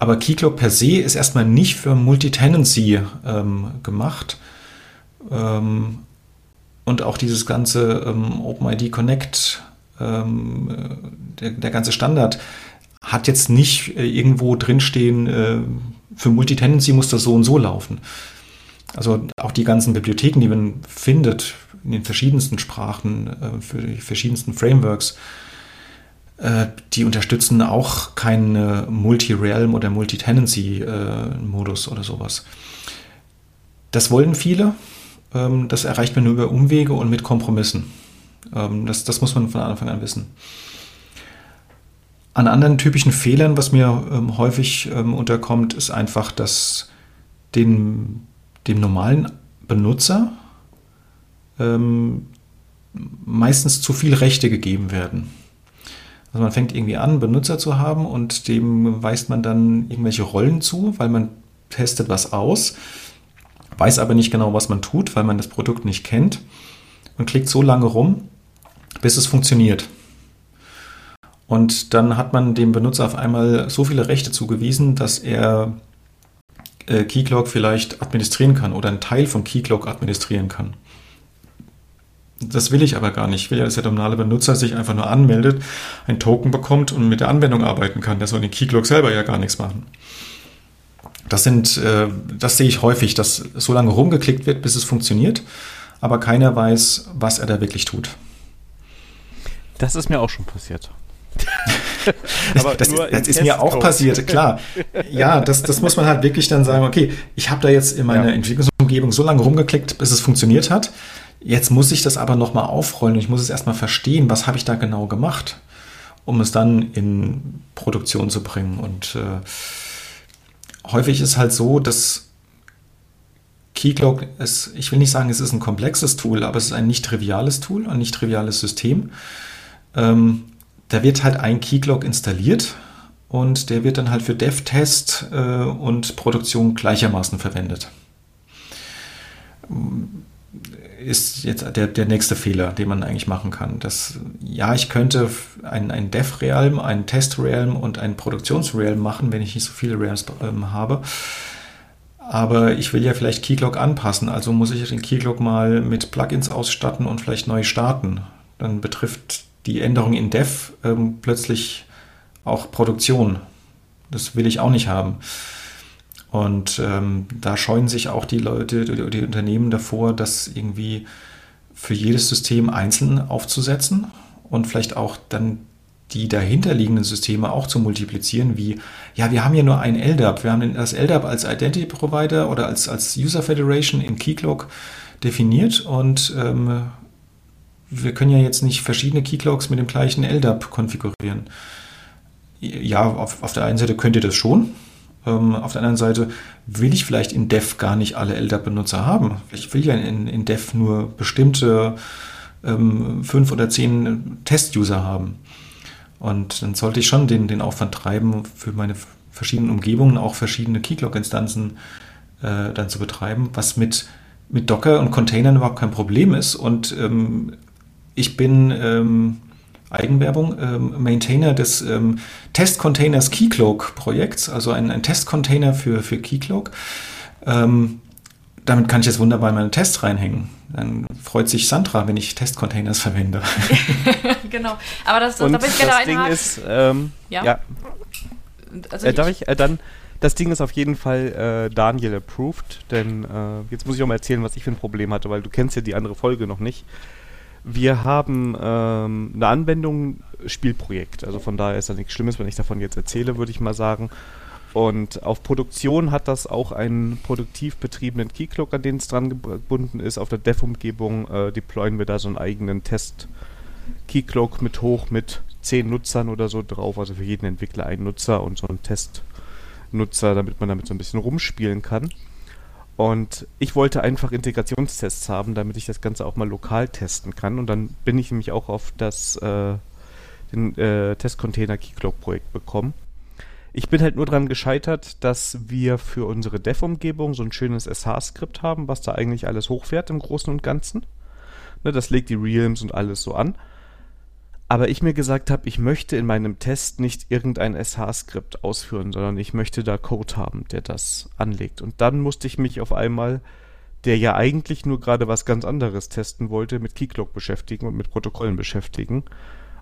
Aber Keycloak per se ist erstmal nicht für Multitenancy ähm, gemacht. Ähm, und auch dieses ganze ähm, OpenID Connect, ähm, der, der, ganze Standard, hat jetzt nicht äh, irgendwo drinstehen, äh, für Multitenancy muss das so und so laufen. Also auch die ganzen Bibliotheken, die man findet in den verschiedensten Sprachen, äh, für die verschiedensten Frameworks, die unterstützen auch keinen Multi-Realm oder Multi-Tenancy-Modus oder sowas. Das wollen viele. Ähm, das erreicht man nur über Umwege und mit Kompromissen. Ähm, das, das muss man von Anfang an wissen. An anderen typischen Fehlern, was mir ähm, häufig unterkommt, ist einfach, dass den, dem normalen Benutzer meistens zu viel Rechte gegeben werden. Also man fängt irgendwie an, Benutzer zu haben und dem weist man dann irgendwelche Rollen zu, weil man testet was aus, weiß aber nicht genau, was man tut, weil man das Produkt nicht kennt und klickt so lange rum, bis es funktioniert. Und dann hat man dem Benutzer auf einmal so viele Rechte zugewiesen, dass er äh, Keycloak vielleicht administrieren kann oder einen Teil von Keycloak administrieren kann. Das will ich aber gar nicht. Ich will ja, dass der normale Benutzer sich einfach nur anmeldet, ein Token bekommt und mit der Anwendung arbeiten kann. Der soll den Keylog selber ja gar nichts machen. Das sind, äh, das sehe ich häufig, dass so lange rumgeklickt wird, bis es funktioniert, aber keiner weiß, was er da wirklich tut. Das ist mir auch schon passiert. das, das, das ist mir auch passiert, klar. Ja, das, das muss man halt wirklich dann sagen, okay, ich habe da jetzt in meiner ja. Entwicklungsumgebung so lange rumgeklickt, bis es funktioniert hat. Jetzt muss ich das aber nochmal aufrollen. Ich muss es erstmal verstehen, was habe ich da genau gemacht, um es dann in Produktion zu bringen. Und äh, häufig ist halt so, dass Keycloak ist, ich will nicht sagen, es ist ein komplexes Tool, aber es ist ein nicht triviales Tool, ein nicht triviales System. Ähm, da wird halt ein Keycloak installiert und der wird dann halt für Dev-Test äh, und Produktion gleichermaßen verwendet ist jetzt der, der nächste Fehler, den man eigentlich machen kann. Das, ja, ich könnte ein, ein Dev-Realm, ein Test-Realm und ein Produktions-Realm machen, wenn ich nicht so viele Realms ähm, habe. Aber ich will ja vielleicht Keycloak anpassen, also muss ich den Keycloak mal mit Plugins ausstatten und vielleicht neu starten. Dann betrifft die Änderung in Dev ähm, plötzlich auch Produktion. Das will ich auch nicht haben. Und ähm, da scheuen sich auch die Leute, die, die Unternehmen davor, das irgendwie für jedes System einzeln aufzusetzen und vielleicht auch dann die dahinterliegenden Systeme auch zu multiplizieren, wie, ja, wir haben ja nur ein LDAP. Wir haben das LDAP als Identity Provider oder als, als User Federation in Keycloak definiert und ähm, wir können ja jetzt nicht verschiedene Keyclocks mit dem gleichen LDAP konfigurieren. Ja, auf, auf der einen Seite könnt ihr das schon. Ähm, auf der anderen Seite will ich vielleicht in Dev gar nicht alle LDAP-Benutzer haben. Ich will ja in, in Dev nur bestimmte ähm, fünf oder zehn Test-User haben. Und dann sollte ich schon den, den Aufwand treiben, für meine verschiedenen Umgebungen auch verschiedene Keyclock-Instanzen äh, dann zu betreiben, was mit, mit Docker und Containern überhaupt kein Problem ist. Und ähm, ich bin ähm, Eigenwerbung, ähm, Maintainer des ähm, Test-Containers Keycloak-Projekts, also ein, ein Test-Container für, für Keycloak. Ähm, damit kann ich jetzt wunderbar in meine Tests reinhängen. Dann freut sich Sandra, wenn ich Test-Containers verwende. genau. Aber das, Und da bin ich das Ding ist, ähm, ja. ja. Also äh, darf ich äh, dann das Ding ist auf jeden Fall äh, Daniel approved, denn äh, jetzt muss ich auch mal erzählen, was ich für ein Problem hatte, weil du kennst ja die andere Folge noch nicht. Wir haben ähm, eine Anwendung, Spielprojekt, also von daher ist da nichts Schlimmes, wenn ich davon jetzt erzähle, würde ich mal sagen. Und auf Produktion hat das auch einen produktiv betriebenen Keycloak, an den es dran gebunden ist. Auf der Dev-Umgebung äh, deployen wir da so einen eigenen Test-Keycloak mit hoch mit zehn Nutzern oder so drauf, also für jeden Entwickler ein Nutzer und so ein Testnutzer, damit man damit so ein bisschen rumspielen kann. Und ich wollte einfach Integrationstests haben, damit ich das Ganze auch mal lokal testen kann. Und dann bin ich nämlich auch auf das äh, den äh, Testcontainer Keycloak Projekt bekommen. Ich bin halt nur daran gescheitert, dass wir für unsere Dev-Umgebung so ein schönes SH-Skript haben, was da eigentlich alles hochfährt im Großen und Ganzen. Ne, das legt die Realms und alles so an aber ich mir gesagt habe, ich möchte in meinem Test nicht irgendein SH-Skript ausführen, sondern ich möchte da Code haben, der das anlegt. Und dann musste ich mich auf einmal, der ja eigentlich nur gerade was ganz anderes testen wollte, mit Keycloak beschäftigen und mit Protokollen beschäftigen.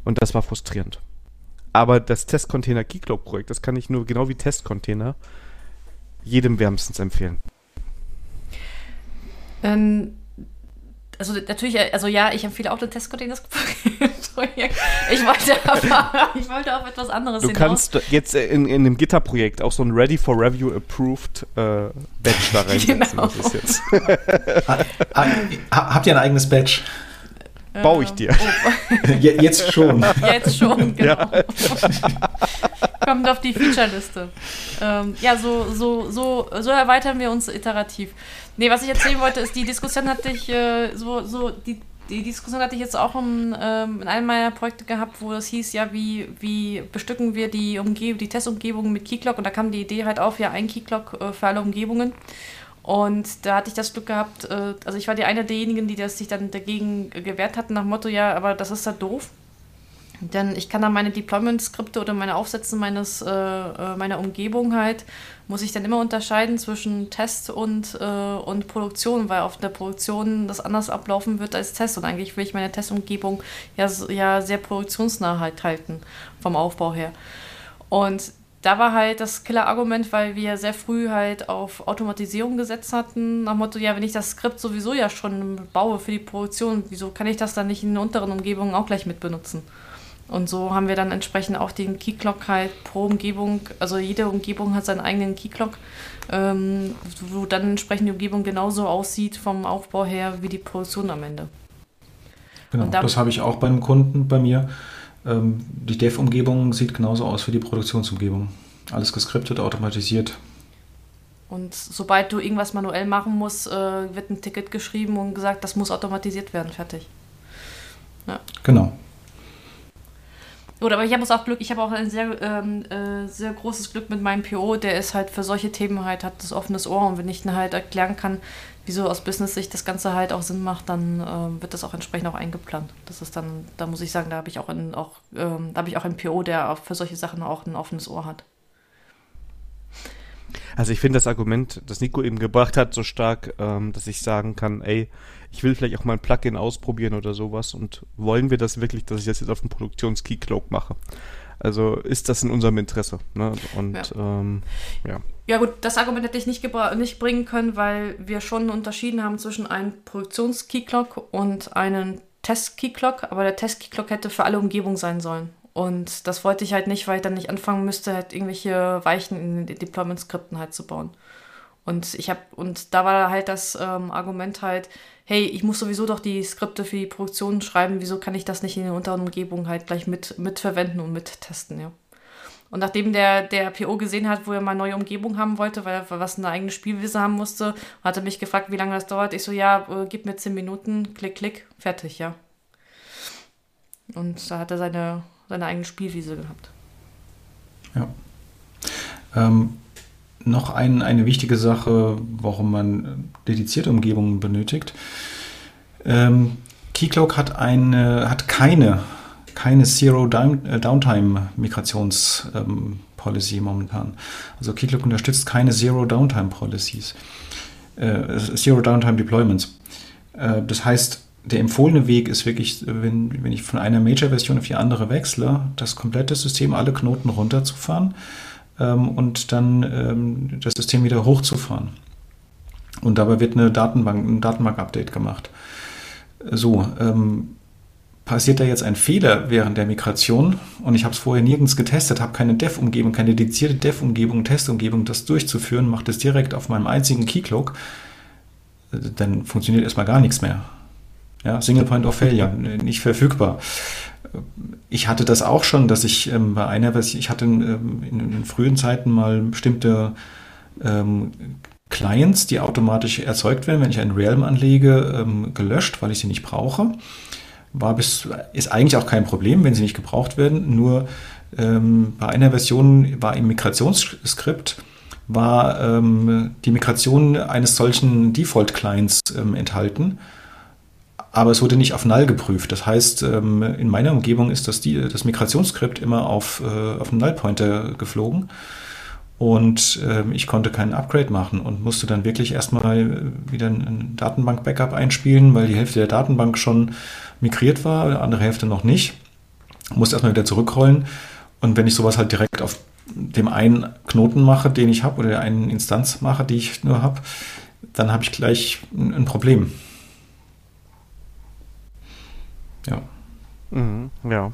Und das war frustrierend. Aber das Testcontainer Keycloak Projekt, das kann ich nur genau wie Testcontainer jedem wärmstens empfehlen. Ähm, also natürlich, also ja, ich empfehle auch den Testcontainers Projekt. Ich wollte aber, ich wollte auf etwas anderes Du hinaus. kannst jetzt in, in dem Gitter-Projekt auch so ein Ready for Review Approved äh, Badge da reinsetzen. Genau. Das ist jetzt. Habt ihr ein eigenes Badge? Baue ich dir. Oh. Jetzt schon. Jetzt schon, genau. Ja. Kommt auf die Feature-Liste. Ähm, ja, so, so, so, so erweitern wir uns iterativ. Nee, was ich erzählen wollte, ist, die Diskussion hatte ich äh, so, so, die die Diskussion hatte ich jetzt auch in, ähm, in einem meiner Projekte gehabt, wo das hieß, ja, wie, wie bestücken wir die Umgebung, die Testumgebung mit Keyclock und da kam die Idee halt auf, ja, ein Keyclock äh, für alle Umgebungen. Und da hatte ich das Glück gehabt, äh, also ich war die eine derjenigen, die das sich dann dagegen gewehrt hatten, nach Motto, ja, aber das ist ja doof. Denn ich kann dann meine Deployment-Skripte oder meine Aufsätze meines, äh, äh, meiner Umgebung halt, muss ich dann immer unterscheiden zwischen Test und, und Produktion, weil auf der Produktion das anders ablaufen wird als Test. Und eigentlich will ich meine Testumgebung ja, ja sehr produktionsnah halt halten, vom Aufbau her. Und da war halt das Killer-Argument, weil wir sehr früh halt auf Automatisierung gesetzt hatten, nach dem Motto, ja, wenn ich das Skript sowieso ja schon baue für die Produktion, wieso kann ich das dann nicht in unteren Umgebungen auch gleich mit benutzen? Und so haben wir dann entsprechend auch den Keyclock halt pro Umgebung, also jede Umgebung hat seinen eigenen Keyclock, ähm, wo dann entsprechend die Umgebung genauso aussieht vom Aufbau her wie die Produktion am Ende. Genau, das habe ich auch beim Kunden bei mir. Ähm, die Dev-Umgebung sieht genauso aus wie die Produktionsumgebung. Alles geskriptet, automatisiert. Und sobald du irgendwas manuell machen musst, äh, wird ein Ticket geschrieben und gesagt, das muss automatisiert werden, fertig. Ja. Genau. Oder aber ich habe auch Glück, ich habe auch ein sehr, ähm, äh, sehr großes Glück mit meinem PO, der ist halt für solche Themen halt, hat das offenes Ohr und wenn ich dann halt erklären kann, wieso aus Business-Sicht das Ganze halt auch Sinn macht, dann äh, wird das auch entsprechend auch eingeplant. Das ist dann, da muss ich sagen, da habe ich auch ein, auch, ähm, da habe ich auch einen PO, der für solche Sachen auch ein offenes Ohr hat. Also ich finde das Argument, das Nico eben gebracht hat, so stark, ähm, dass ich sagen kann, ey, ich will vielleicht auch mal ein Plugin ausprobieren oder sowas und wollen wir das wirklich, dass ich das jetzt auf dem Produktions-Keycloak mache? Also ist das in unserem Interesse. Ne? Und ja. Ähm, ja. Ja gut, das Argument hätte ich nicht, nicht bringen können, weil wir schon unterschieden haben zwischen einem Produktions-Keyclock und einem Test-Keyclock, aber der Test-Keyclock hätte für alle Umgebungen sein sollen. Und das wollte ich halt nicht, weil ich dann nicht anfangen müsste, halt irgendwelche Weichen in den Deployment-Skripten halt zu bauen. Und ich habe, und da war halt das ähm, Argument halt, hey, ich muss sowieso doch die Skripte für die Produktion schreiben, wieso kann ich das nicht in der unteren Umgebung halt gleich mit, mitverwenden und mittesten, ja. Und nachdem der, der PO gesehen hat, wo er mal neue Umgebung haben wollte, weil er was eine eigene Spielwiese haben musste, hat er mich gefragt, wie lange das dauert. Ich so, ja, äh, gib mir zehn Minuten, klick, klick, fertig, ja. Und da hat er seine, seine eigene Spielwiese gehabt. Ja. Ähm, noch ein, eine wichtige Sache, warum man dedizierte Umgebungen benötigt. Ähm, Keycloak hat, eine, hat keine, keine Zero äh, ähm, momentan. Also Keycloak unterstützt keine Zero Downtime Policies. Äh, Zero Downtime Deployments. Äh, das heißt, der empfohlene Weg ist wirklich, wenn, wenn ich von einer Major-Version auf die andere wechsle, das komplette System, alle Knoten runterzufahren ähm, und dann ähm, das System wieder hochzufahren. Und dabei wird eine Datenbank, ein Datenbank-Update gemacht. So, ähm, passiert da jetzt ein Fehler während der Migration und ich habe es vorher nirgends getestet, habe keine Dev-Umgebung, keine dedizierte Dev-Umgebung, Testumgebung, das durchzuführen, macht es direkt auf meinem einzigen Keycloak, dann funktioniert erstmal gar nichts mehr. Ja, Single Point of Failure, nicht verfügbar. Ich hatte das auch schon, dass ich ähm, bei einer, ich hatte ähm, in, in, frühen Zeiten mal bestimmte ähm, Clients, die automatisch erzeugt werden, wenn ich einen Realm anlege, ähm, gelöscht, weil ich sie nicht brauche. War bis, ist eigentlich auch kein Problem, wenn sie nicht gebraucht werden. Nur ähm, bei einer Version war im Migrationsskript war ähm, die Migration eines solchen Default-Clients enthalten aber es wurde nicht auf Null geprüft. Das heißt, ähm, in meiner Umgebung ist das, das Migrationsskript immer auf, äh, auf einen Null-Pointer geflogen. Und ähm, ich konnte keinen Upgrade machen und musste dann wirklich erstmal wieder ein Datenbank-Backup einspielen, weil die Hälfte der Datenbank schon migriert war, die andere Hälfte noch nicht. Musste erstmal wieder zurückrollen. Und wenn ich sowas halt direkt auf dem einen Knoten mache, den ich habe, oder der einen Instanz mache, die ich nur habe, dann habe ich gleich ein Problem. Ja. Mhm, ja.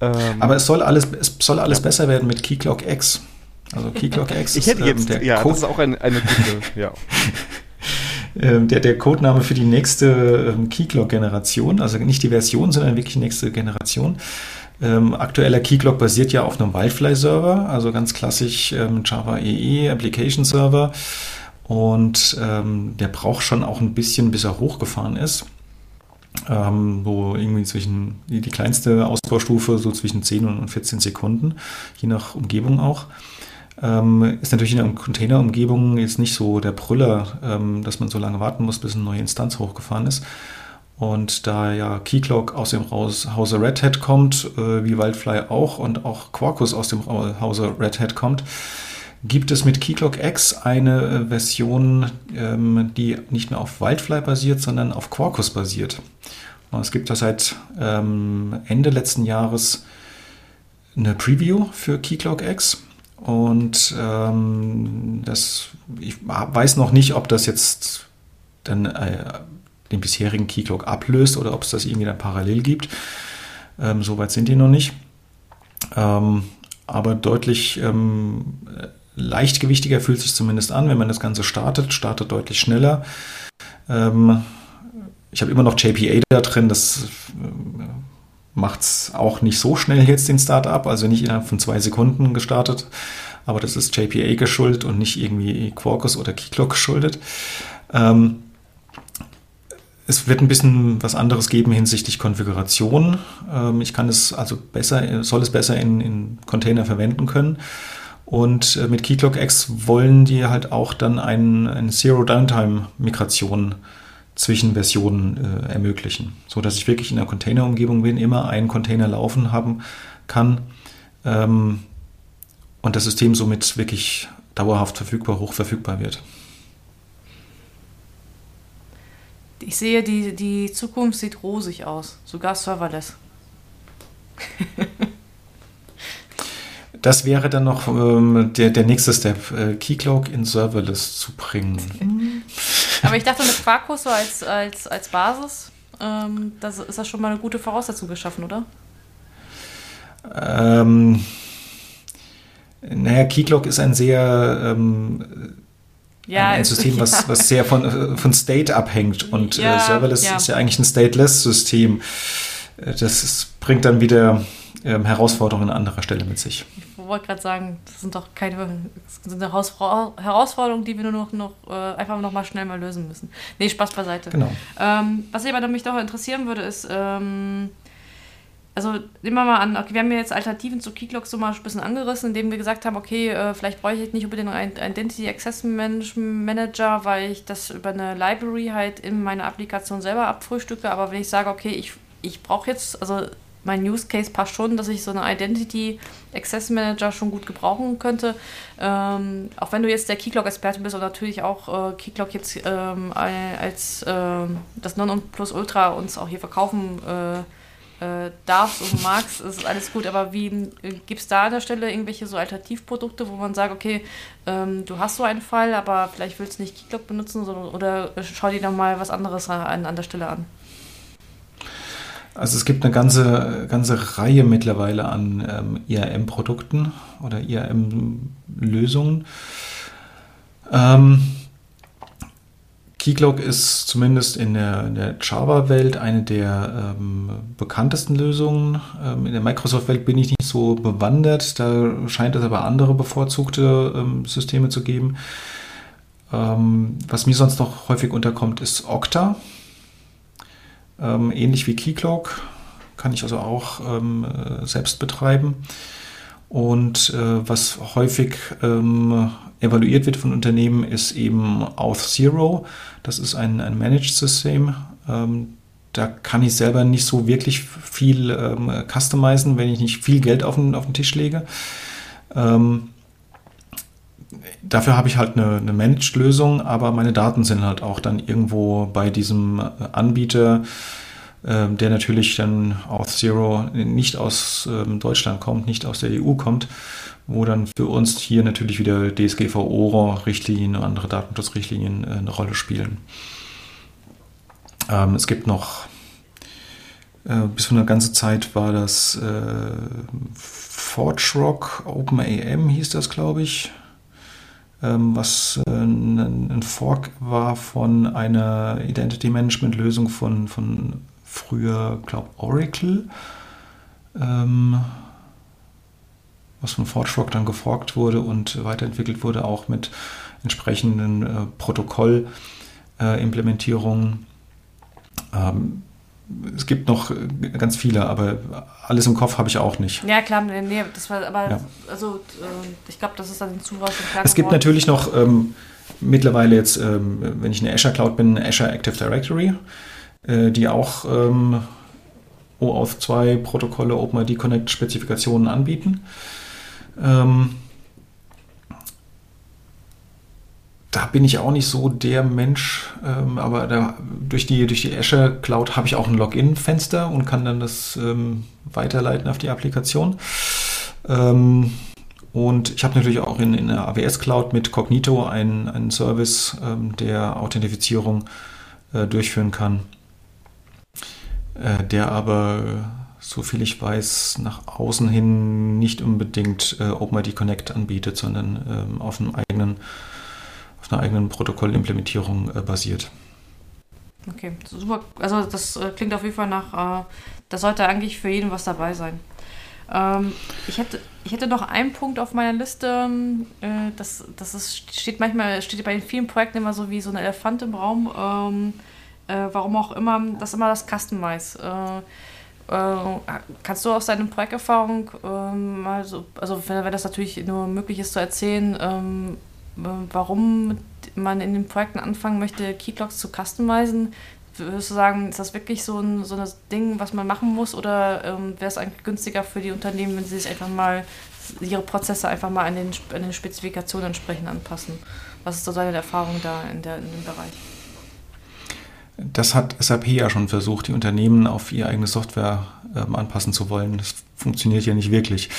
Ähm, Aber es soll alles, es soll alles ja. besser werden mit Keyclock X. Also Keyclock X ich hätte jetzt, ähm, der ja, Code, das ist auch eine, eine gute, ja. Ähm, der, der Codename für die nächste ähm, Keyclock-Generation, also nicht die Version, sondern wirklich die nächste Generation. Ähm, aktueller Keyclock basiert ja auf einem Wildfly-Server, also ganz klassisch ähm, Java EE Application Server. Und ähm, der braucht schon auch ein bisschen, bis er hochgefahren ist ähm, wo irgendwie zwischen die, kleinste Ausbaustufe so zwischen 10 und 14 Sekunden, je nach Umgebung auch. Ähm, ist natürlich in einer Containerumgebung jetzt nicht so der Brüller, ähm, dass man so lange warten muss, bis eine neue Instanz hochgefahren ist. Und da ja Keycloak aus dem Hause Red Hat kommt, äh, wie Wildfly auch, und auch Quarkus aus dem Hause Red Hat kommt, gibt es mit Keycloak X eine äh, Version, ähm, die nicht mehr auf Wildfly basiert, sondern auf Quarkus basiert. Es gibt da seit ähm, Ende letzten Jahres eine Preview für Keycloak X. Und ähm, das, ich weiß noch nicht, ob das jetzt dann äh, den bisherigen Keycloak ablöst oder ob es das irgendwie dann parallel gibt. Ähm, Soweit sind die noch nicht. Ähm, aber deutlich ähm, leichtgewichtiger fühlt sich zumindest an, wenn man das Ganze startet, startet deutlich schneller. Ähm, ich habe immer noch JPA da drin, das äh, macht es auch nicht so schnell jetzt den Startup, also nicht innerhalb von zwei Sekunden gestartet, aber das ist JPA geschuldet und nicht irgendwie Quarkus oder Keyclock geschuldet. Ähm, es wird ein bisschen was anderes geben hinsichtlich Konfiguration. Ähm, ich kann es also besser, soll es besser in, in Container verwenden können. Und äh, mit Keycloak X wollen die halt auch dann ein, eine Zero-Downtime-Migration zwischen Versionen äh, ermöglichen, so dass ich wirklich in einer Containerumgebung bin, immer einen Container laufen haben kann ähm, und das System somit wirklich dauerhaft verfügbar, hoch verfügbar wird. Ich sehe, die, die Zukunft sieht rosig aus, sogar serverless. das wäre dann noch ähm, der, der nächste Step, äh, Keycloak in Serverless zu bringen. Aber ich dachte, mit Quarkus so als, als, als Basis, ähm, das ist das schon mal eine gute Voraussetzung geschaffen, oder? Ähm, Naja, Keyclock ist ein sehr ähm, ja, ein, System, was, ja. was sehr von, äh, von State abhängt. Und äh, ja, äh, Serverless ist ja eigentlich ein Stateless-System. Äh, das ist, bringt dann wieder ähm, Herausforderungen an anderer Stelle mit sich. Ich wollte gerade sagen, das sind doch keine das sind Herausforderungen, die wir nur noch, noch äh, einfach noch mal schnell mal lösen müssen. Nee, Spaß beiseite. Genau. Ähm, was aber mich doch interessieren würde, ist, ähm, also nehmen wir mal an, okay, wir haben ja jetzt Alternativen zu Keyclock so mal ein bisschen angerissen, indem wir gesagt haben, okay, äh, vielleicht brauche ich nicht unbedingt einen Identity Access Manager, weil ich das über eine Library halt in meiner Applikation selber abfrühstücke. Aber wenn ich sage, okay, ich, ich brauche jetzt, also mein Use Case passt schon, dass ich so eine Identity Access Manager schon gut gebrauchen könnte. Ähm, auch wenn du jetzt der Keyclock-Experte bist und natürlich auch äh, Keyclock jetzt ähm, als äh, das Non-Plus-Ultra uns auch hier verkaufen äh, äh, darfst und magst, ist alles gut. Aber wie äh, gibt es da an der Stelle irgendwelche so Alternativprodukte, wo man sagt, okay, ähm, du hast so einen Fall, aber vielleicht willst du nicht Keyclock benutzen sondern, oder schau dir dann mal was anderes an, an der Stelle an? Also es gibt eine ganze, ganze Reihe mittlerweile an ähm, IAM-Produkten oder IAM-Lösungen. Ähm, Keycloak ist zumindest in der, der Java-Welt eine der ähm, bekanntesten Lösungen. Ähm, in der Microsoft-Welt bin ich nicht so bewandert. Da scheint es aber andere bevorzugte ähm, Systeme zu geben. Ähm, was mir sonst noch häufig unterkommt, ist Okta. Ähm, ähnlich wie Keycloak kann ich also auch ähm, äh, selbst betreiben. Und äh, was häufig ähm, evaluiert wird von Unternehmen, ist eben Auth Zero. Das ist ein, ein Managed-System. Ähm, da kann ich selber nicht so wirklich viel ähm, customizen, wenn ich nicht viel Geld auf den, auf den Tisch lege. Ähm, dafür habe ich halt eine, eine Managed-Lösung, aber meine Daten sind halt auch dann irgendwo bei diesem äh, Anbieter ähm, der natürlich dann aus Zero nicht aus ähm, Deutschland kommt, nicht aus der EU kommt, wo dann für uns hier natürlich wieder DSGVO-Richtlinien und andere Datenschutzrichtlinien äh, eine Rolle spielen. Ähm, es gibt noch, äh, bis vor einer ganzen Zeit war das äh, ForgeRock OpenAM hieß das, glaube ich was ein, Fork war von einer Identity Management Lösung von, von früher, glaube Oracle, ähm, was von ForgeRock dann geforkt wurde und weiterentwickelt wurde, auch mit entsprechenden äh, Protokollimplementierungen. Äh, ähm, es gibt noch äh, ganz viele, aber alles im Kopf habe ich auch nicht. Ja, klar, nee, das war, aber ja. also äh, ich glaube, das ist dann zu was Es gibt natürlich noch ähm, mittlerweile jetzt, ähm, wenn ich in der Azure Cloud bin, Azure Active Directory. Äh, die auch ähm, OAuth 2 Protokolle, OpenID Connect Spezifikationen anbieten. Ähm, da bin ich auch nicht so der Mensch, ähm, aber da, durch, die, durch die Azure Cloud habe ich auch ein Login-Fenster und kann dann das ähm, weiterleiten auf die Applikation. Ähm, und ich habe natürlich auch in, in der AWS Cloud mit Cognito einen, einen Service, ähm, der Authentifizierung äh, durchführen kann. Äh, der aber, so viel ich weiß, nach außen hin nicht unbedingt äh, OpenID Connect anbietet, sondern ähm, auf, einem eigenen, einer eigenen Protokollimplementierung äh, basiert. Okay, super. Also das äh, klingt auf jeden Fall nach, äh, da sollte eigentlich für jeden was dabei sein. Ähm, ich, hätte, ich hätte noch einen Punkt auf meiner Liste, äh, das, das ist, steht manchmal, steht bei vielen Projekten immer so wie so ein Elefant im Raum. Ähm, äh, warum auch immer, das ist immer das Customize. Kannst du aus deiner Projekterfahrung ähm, mal so, also wenn, das natürlich nur möglich ist zu erzählen, ähm, warum man in den Projekten anfangen möchte, Keyclocks zu customizen? Würdest du sagen, ist das wirklich so ein, so ein Ding, was man machen muss, oder ähm, wäre es eigentlich günstiger für die Unternehmen, wenn sie sich einfach mal ihre Prozesse einfach mal an den, an den Spezifikationen entsprechend anpassen? Was ist so deine Erfahrung da in, der, in dem Bereich? Das hat SAP ja schon versucht, die Unternehmen auf ihre eigene Software ähm, anpassen zu wollen. Das funktioniert ja nicht wirklich.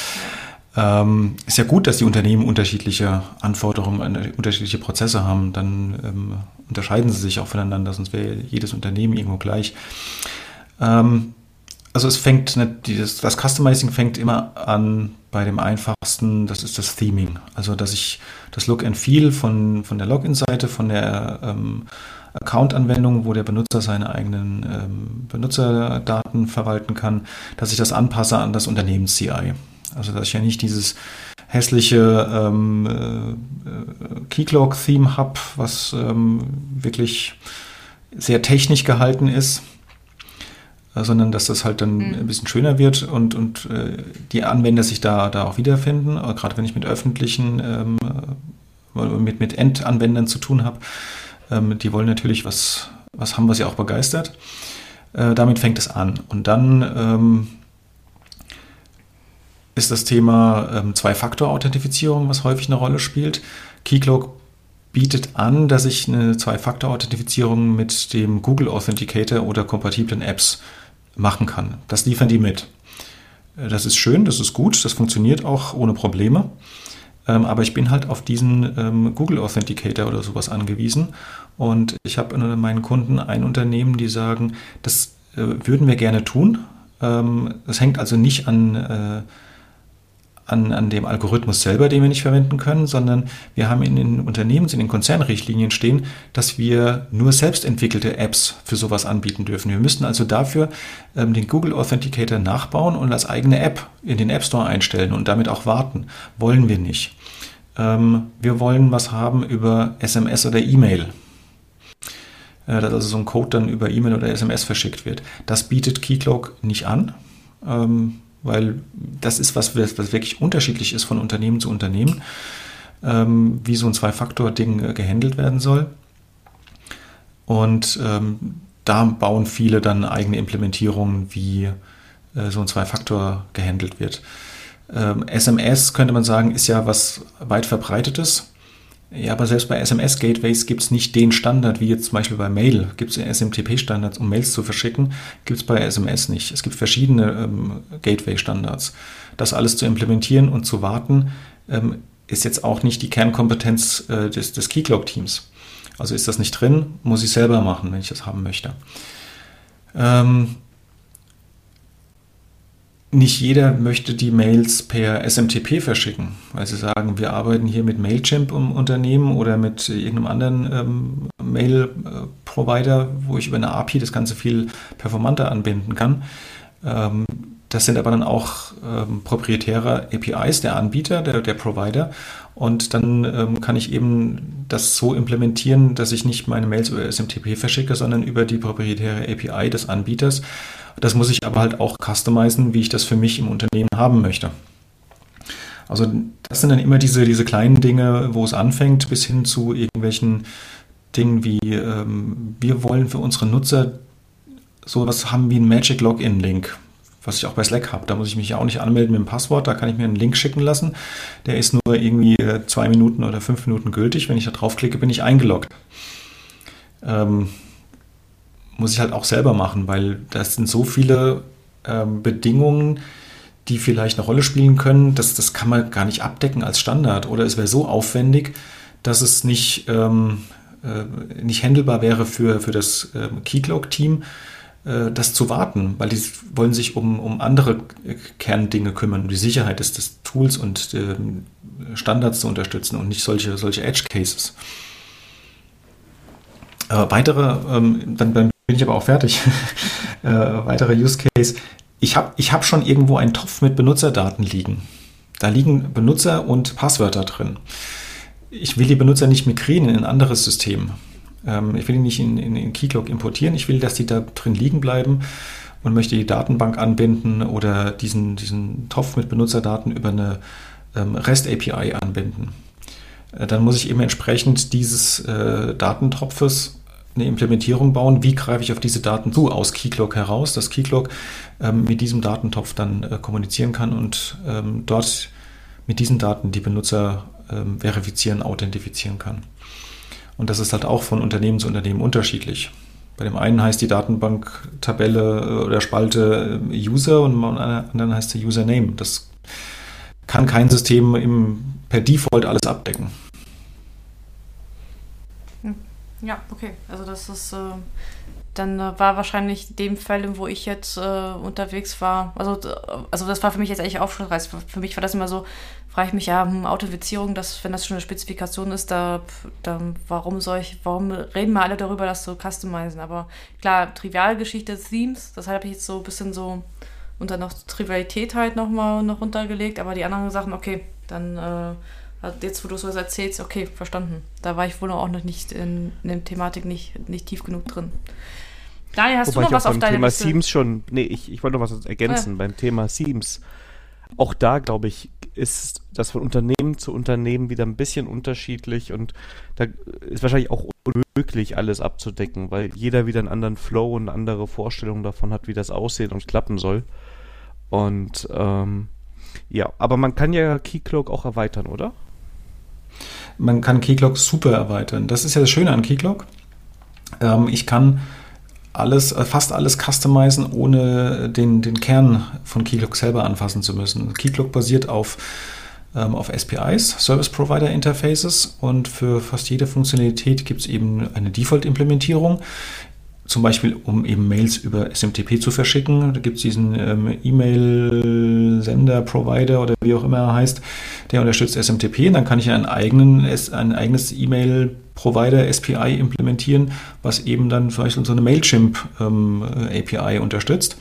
Ähm, ist ja gut, dass die Unternehmen unterschiedliche Anforderungen, äh, unterschiedliche Prozesse haben. Dann ähm, unterscheiden sie sich auch voneinander, sonst wäre jedes Unternehmen irgendwo gleich. Ähm, also es fängt, das, das Customizing fängt immer an bei dem einfachsten, das ist das Theming. Also, dass ich das Look and Feel von, von der Login-Seite, von der ähm, Account-Anwendung, wo der Benutzer seine eigenen ähm, Benutzerdaten verwalten kann, dass ich das anpasse an das Unternehmens-CI. Also, dass ich ja nicht dieses hässliche ähm, äh, Keycloak-Theme habe, was ähm, wirklich sehr technisch gehalten ist, äh, sondern dass das halt dann mhm. ein bisschen schöner wird und, und äh, die Anwender sich da, da auch wiederfinden, äh, gerade wenn ich mit öffentlichen, ähm, mit, mit Endanwendern zu tun habe. Ähm, die wollen natürlich was, was haben, was sie auch begeistert. Äh, damit fängt es an. Und dann ähm, ist das Thema ähm, Zwei-Faktor-Authentifizierung, was häufig eine Rolle spielt. Keycloak bietet an, dass ich eine Zwei-Faktor-Authentifizierung mit dem Google Authenticator oder kompatiblen Apps machen kann. Das liefern die mit. Äh, das ist schön, das ist gut, das funktioniert auch ohne Probleme. Ähm, aber ich bin halt auf diesen ähm, Google Authenticator oder sowas angewiesen. Und ich habe in meinen Kunden ein Unternehmen, die sagen, das äh, würden wir gerne tun. Ähm, das hängt also nicht an äh, an, an dem Algorithmus selber, den wir nicht verwenden können, sondern wir haben in den Unternehmens-, in den Konzernrichtlinien stehen, dass wir nur selbstentwickelte Apps für sowas anbieten dürfen. Wir müssten also dafür ähm, den Google Authenticator nachbauen und als eigene App in den App Store einstellen und damit auch warten. Wollen wir nicht. Ähm, wir wollen was haben über SMS oder E-Mail äh, dass also so ein Code dann über E-Mail oder SMS verschickt wird. Das bietet Keycloak nicht an. Ähm, weil das ist was, was wirklich unterschiedlich ist von Unternehmen zu Unternehmen, ähm, wie so ein Zwei-Faktor-Ding äh, gehandelt werden soll. Und ähm, da bauen viele dann eigene Implementierungen, wie äh, so ein Zwei-Faktor gehandelt wird. Ähm, SMS könnte man sagen, ist ja was weit verbreitetes. Ja, aber selbst bei SMS-Gateways gibt es nicht den Standard, wie jetzt zum Beispiel bei Mail. Gibt es SMTP-Standards, um Mails zu verschicken, gibt es bei SMS nicht. Es gibt verschiedene ähm, Gateway-Standards. Das alles zu implementieren und zu warten, ähm, ist jetzt auch nicht die Kernkompetenz äh, des, des Keycloak-Teams. Also ist das nicht drin, muss ich selber machen, wenn ich das haben möchte. Ähm, nicht jeder möchte die Mails per SMTP verschicken, weil sie sagen, wir arbeiten hier mit Mailchimp im Unternehmen oder mit irgendeinem anderen ähm, Mail-Provider, wo ich über eine API das Ganze viel performanter anbinden kann. Ähm, das sind aber dann auch ähm, proprietäre APIs der Anbieter, der, der Provider. Und dann ähm, kann ich eben das so implementieren, dass ich nicht meine Mails über SMTP verschicke, sondern über die proprietäre API des Anbieters. Das muss ich aber halt auch customizen, wie ich das für mich im Unternehmen haben möchte. Also das sind dann immer diese, diese kleinen Dinge, wo es anfängt, bis hin zu irgendwelchen Dingen wie, ähm, wir wollen für unsere Nutzer sowas haben wie ein Magic Login-Link, was ich auch bei Slack habe. Da muss ich mich ja auch nicht anmelden mit dem Passwort, da kann ich mir einen Link schicken lassen. Der ist nur irgendwie äh, zwei Minuten oder fünf Minuten gültig. Wenn ich da draufklicke, bin ich eingeloggt. Ähm, muss ich halt auch selber machen, weil das sind so viele ähm, Bedingungen, die vielleicht eine Rolle spielen können, dass das kann man gar nicht abdecken als Standard. Oder es wäre so aufwendig, dass es nicht, ähm, äh, nicht handelbar wäre für, für das ähm, Keycloak-Team, äh, das zu warten, weil die wollen sich um, um andere Kerndinge kümmern, um die Sicherheit des, des Tools und äh, Standards zu unterstützen und nicht solche, solche Edge-Cases. Äh, weitere, ähm, dann, dann bin ich aber auch fertig. äh, weiterer Use Case. Ich habe ich hab schon irgendwo einen Topf mit Benutzerdaten liegen. Da liegen Benutzer und Passwörter drin. Ich will die Benutzer nicht migrieren in ein anderes System. Ähm, ich will die nicht in, in, in Keycloak importieren. Ich will, dass die da drin liegen bleiben und möchte die Datenbank anbinden oder diesen, diesen Topf mit Benutzerdaten über eine ähm, REST-API anbinden. Äh, dann muss ich eben entsprechend dieses äh, Datentopfes eine Implementierung bauen, wie greife ich auf diese Daten zu aus Keycloak heraus, dass Keycloak ähm, mit diesem Datentopf dann äh, kommunizieren kann und ähm, dort mit diesen Daten die Benutzer ähm, verifizieren, authentifizieren kann. Und das ist halt auch von Unternehmen zu Unternehmen unterschiedlich. Bei dem einen heißt die Datenbanktabelle äh, oder Spalte äh, User und beim anderen heißt der Username. Das kann kein System im, per Default alles abdecken. Ja, okay. Also das ist, äh, dann äh, war wahrscheinlich dem Fall, wo ich jetzt äh, unterwegs war, also, also das war für mich jetzt eigentlich aufschlussreich. Für mich war das immer so, frage ich mich ja, hm, Autovizierung, das, wenn das schon eine Spezifikation ist, da, dann warum soll ich, warum reden wir alle darüber, das zu customizen? Aber klar, Trivialgeschichte Themes, das habe ich jetzt so ein bisschen so unter noch Trivialität halt nochmal noch runtergelegt, aber die anderen Sachen, okay, dann äh, jetzt, wo du so erzählst, okay, verstanden. Da war ich wohl auch noch nicht in, in der Thematik nicht, nicht tief genug drin. Daniel, hast Wobei du noch was auf deinem Thema Liste? Themes schon, nee, ich, ich wollte noch was ergänzen ah, ja. beim Thema Themes. Auch da, glaube ich, ist das von Unternehmen zu Unternehmen wieder ein bisschen unterschiedlich und da ist wahrscheinlich auch unmöglich, alles abzudecken, weil jeder wieder einen anderen Flow und eine andere Vorstellung davon hat, wie das aussehen und klappen soll. Und ähm, ja, aber man kann ja Keycloak auch erweitern, oder? Man kann Keycloak super erweitern. Das ist ja das Schöne an Keycloak. Ähm, ich kann alles, äh, fast alles customizen, ohne den, den Kern von Keycloak selber anfassen zu müssen. Keycloak basiert auf, ähm, auf SPIs, Service Provider Interfaces, und für fast jede Funktionalität gibt es eben eine Default-Implementierung. Zum Beispiel, um eben Mails über SMTP zu verschicken. Da gibt es diesen ähm, E-Mail-Sender-Provider oder wie auch immer er heißt, der unterstützt SMTP. Und dann kann ich einen eigenen, ein eigenes E-Mail Provider SPI implementieren, was eben dann vielleicht so eine Mailchimp ähm, API unterstützt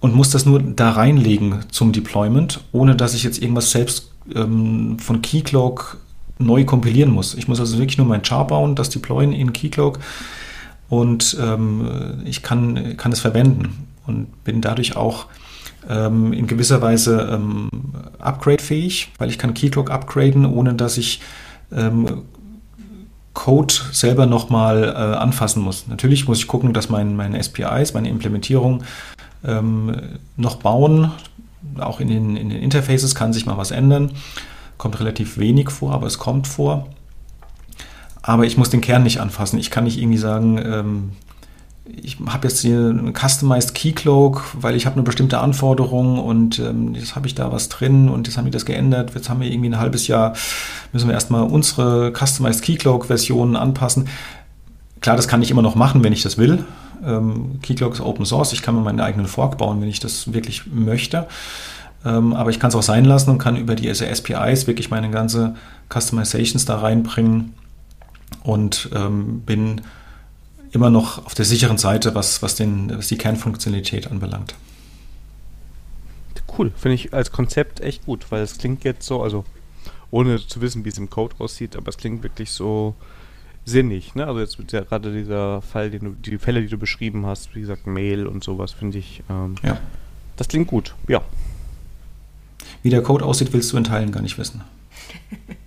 und muss das nur da reinlegen zum Deployment, ohne dass ich jetzt irgendwas selbst ähm, von Keycloak neu kompilieren muss. Ich muss also wirklich nur mein Char bauen, das deployen in Keycloak und ähm, ich kann, kann es verwenden und bin dadurch auch ähm, in gewisser Weise ähm, upgrade-fähig, weil ich kann Keycloak upgraden, ohne dass ich ähm, Code selber nochmal äh, anfassen muss. Natürlich muss ich gucken, dass mein, meine SPIs, meine Implementierung ähm, noch bauen. Auch in den, in den Interfaces kann sich mal was ändern. Kommt relativ wenig vor, aber es kommt vor. Aber ich muss den Kern nicht anfassen. Ich kann nicht irgendwie sagen, ähm, ich habe jetzt hier einen Customized Keycloak, weil ich habe eine bestimmte Anforderung und ähm, jetzt habe ich da was drin und jetzt haben wir das geändert. Jetzt haben wir irgendwie ein halbes Jahr, müssen wir erstmal unsere Customized Keycloak-Versionen anpassen. Klar, das kann ich immer noch machen, wenn ich das will. Ähm, Keycloak ist Open Source. Ich kann mir meinen eigenen Fork bauen, wenn ich das wirklich möchte. Ähm, aber ich kann es auch sein lassen und kann über die SPIs wirklich meine ganze Customizations da reinbringen und ähm, bin immer noch auf der sicheren Seite, was, was, den, was die Kernfunktionalität anbelangt. Cool, finde ich als Konzept echt gut, weil es klingt jetzt so, also ohne zu wissen, wie es im Code aussieht, aber es klingt wirklich so sinnig, ne? Also jetzt der, gerade dieser Fall, den du, die Fälle, die du beschrieben hast, wie gesagt, Mail und sowas, finde ich, ähm, ja. das klingt gut, ja. Wie der Code aussieht, willst du in Teilen gar nicht wissen.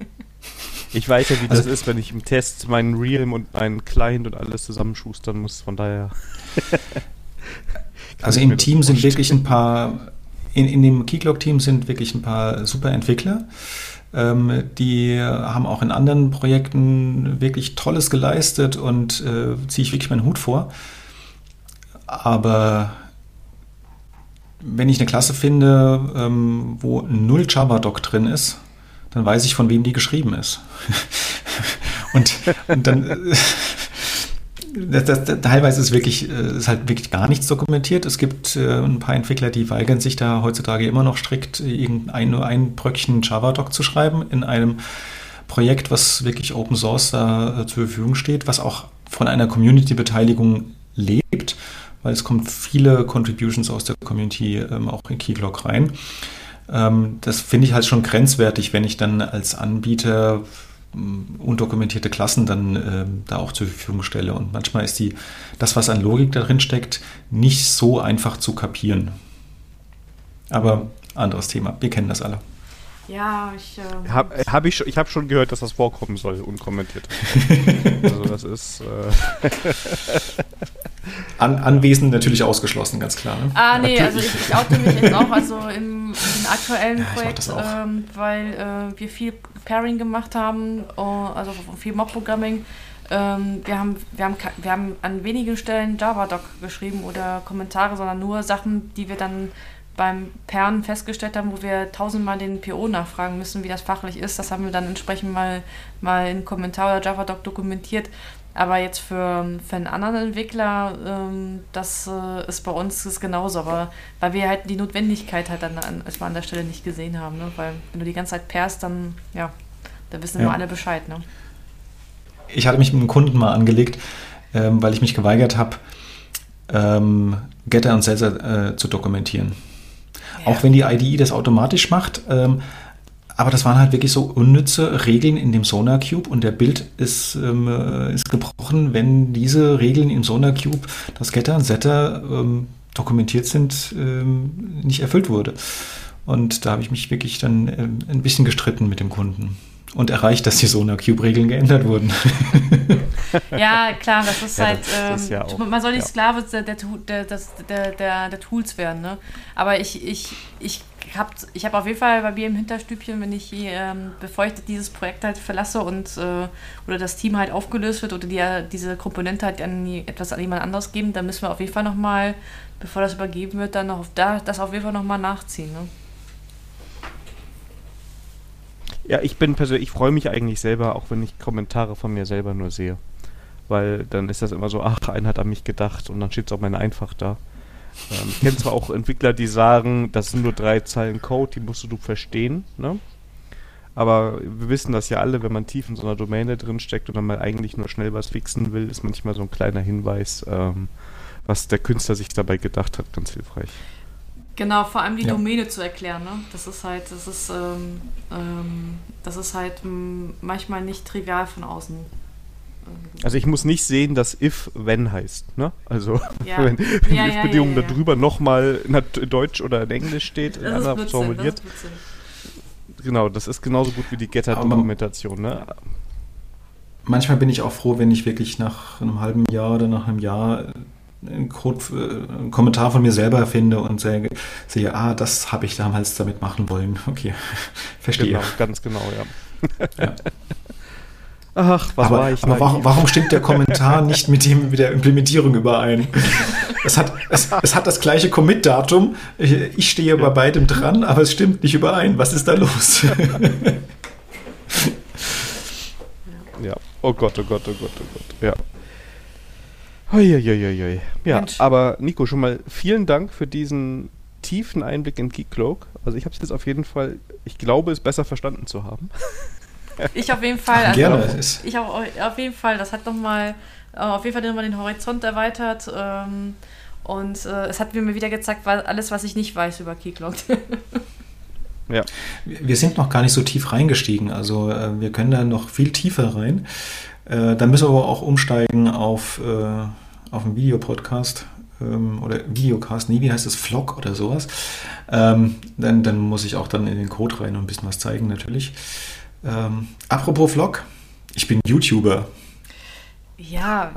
Ich weiß ja, wie also, das ist, wenn ich im Test meinen Realm und meinen Client und alles zusammenschustern muss. Von daher. also im Team sind wirklich ein paar, in, in dem Keycloak-Team sind wirklich ein paar super Entwickler. Ähm, die haben auch in anderen Projekten wirklich Tolles geleistet und äh, ziehe ich wirklich meinen Hut vor. Aber wenn ich eine Klasse finde, ähm, wo null Java-Doc drin ist, dann weiß ich, von wem die geschrieben ist. und, und dann. Das, das, teilweise ist wirklich äh, ist halt wirklich gar nichts dokumentiert. Es gibt äh, ein paar Entwickler, die weigern sich da heutzutage immer noch strikt irgendein nur ein Bröckchen Java-Doc zu schreiben in einem Projekt, was wirklich Open Source da äh, zur Verfügung steht, was auch von einer Community-Beteiligung lebt, weil es kommt viele Contributions aus der Community ähm, auch in Keylog rein. Ähm, das finde ich halt schon grenzwertig, wenn ich dann als Anbieter mm, undokumentierte Klassen dann äh, da auch zur Verfügung stelle. Und manchmal ist die, das, was an Logik darin steckt, nicht so einfach zu kapieren. Aber anderes Thema. Wir kennen das alle. Ja, ich. Äh, habe hab ich, ich habe schon gehört, dass das vorkommen soll, unkommentiert. also, das ist. Äh An, anwesend natürlich ausgeschlossen, ganz klar. Ne? Ah, nee, also ich, ich oute mich jetzt auch also im, im aktuellen ja, Projekt, ähm, weil äh, wir viel Pairing gemacht haben, uh, also viel Mob-Programming. Ähm, wir, haben, wir, haben, wir haben an wenigen Stellen Java-Doc geschrieben oder Kommentare, sondern nur Sachen, die wir dann beim Perlen festgestellt haben, wo wir tausendmal den PO nachfragen müssen, wie das fachlich ist. Das haben wir dann entsprechend mal, mal in Kommentar oder JavaDoc dokumentiert. Aber jetzt für, für einen anderen Entwickler, ähm, das äh, ist bei uns ist genauso. Aber weil wir halt die Notwendigkeit halt dann an, an der Stelle nicht gesehen haben. Ne? Weil wenn du die ganze Zeit perst, dann, ja, da wissen ja. immer alle Bescheid. Ne? Ich hatte mich mit einem Kunden mal angelegt, ähm, weil ich mich geweigert habe, ähm, Getter und Seltzer äh, zu dokumentieren. Auch wenn die IDE das automatisch macht, ähm, aber das waren halt wirklich so unnütze Regeln in dem Sonar Cube und der Bild ist, ähm, äh, ist gebrochen, wenn diese Regeln im Sonar Cube, das Getter und Setter ähm, dokumentiert sind, ähm, nicht erfüllt wurde. Und da habe ich mich wirklich dann ähm, ein bisschen gestritten mit dem Kunden und erreicht, dass die Sonar Cube-Regeln geändert wurden. ja, klar, das ist ja, halt, das, das ja auch, man soll nicht Sklave der, der, der, der, der Tools werden, ne? Aber ich, ich, ich habe ich hab auf jeden Fall bei mir im Hinterstübchen, wenn ich, ähm, bevor ich dieses Projekt halt verlasse und äh, oder das Team halt aufgelöst wird oder die, diese Komponente halt an die, etwas an jemand anderes geben, dann müssen wir auf jeden Fall nochmal, bevor das übergeben wird, dann noch auf da, das auf jeden Fall nochmal nachziehen. Ne? Ja, ich bin persönlich, ich freue mich eigentlich selber, auch wenn ich Kommentare von mir selber nur sehe. Weil dann ist das immer so, ach, einer hat an mich gedacht und dann steht es auch mein einfach da. Ähm, ich kenne zwar auch Entwickler, die sagen, das sind nur drei Zeilen Code, die musst du verstehen, ne? Aber wir wissen das ja alle, wenn man tief in so einer Domäne drin steckt und dann mal eigentlich nur schnell was fixen will, ist manchmal so ein kleiner Hinweis, ähm, was der Künstler sich dabei gedacht hat, ganz hilfreich. Genau, vor allem die ja. Domäne zu erklären, ne? Das ist halt, das ist, ähm, ähm, das ist halt manchmal nicht trivial von außen. Also ich muss nicht sehen, dass if wenn heißt, ne? Also ja. wenn, wenn ja, die if-Bedingung ja, ja, darüber nochmal in Deutsch oder in Englisch steht, in anders formuliert. Genau, das ist genauso gut wie die Getter-Dokumentation, ne? Manchmal bin ich auch froh, wenn ich wirklich nach einem halben Jahr oder nach einem Jahr einen, Code, äh, einen Kommentar von mir selber finde und sehe, sehe ah, das habe ich damals damit machen wollen. Okay, verstehe. Genau, ganz genau, ja. ja. Ach, was aber, war ich? Aber warum, warum, stimmt der Kommentar nicht mit dem mit der Implementierung überein? Es hat, es, es hat das gleiche Commit-Datum. Ich stehe bei beidem dran, aber es stimmt nicht überein. Was ist da los? ja. Oh Gott, oh Gott, oh Gott, oh Gott. Ja. Uiuiuiui. Ja, Mensch. aber Nico, schon mal vielen Dank für diesen tiefen Einblick in Geek Cloak. Also ich habe es jetzt auf jeden Fall, ich glaube, es besser verstanden zu haben. Ich auf jeden Fall. Also Gerne. Ich auch auf jeden Fall. Das hat nochmal, äh, auf jeden Fall nochmal den Horizont erweitert. Ähm, und äh, es hat mir wieder gezeigt, alles, was ich nicht weiß über Keycloud. ja. Wir sind noch gar nicht so tief reingestiegen. Also äh, wir können da noch viel tiefer rein. Dann müssen wir aber auch umsteigen auf, auf einen Videopodcast ähm, oder Videocast, nee, wie heißt das, Vlog oder sowas. Ähm, dann, dann muss ich auch dann in den Code rein und ein bisschen was zeigen natürlich. Ähm, apropos Vlog, ich bin YouTuber. Ja,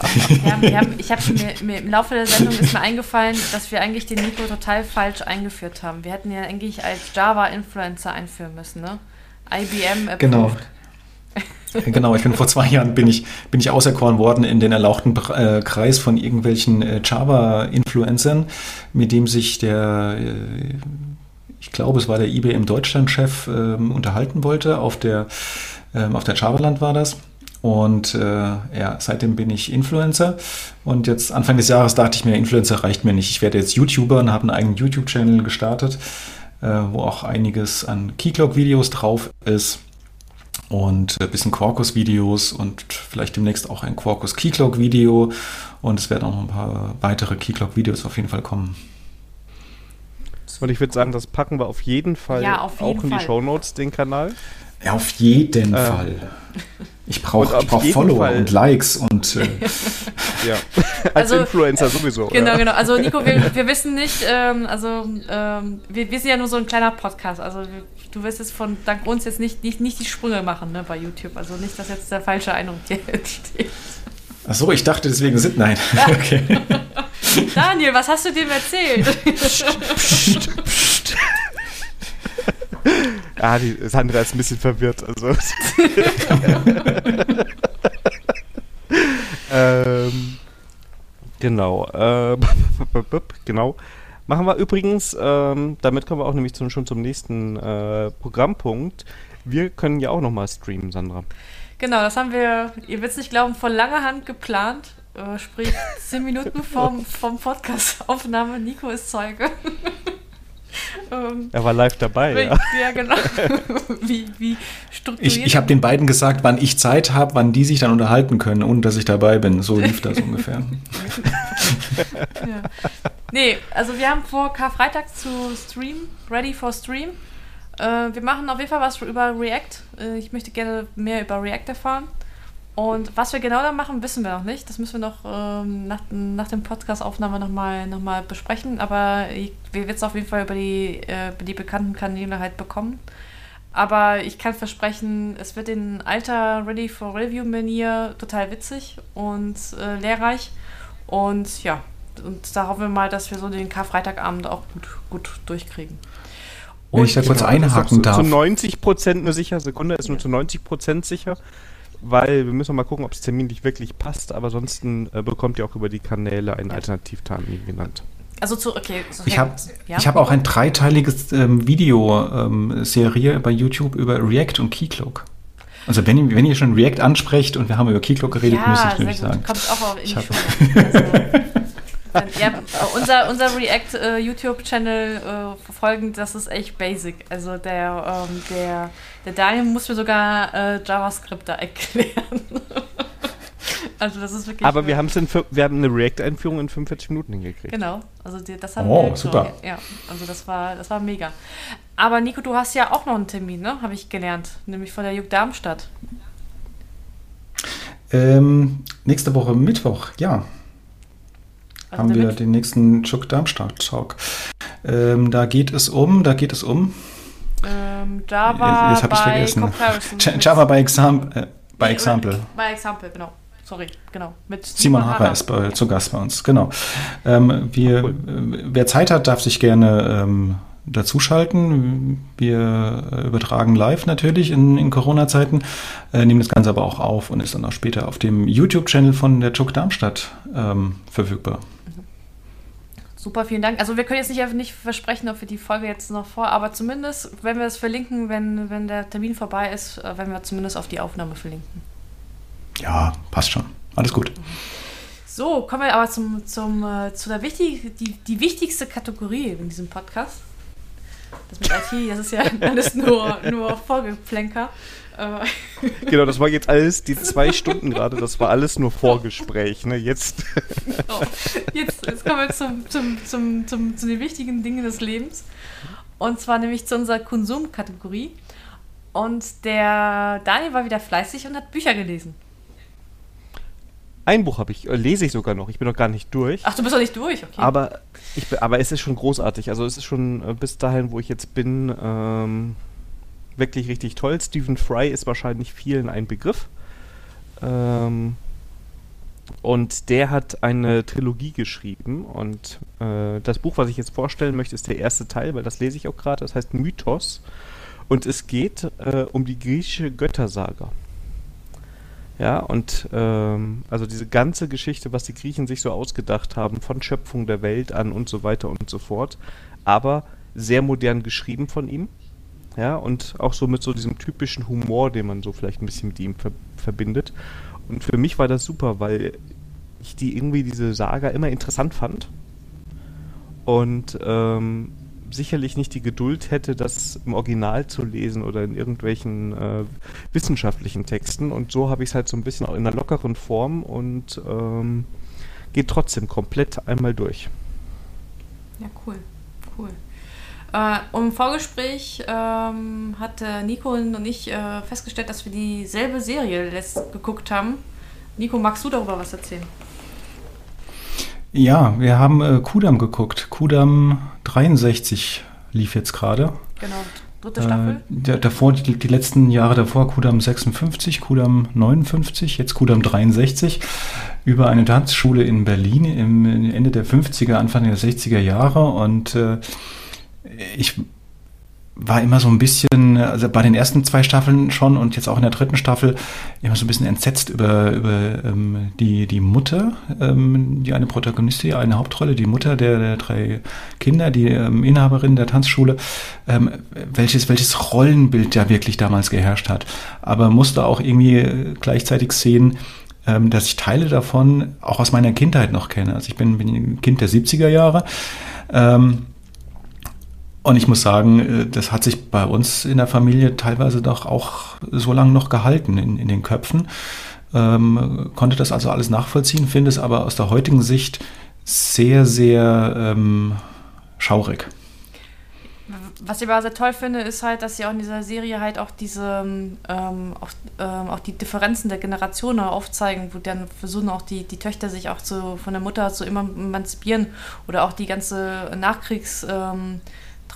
haben, wir haben, ich habe mir, mir, im Laufe der Sendung ist mir eingefallen, dass wir eigentlich den Nico total falsch eingeführt haben. Wir hätten ja eigentlich als Java-Influencer einführen müssen, ne? IBM approved. Genau. Genau, ich bin vor zwei Jahren bin ich, bin ich auserkoren worden in den erlauchten äh, Kreis von irgendwelchen äh, Java-Influencern, mit dem sich der äh, ich glaube, es war der IBM Deutschland-Chef, ähm, unterhalten wollte. Auf der, ähm, auf der Javaland war das. Und äh, ja, seitdem bin ich Influencer. Und jetzt Anfang des Jahres dachte ich mir, Influencer reicht mir nicht. Ich werde jetzt YouTuber und habe einen eigenen YouTube-Channel gestartet, äh, wo auch einiges an Keycloak-Videos drauf ist. Und ein bisschen Quarkus-Videos und vielleicht demnächst auch ein Quarkus Keycloak-Video. Und es werden auch noch ein paar weitere Keycloak-Videos auf jeden Fall kommen. Und ich würde sagen, das packen wir auf jeden Fall ja, auf jeden auch in die Show Notes, den Kanal. Ja, auf jeden ähm, Fall. Ich brauche brauch Follower Fall. und Likes und. Äh ja, als also, Influencer sowieso. Genau, ja. genau. Also, Nico, wir, wir wissen nicht, ähm, also, ähm, wir, wir sind ja nur so ein kleiner Podcast. Also, du wirst jetzt von dank uns jetzt nicht, nicht, nicht die Sprünge machen ne, bei YouTube. Also, nicht, dass jetzt der falsche Eindruck hier entsteht. Ach so, ich dachte, deswegen sind. Nein. okay. Daniel, was hast du dem erzählt? psst, psst, psst. Ah, die Sandra ist ein bisschen verwirrt. Also. ähm, genau. Äh, genau. Machen wir übrigens, ähm, damit kommen wir auch nämlich zum, schon zum nächsten äh, Programmpunkt. Wir können ja auch nochmal streamen, Sandra. Genau, das haben wir, ihr werdet es nicht glauben, von langer Hand geplant. Äh, sprich, zehn Minuten vom, vom Podcast-Aufnahme. Nico ist Zeuge. ähm, er war live dabei. Wie, ja. ja, genau. wie, wie strukturiert. Ich, ich habe den beiden gesagt, wann ich Zeit habe, wann die sich dann unterhalten können, ohne dass ich dabei bin. So lief das ungefähr. Ja. Nee, also wir haben vor Karfreitag zu Stream, ready for Stream. Äh, wir machen auf jeden Fall was über React. Äh, ich möchte gerne mehr über React erfahren. Und was wir genau da machen, wissen wir noch nicht. Das müssen wir noch ähm, nach, nach dem Podcast-Aufnahme nochmal noch mal besprechen. Aber ich, wir werden es auf jeden Fall über die, äh, die bekannten Kanäle halt bekommen. Aber ich kann versprechen, es wird in alter Ready for Review-Manier total witzig und äh, lehrreich. Und ja, und da hoffen wir mal, dass wir so den Karfreitagabend auch gut, gut durchkriegen. Wenn ich da kurz einhaken darf. Zu 90 Prozent nur sicher, Sekunde ist nur zu 90 Prozent sicher, weil wir müssen mal gucken, ob es terminlich wirklich passt, aber ansonsten äh, bekommt ihr auch über die Kanäle einen Alternativtermin genannt. Also zu, okay. So ich habe ja? hab auch ein dreiteiliges ähm, Video-Serie ähm, bei YouTube über React und Keycloak. Also wenn, wenn ihr schon React ansprecht und wir haben über Keycloak geredet, ja, müsste ich nämlich sagen. Kommt auch in die Schule. Also, ja, unser, unser React äh, YouTube-Channel äh, verfolgen, das ist echt basic. Also der, ähm, der, der Daniel muss mir sogar äh, JavaScript da erklären. also das ist wirklich. Aber wir, haben's in, wir haben eine React-Einführung in 45 Minuten hingekriegt. Genau. Also die, das haben oh, wir super. Ja, also das war, das war mega. Aber Nico, du hast ja auch noch einen Termin, ne? Habe ich gelernt. Nämlich von der Juk Darmstadt. Ähm, nächste Woche Mittwoch, ja. Also haben wir den nächsten Chuck Darmstadt Talk. Ähm, da geht es um, da geht es um. Ähm, Java jetzt, jetzt by vergessen. Java by, Exam äh, by Example. By Example, genau. Sorry, genau. Mit Simon Harrer ist bei, zu Gast bei uns, genau. Ähm, wir, cool. Äh, wer Zeit hat, darf sich gerne ähm, dazuschalten. Wir übertragen live natürlich in, in Corona-Zeiten, äh, nehmen das Ganze aber auch auf und ist dann auch später auf dem YouTube-Channel von der Chuck Darmstadt ähm, verfügbar. Super, vielen Dank. Also wir können jetzt nicht, nicht versprechen, ob wir die Folge jetzt noch vor, aber zumindest, wenn wir es verlinken, wenn, wenn der Termin vorbei ist, äh, werden wir zumindest auf die Aufnahme verlinken. Ja, passt schon. Alles gut. So, kommen wir aber zum, zum, äh, zu der wichtig, die, die wichtigste Kategorie in diesem Podcast. Das mit IT, das ist ja alles nur, nur Vorgeplänker. genau, das war jetzt alles, die zwei Stunden gerade, das war alles nur Vorgespräch, ne? Jetzt. Genau. Jetzt, jetzt kommen wir zum, zum, zum, zum, zu den wichtigen Dingen des Lebens. Und zwar nämlich zu unserer Konsumkategorie. Und der Daniel war wieder fleißig und hat Bücher gelesen. Ein Buch habe ich, äh, lese ich sogar noch. Ich bin noch gar nicht durch. Ach, du bist noch nicht durch, okay. Aber, ich, aber es ist schon großartig. Also es ist schon äh, bis dahin, wo ich jetzt bin, ähm, wirklich richtig toll. Stephen Fry ist wahrscheinlich vielen ein Begriff. Ähm, und der hat eine Trilogie geschrieben. Und äh, das Buch, was ich jetzt vorstellen möchte, ist der erste Teil, weil das lese ich auch gerade. Das heißt Mythos. Und es geht äh, um die griechische Göttersaga. Ja, und ähm, also diese ganze Geschichte, was die Griechen sich so ausgedacht haben, von Schöpfung der Welt an und so weiter und so fort, aber sehr modern geschrieben von ihm. Ja, und auch so mit so diesem typischen Humor, den man so vielleicht ein bisschen mit ihm ver verbindet. Und für mich war das super, weil ich die irgendwie diese Saga immer interessant fand. Und ähm, sicherlich nicht die Geduld hätte, das im Original zu lesen oder in irgendwelchen äh, wissenschaftlichen Texten. Und so habe ich es halt so ein bisschen auch in einer lockeren Form und ähm, geht trotzdem komplett einmal durch. Ja, cool. Cool. Äh, Im Vorgespräch ähm, hat Nico und ich äh, festgestellt, dass wir dieselbe Serie geguckt haben. Nico, magst du darüber was erzählen? Ja, wir haben äh, Kudam geguckt. Kudam 63 lief jetzt gerade. Genau, dritte Staffel. Äh, der, davor, die, die, letzten Jahre davor, Kudam 56, Kudam 59, jetzt Kudam 63, über eine Tanzschule in Berlin im Ende der 50er, Anfang der 60er Jahre. Und äh, ich war immer so ein bisschen, also bei den ersten zwei Staffeln schon und jetzt auch in der dritten Staffel immer so ein bisschen entsetzt über, über ähm, die, die Mutter, ähm, die eine Protagonistin, eine Hauptrolle, die Mutter der, der drei Kinder, die ähm, Inhaberin der Tanzschule, ähm, welches, welches Rollenbild da wirklich damals geherrscht hat. Aber musste auch irgendwie gleichzeitig sehen, ähm, dass ich Teile davon auch aus meiner Kindheit noch kenne. Also ich bin, bin Kind der 70er Jahre. Ähm, und ich muss sagen, äh, das hat sich bei uns in der Familie teilweise doch auch so lange noch gehalten in, in den Köpfen. Ähm, konnte das also alles nachvollziehen, finde es aber aus der heutigen Sicht sehr, sehr ähm, schaurig. Was ich aber sehr toll finde, ist halt, dass sie auch in dieser Serie halt auch diese, ähm, auch, ähm, auch die Differenzen der Generationen aufzeigen, wo dann versuchen auch die, die Töchter sich auch zu, von der Mutter zu emanzipieren oder auch die ganze Nachkriegs- ähm,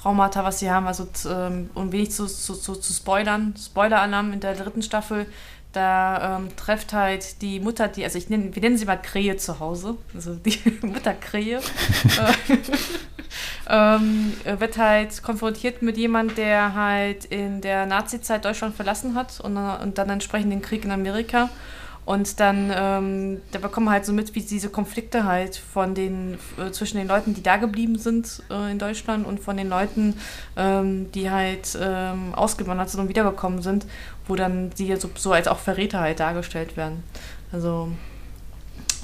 Traumata, was sie haben. Also ähm, um wenig zu, zu, zu, zu spoilern, Spoiler-Alarm in der dritten Staffel, da ähm, trifft halt die Mutter, die, also ich nenne, wir nennen sie mal Krähe zu Hause, also die Mutter Krähe, äh, ähm, wird halt konfrontiert mit jemand, der halt in der Nazi-Zeit Deutschland verlassen hat und, und dann entsprechend den Krieg in Amerika und dann, ähm, da bekommen wir halt so mit, wie diese Konflikte halt von den, äh, zwischen den Leuten, die da geblieben sind äh, in Deutschland und von den Leuten, ähm, die halt ähm, ausgewandert sind und wiedergekommen sind, wo dann sie so, so als auch Verräter halt dargestellt werden. Also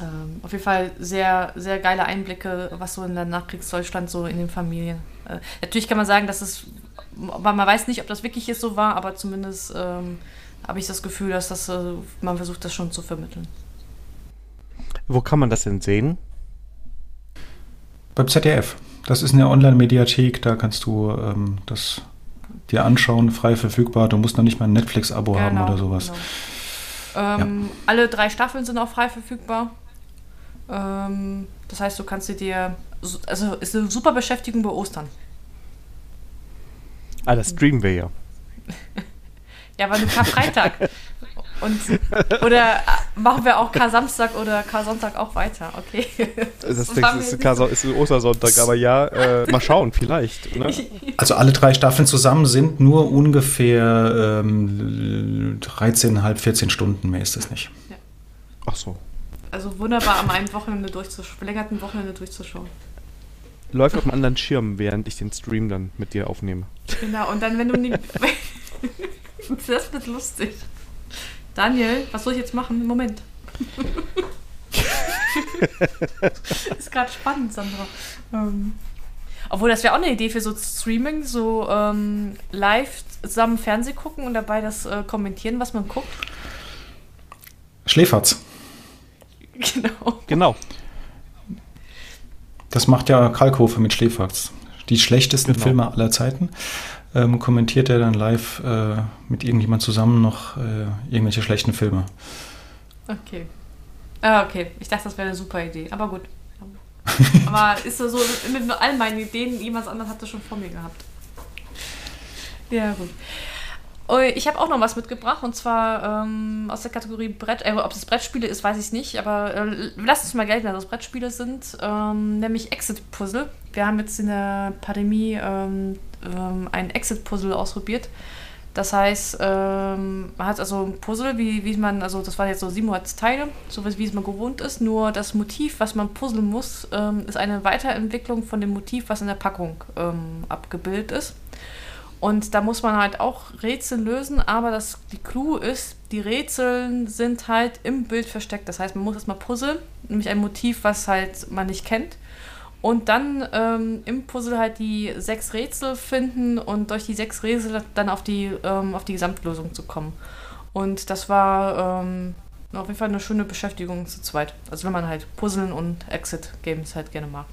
ähm, auf jeden Fall sehr, sehr geile Einblicke, was so in der Nachkriegsdeutschland so in den Familien. Äh, natürlich kann man sagen, dass es, man weiß nicht, ob das wirklich so war, aber zumindest ähm, habe ich das Gefühl, dass das, äh, man versucht, das schon zu vermitteln. Wo kann man das denn sehen? Beim ZDF. Das ist eine Online-Mediathek, da kannst du ähm, das dir anschauen, frei verfügbar. Du musst noch nicht mal ein Netflix-Abo genau, haben oder sowas. Genau. Ähm, ja. Alle drei Staffeln sind auch frei verfügbar. Ähm, das heißt, du kannst sie dir. Also ist eine super Beschäftigung bei Ostern. Ah, das streamen wir ja. Ja, aber nur Karfreitag. Und, oder äh, machen wir auch Kar-Samstag oder Kar-Sonntag auch weiter, okay? Das, das ist, Kar ist Ostersonntag, aber ja, äh, mal schauen, vielleicht. Ne? Also alle drei Staffeln zusammen sind nur ungefähr ähm, 13,5, 14 Stunden, mehr ist das nicht. Ja. Ach so. Also wunderbar am einen Wochenende durchzuschauen, verlängerten Wochenende durchzuschauen. Läuft auf einem anderen Schirm, während ich den Stream dann mit dir aufnehme. Genau, und dann, wenn du nie, Das wird lustig. Daniel, was soll ich jetzt machen? Moment. ist gerade spannend, Sandra. Ähm, obwohl, das wäre auch eine Idee für so Streaming, so ähm, live zusammen Fernseh gucken und dabei das äh, kommentieren, was man guckt. Schläferz. Genau. Genau. Das macht ja Kalkofe mit Schläferz. Die schlechtesten genau. Filme aller Zeiten ähm, kommentiert er dann live äh, mit irgendjemand zusammen noch äh, irgendwelche schlechten Filme. Okay. Ah, okay. Ich dachte, das wäre eine super Idee. Aber gut. Aber ist so, mit all meinen Ideen, jemand anderes hat das schon vor mir gehabt. Ja, gut. Oh, ich habe auch noch was mitgebracht und zwar ähm, aus der Kategorie Brett. Äh, ob es Brettspiele ist, weiß ich nicht, aber äh, lasst uns mal gelten, dass es Brettspiele sind, ähm, nämlich Exit Puzzle. Wir haben jetzt in der Pandemie ähm, ähm, ein Exit-Puzzle ausprobiert. Das heißt, ähm, man hat also ein Puzzle, wie, wie man, also das waren jetzt so 700 Teile, so wie es man gewohnt ist. Nur das Motiv, was man puzzeln muss, ähm, ist eine Weiterentwicklung von dem Motiv, was in der Packung abgebildet ist. Und da muss man halt auch Rätsel lösen, aber das, die Clou ist, die Rätsel sind halt im Bild versteckt. Das heißt, man muss erstmal puzzeln, nämlich ein Motiv, was halt man nicht kennt. Und dann ähm, im Puzzle halt die sechs Rätsel finden und durch die sechs Rätsel dann auf die, ähm, auf die Gesamtlösung zu kommen. Und das war ähm, auf jeden Fall eine schöne Beschäftigung zu zweit. Also wenn man halt Puzzeln und Exit-Games halt gerne mag.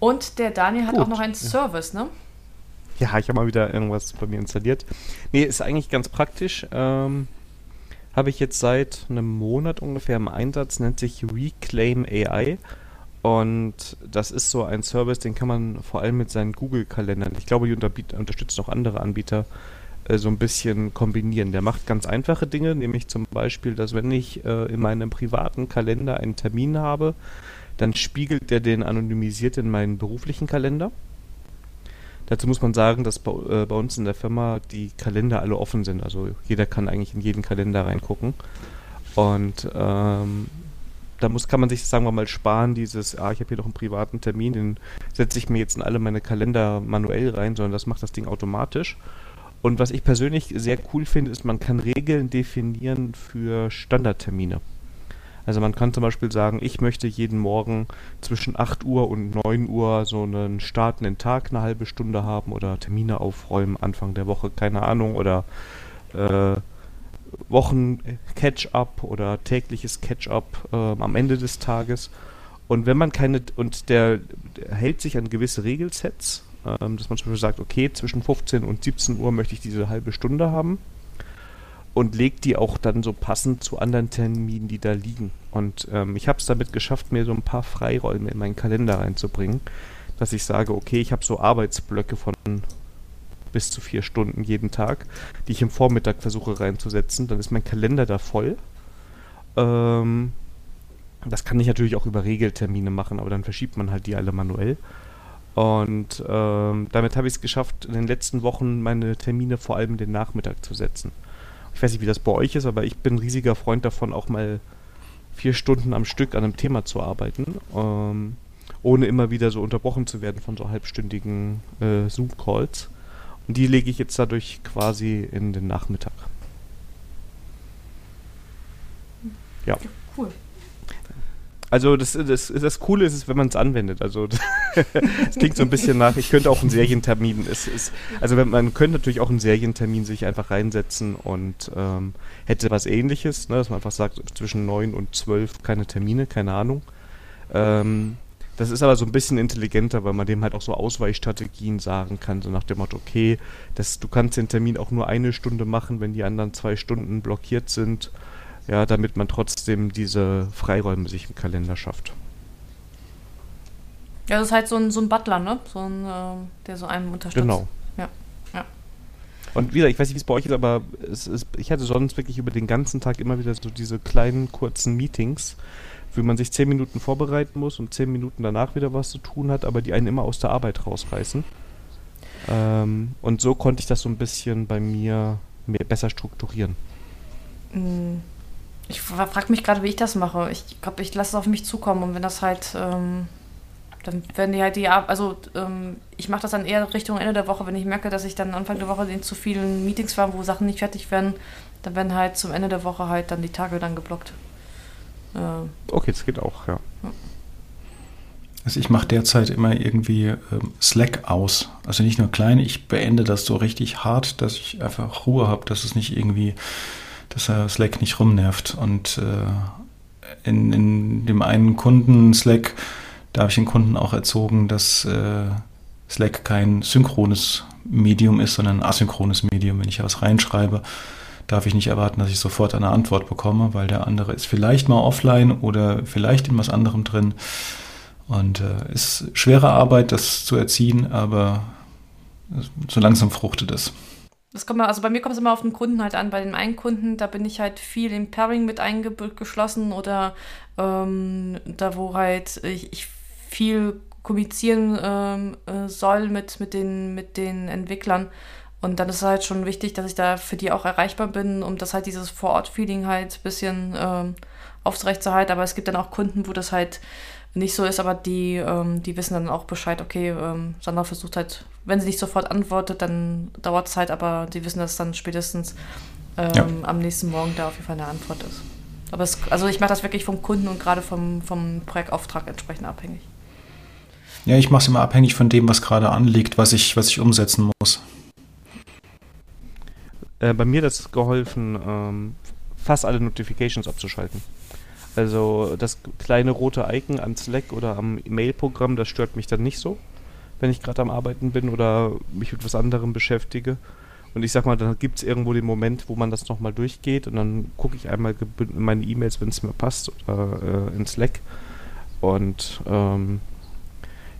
Und der Daniel hat Gut. auch noch einen Service, ne? Ja, ich habe mal wieder irgendwas bei mir installiert. Nee, ist eigentlich ganz praktisch. Ähm, habe ich jetzt seit einem Monat ungefähr im Einsatz, nennt sich Reclaim AI. Und das ist so ein Service, den kann man vor allem mit seinen Google-Kalendern, ich glaube, die unterstützt auch andere Anbieter, äh, so ein bisschen kombinieren. Der macht ganz einfache Dinge, nämlich zum Beispiel, dass wenn ich äh, in meinem privaten Kalender einen Termin habe, dann spiegelt der den anonymisiert in meinen beruflichen Kalender. Dazu muss man sagen, dass bei, äh, bei, uns in der Firma die Kalender alle offen sind. Also jeder kann eigentlich in jeden Kalender reingucken. Und ähm, da muss, kann man sich, sagen wir mal, sparen, dieses, ah, ich habe hier noch einen privaten Termin, den setze ich mir jetzt in alle meine Kalender manuell rein, sondern das macht das Ding automatisch. Und was ich persönlich sehr cool finde, ist, man kann Regeln definieren für Standardtermine. Also man kann zum Beispiel sagen, ich möchte jeden Morgen zwischen 8 Uhr und 9 Uhr so einen startenden Tag eine halbe Stunde haben oder Termine aufräumen Anfang der Woche, keine Ahnung, oder äh, Wochen-Catch-up oder tägliches Catch-up äh, am Ende des Tages. Und wenn man keine, und der, der hält sich an gewisse Regelsets, ähm, dass man zum Beispiel sagt, okay, zwischen 15 und 17 Uhr möchte ich diese halbe Stunde haben und legt die auch dann so passend zu anderen Terminen, die da liegen. Und ähm, ich habe es damit geschafft, mir so ein paar Freiräume in meinen Kalender reinzubringen, dass ich sage, okay, ich habe so Arbeitsblöcke von bis zu vier Stunden jeden Tag, die ich im Vormittag versuche reinzusetzen. Dann ist mein Kalender da voll. Ähm, das kann ich natürlich auch über Regeltermine machen, aber dann verschiebt man halt die alle manuell. Und ähm, damit habe ich es geschafft, in den letzten Wochen meine Termine vor allem den Nachmittag zu setzen. Ich weiß nicht, wie das bei euch ist, aber ich bin ein riesiger Freund davon, auch mal vier Stunden am Stück an einem Thema zu arbeiten, ähm, ohne immer wieder so unterbrochen zu werden von so halbstündigen äh, Zoom-Calls. Und die lege ich jetzt dadurch quasi in den Nachmittag. Ja. Also das, das, das Coole ist, wenn man es anwendet. Also es klingt so ein bisschen nach, ich könnte auch einen Serientermin. Es, es, also wenn, man könnte natürlich auch einen Serientermin sich einfach reinsetzen und ähm, hätte was ähnliches, ne, dass man einfach sagt, zwischen 9 und 12 keine Termine, keine Ahnung. Ähm, das ist aber so ein bisschen intelligenter, weil man dem halt auch so Ausweichstrategien sagen kann, so nach dem Motto, okay, das, du kannst den Termin auch nur eine Stunde machen, wenn die anderen zwei Stunden blockiert sind ja, damit man trotzdem diese Freiräume sich im Kalender schafft. Ja, das ist halt so ein, so ein Butler, ne? So ein, äh, der so einem unterstützt. Genau. Ja. ja. Und wieder, ich weiß nicht, wie es bei euch ist, aber es ist, ich hatte sonst wirklich über den ganzen Tag immer wieder so diese kleinen, kurzen Meetings, wo man sich zehn Minuten vorbereiten muss und zehn Minuten danach wieder was zu tun hat, aber die einen immer aus der Arbeit rausreißen. Ähm, und so konnte ich das so ein bisschen bei mir besser strukturieren. Mhm. Ich frage mich gerade, wie ich das mache. Ich glaube, ich lasse es auf mich zukommen und wenn das halt, ähm, dann werden die halt die, also ähm, ich mache das dann eher Richtung Ende der Woche, wenn ich merke, dass ich dann Anfang der Woche in zu vielen Meetings war, wo Sachen nicht fertig werden, dann werden halt zum Ende der Woche halt dann die Tage dann geblockt. Äh, okay, das geht auch, ja. ja. Also ich mache derzeit immer irgendwie ähm, Slack aus. Also nicht nur klein, ich beende das so richtig hart, dass ich einfach Ruhe habe, dass es nicht irgendwie dass er Slack nicht rumnervt. Und äh, in, in dem einen Kunden Slack, da habe ich den Kunden auch erzogen, dass äh, Slack kein synchrones Medium ist, sondern ein asynchrones Medium. Wenn ich was reinschreibe, darf ich nicht erwarten, dass ich sofort eine Antwort bekomme, weil der andere ist vielleicht mal offline oder vielleicht in was anderem drin. Und äh, ist schwere Arbeit, das zu erziehen, aber so langsam fruchtet es. Das kommt also bei mir kommt es immer auf den Kunden halt an. Bei dem einen Kunden, da bin ich halt viel im Pairing mit eingeschlossen oder ähm, da, wo halt ich, ich viel kommunizieren ähm, äh, soll mit, mit, den, mit den Entwicklern. Und dann ist es halt schon wichtig, dass ich da für die auch erreichbar bin, um das halt dieses Vor-Ort-Feeling halt ein bisschen ähm, aufrechtzuerhalten. Aber es gibt dann auch Kunden, wo das halt nicht so ist, aber die, ähm, die wissen dann auch Bescheid, okay, ähm, Sandra versucht halt, wenn sie nicht sofort antwortet, dann dauert es halt, aber die wissen, dass dann spätestens ähm, ja. am nächsten Morgen da auf jeden Fall eine Antwort ist. Aber es, also ich mache das wirklich vom Kunden und gerade vom, vom Projektauftrag entsprechend abhängig. Ja, ich mache es immer abhängig von dem, was gerade anliegt, was ich, was ich umsetzen muss. Äh, bei mir hat es geholfen, ähm, fast alle Notifications abzuschalten. Also das kleine rote Icon am Slack oder am Mail-Programm, das stört mich dann nicht so, wenn ich gerade am Arbeiten bin oder mich mit was anderem beschäftige. Und ich sag mal, dann gibt es irgendwo den Moment, wo man das nochmal durchgeht und dann gucke ich einmal in meine E-Mails, wenn es mir passt, oder äh, in Slack. Und ähm,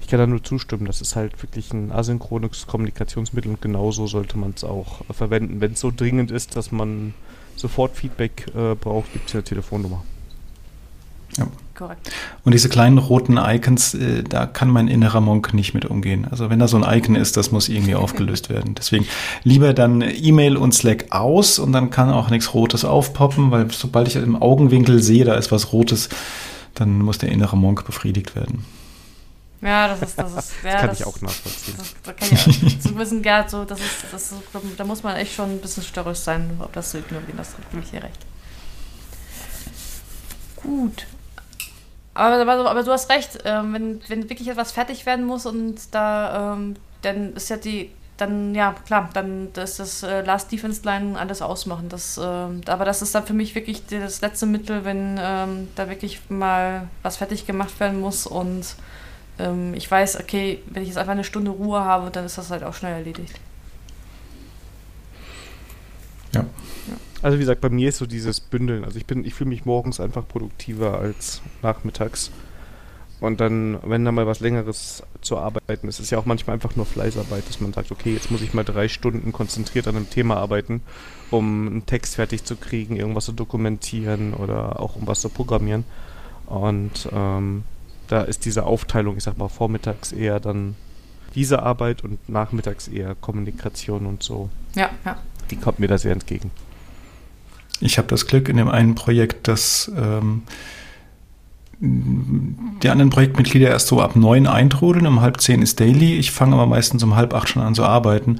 ich kann da nur zustimmen, das ist halt wirklich ein asynchrones Kommunikationsmittel und genauso sollte man es auch äh, verwenden. Wenn es so dringend ist, dass man sofort Feedback äh, braucht, gibt es ja eine Telefonnummer. Ja. Korrekt. Und diese kleinen roten Icons, äh, da kann mein innerer Monk nicht mit umgehen. Also wenn da so ein Icon ist, das muss irgendwie aufgelöst werden. Deswegen lieber dann E-Mail und Slack aus und dann kann auch nichts Rotes aufpoppen, weil sobald ich im Augenwinkel sehe, da ist was Rotes, dann muss der innere Monk befriedigt werden. Ja, das ist, das ist, ja, das kann das, ich auch nachvollziehen. Das, da kann ich auch, zu gewissen Grad so, das ist, das ist, da muss man echt schon ein bisschen störrisch sein, ob das zu ignorieren, das gebe ich dir recht. Gut. Aber, aber, aber du hast recht, ähm, wenn, wenn wirklich etwas fertig werden muss und da, ähm, dann ist ja die, dann, ja, klar, dann ist das äh, Last Defense Line alles ausmachen. Das, ähm, aber das ist dann für mich wirklich das letzte Mittel, wenn ähm, da wirklich mal was fertig gemacht werden muss und ähm, ich weiß, okay, wenn ich jetzt einfach eine Stunde Ruhe habe, dann ist das halt auch schnell erledigt. Ja. Also wie gesagt, bei mir ist so dieses Bündeln. Also ich bin, ich fühle mich morgens einfach produktiver als nachmittags. Und dann, wenn da mal was längeres zu arbeiten ist, ist ja auch manchmal einfach nur Fleißarbeit, dass man sagt, okay, jetzt muss ich mal drei Stunden konzentriert an einem Thema arbeiten, um einen Text fertig zu kriegen, irgendwas zu dokumentieren oder auch um was zu programmieren. Und ähm, da ist diese Aufteilung, ich sag mal, vormittags eher dann diese Arbeit und nachmittags eher Kommunikation und so. Ja, ja. Die kommt mir da sehr entgegen. Ich habe das Glück in dem einen Projekt, dass ähm, die anderen Projektmitglieder erst so ab neun eintrudeln, um halb zehn ist Daily. Ich fange aber meistens um halb acht schon an zu arbeiten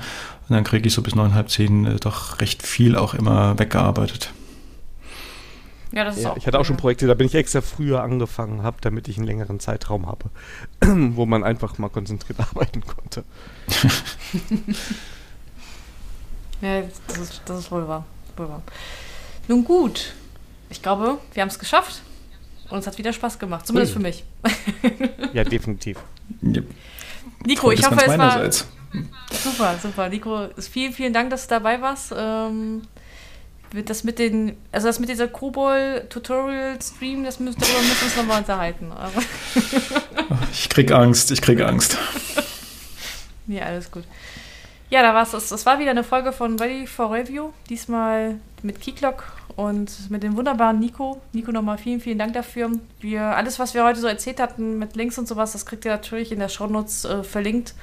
und dann kriege ich so bis neun, halb zehn äh, doch recht viel auch immer weggearbeitet. Ja, das ist Ja, auch ich hatte auch schon. Projekte, da bin ich extra früher angefangen habe, damit ich einen längeren Zeitraum habe, wo man einfach mal konzentriert arbeiten konnte. Ja, das ist, das ist wohl wahr. Wohl wahr. Nun gut, ich glaube, wir haben es geschafft. Und es hat wieder Spaß gemacht, zumindest Ui. für mich. Ja, definitiv. Ja, Nico, ich hoffe, es war super, super. Nico, vielen, vielen Dank, dass du dabei warst. Ähm, wird das mit den, also das mit dieser Kobol-Tutorial-Stream, das müssen, darüber müssen wir uns nochmal unterhalten. Also, Ich krieg Angst, ich krieg Angst. nee, alles gut. Ja, da war's. Das, das war wieder eine Folge von Ready for Review. Diesmal mit Keyclock und mit dem wunderbaren Nico. Nico, nochmal vielen, vielen Dank dafür. Wir, alles, was wir heute so erzählt hatten mit Links und sowas, das kriegt ihr natürlich in der Shownotes äh, verlinkt.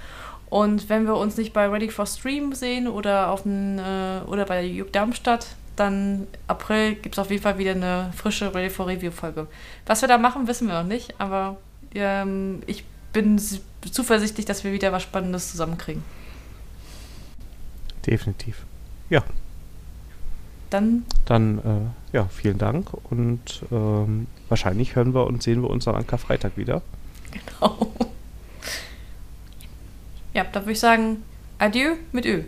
Und wenn wir uns nicht bei Ready for Stream sehen oder, auf den, äh, oder bei Juk Darmstadt, dann April gibt es auf jeden Fall wieder eine frische Ready for Review Folge. Was wir da machen, wissen wir noch nicht, aber ähm, ich bin zuversichtlich, dass wir wieder was Spannendes zusammenkriegen. Definitiv. Ja, Dann dann äh, ja, vielen Dank und ähm, wahrscheinlich hören wir und sehen wir uns dann an Karfreitag wieder. genau. Ja, dann würde ich sagen, adieu mit Ö.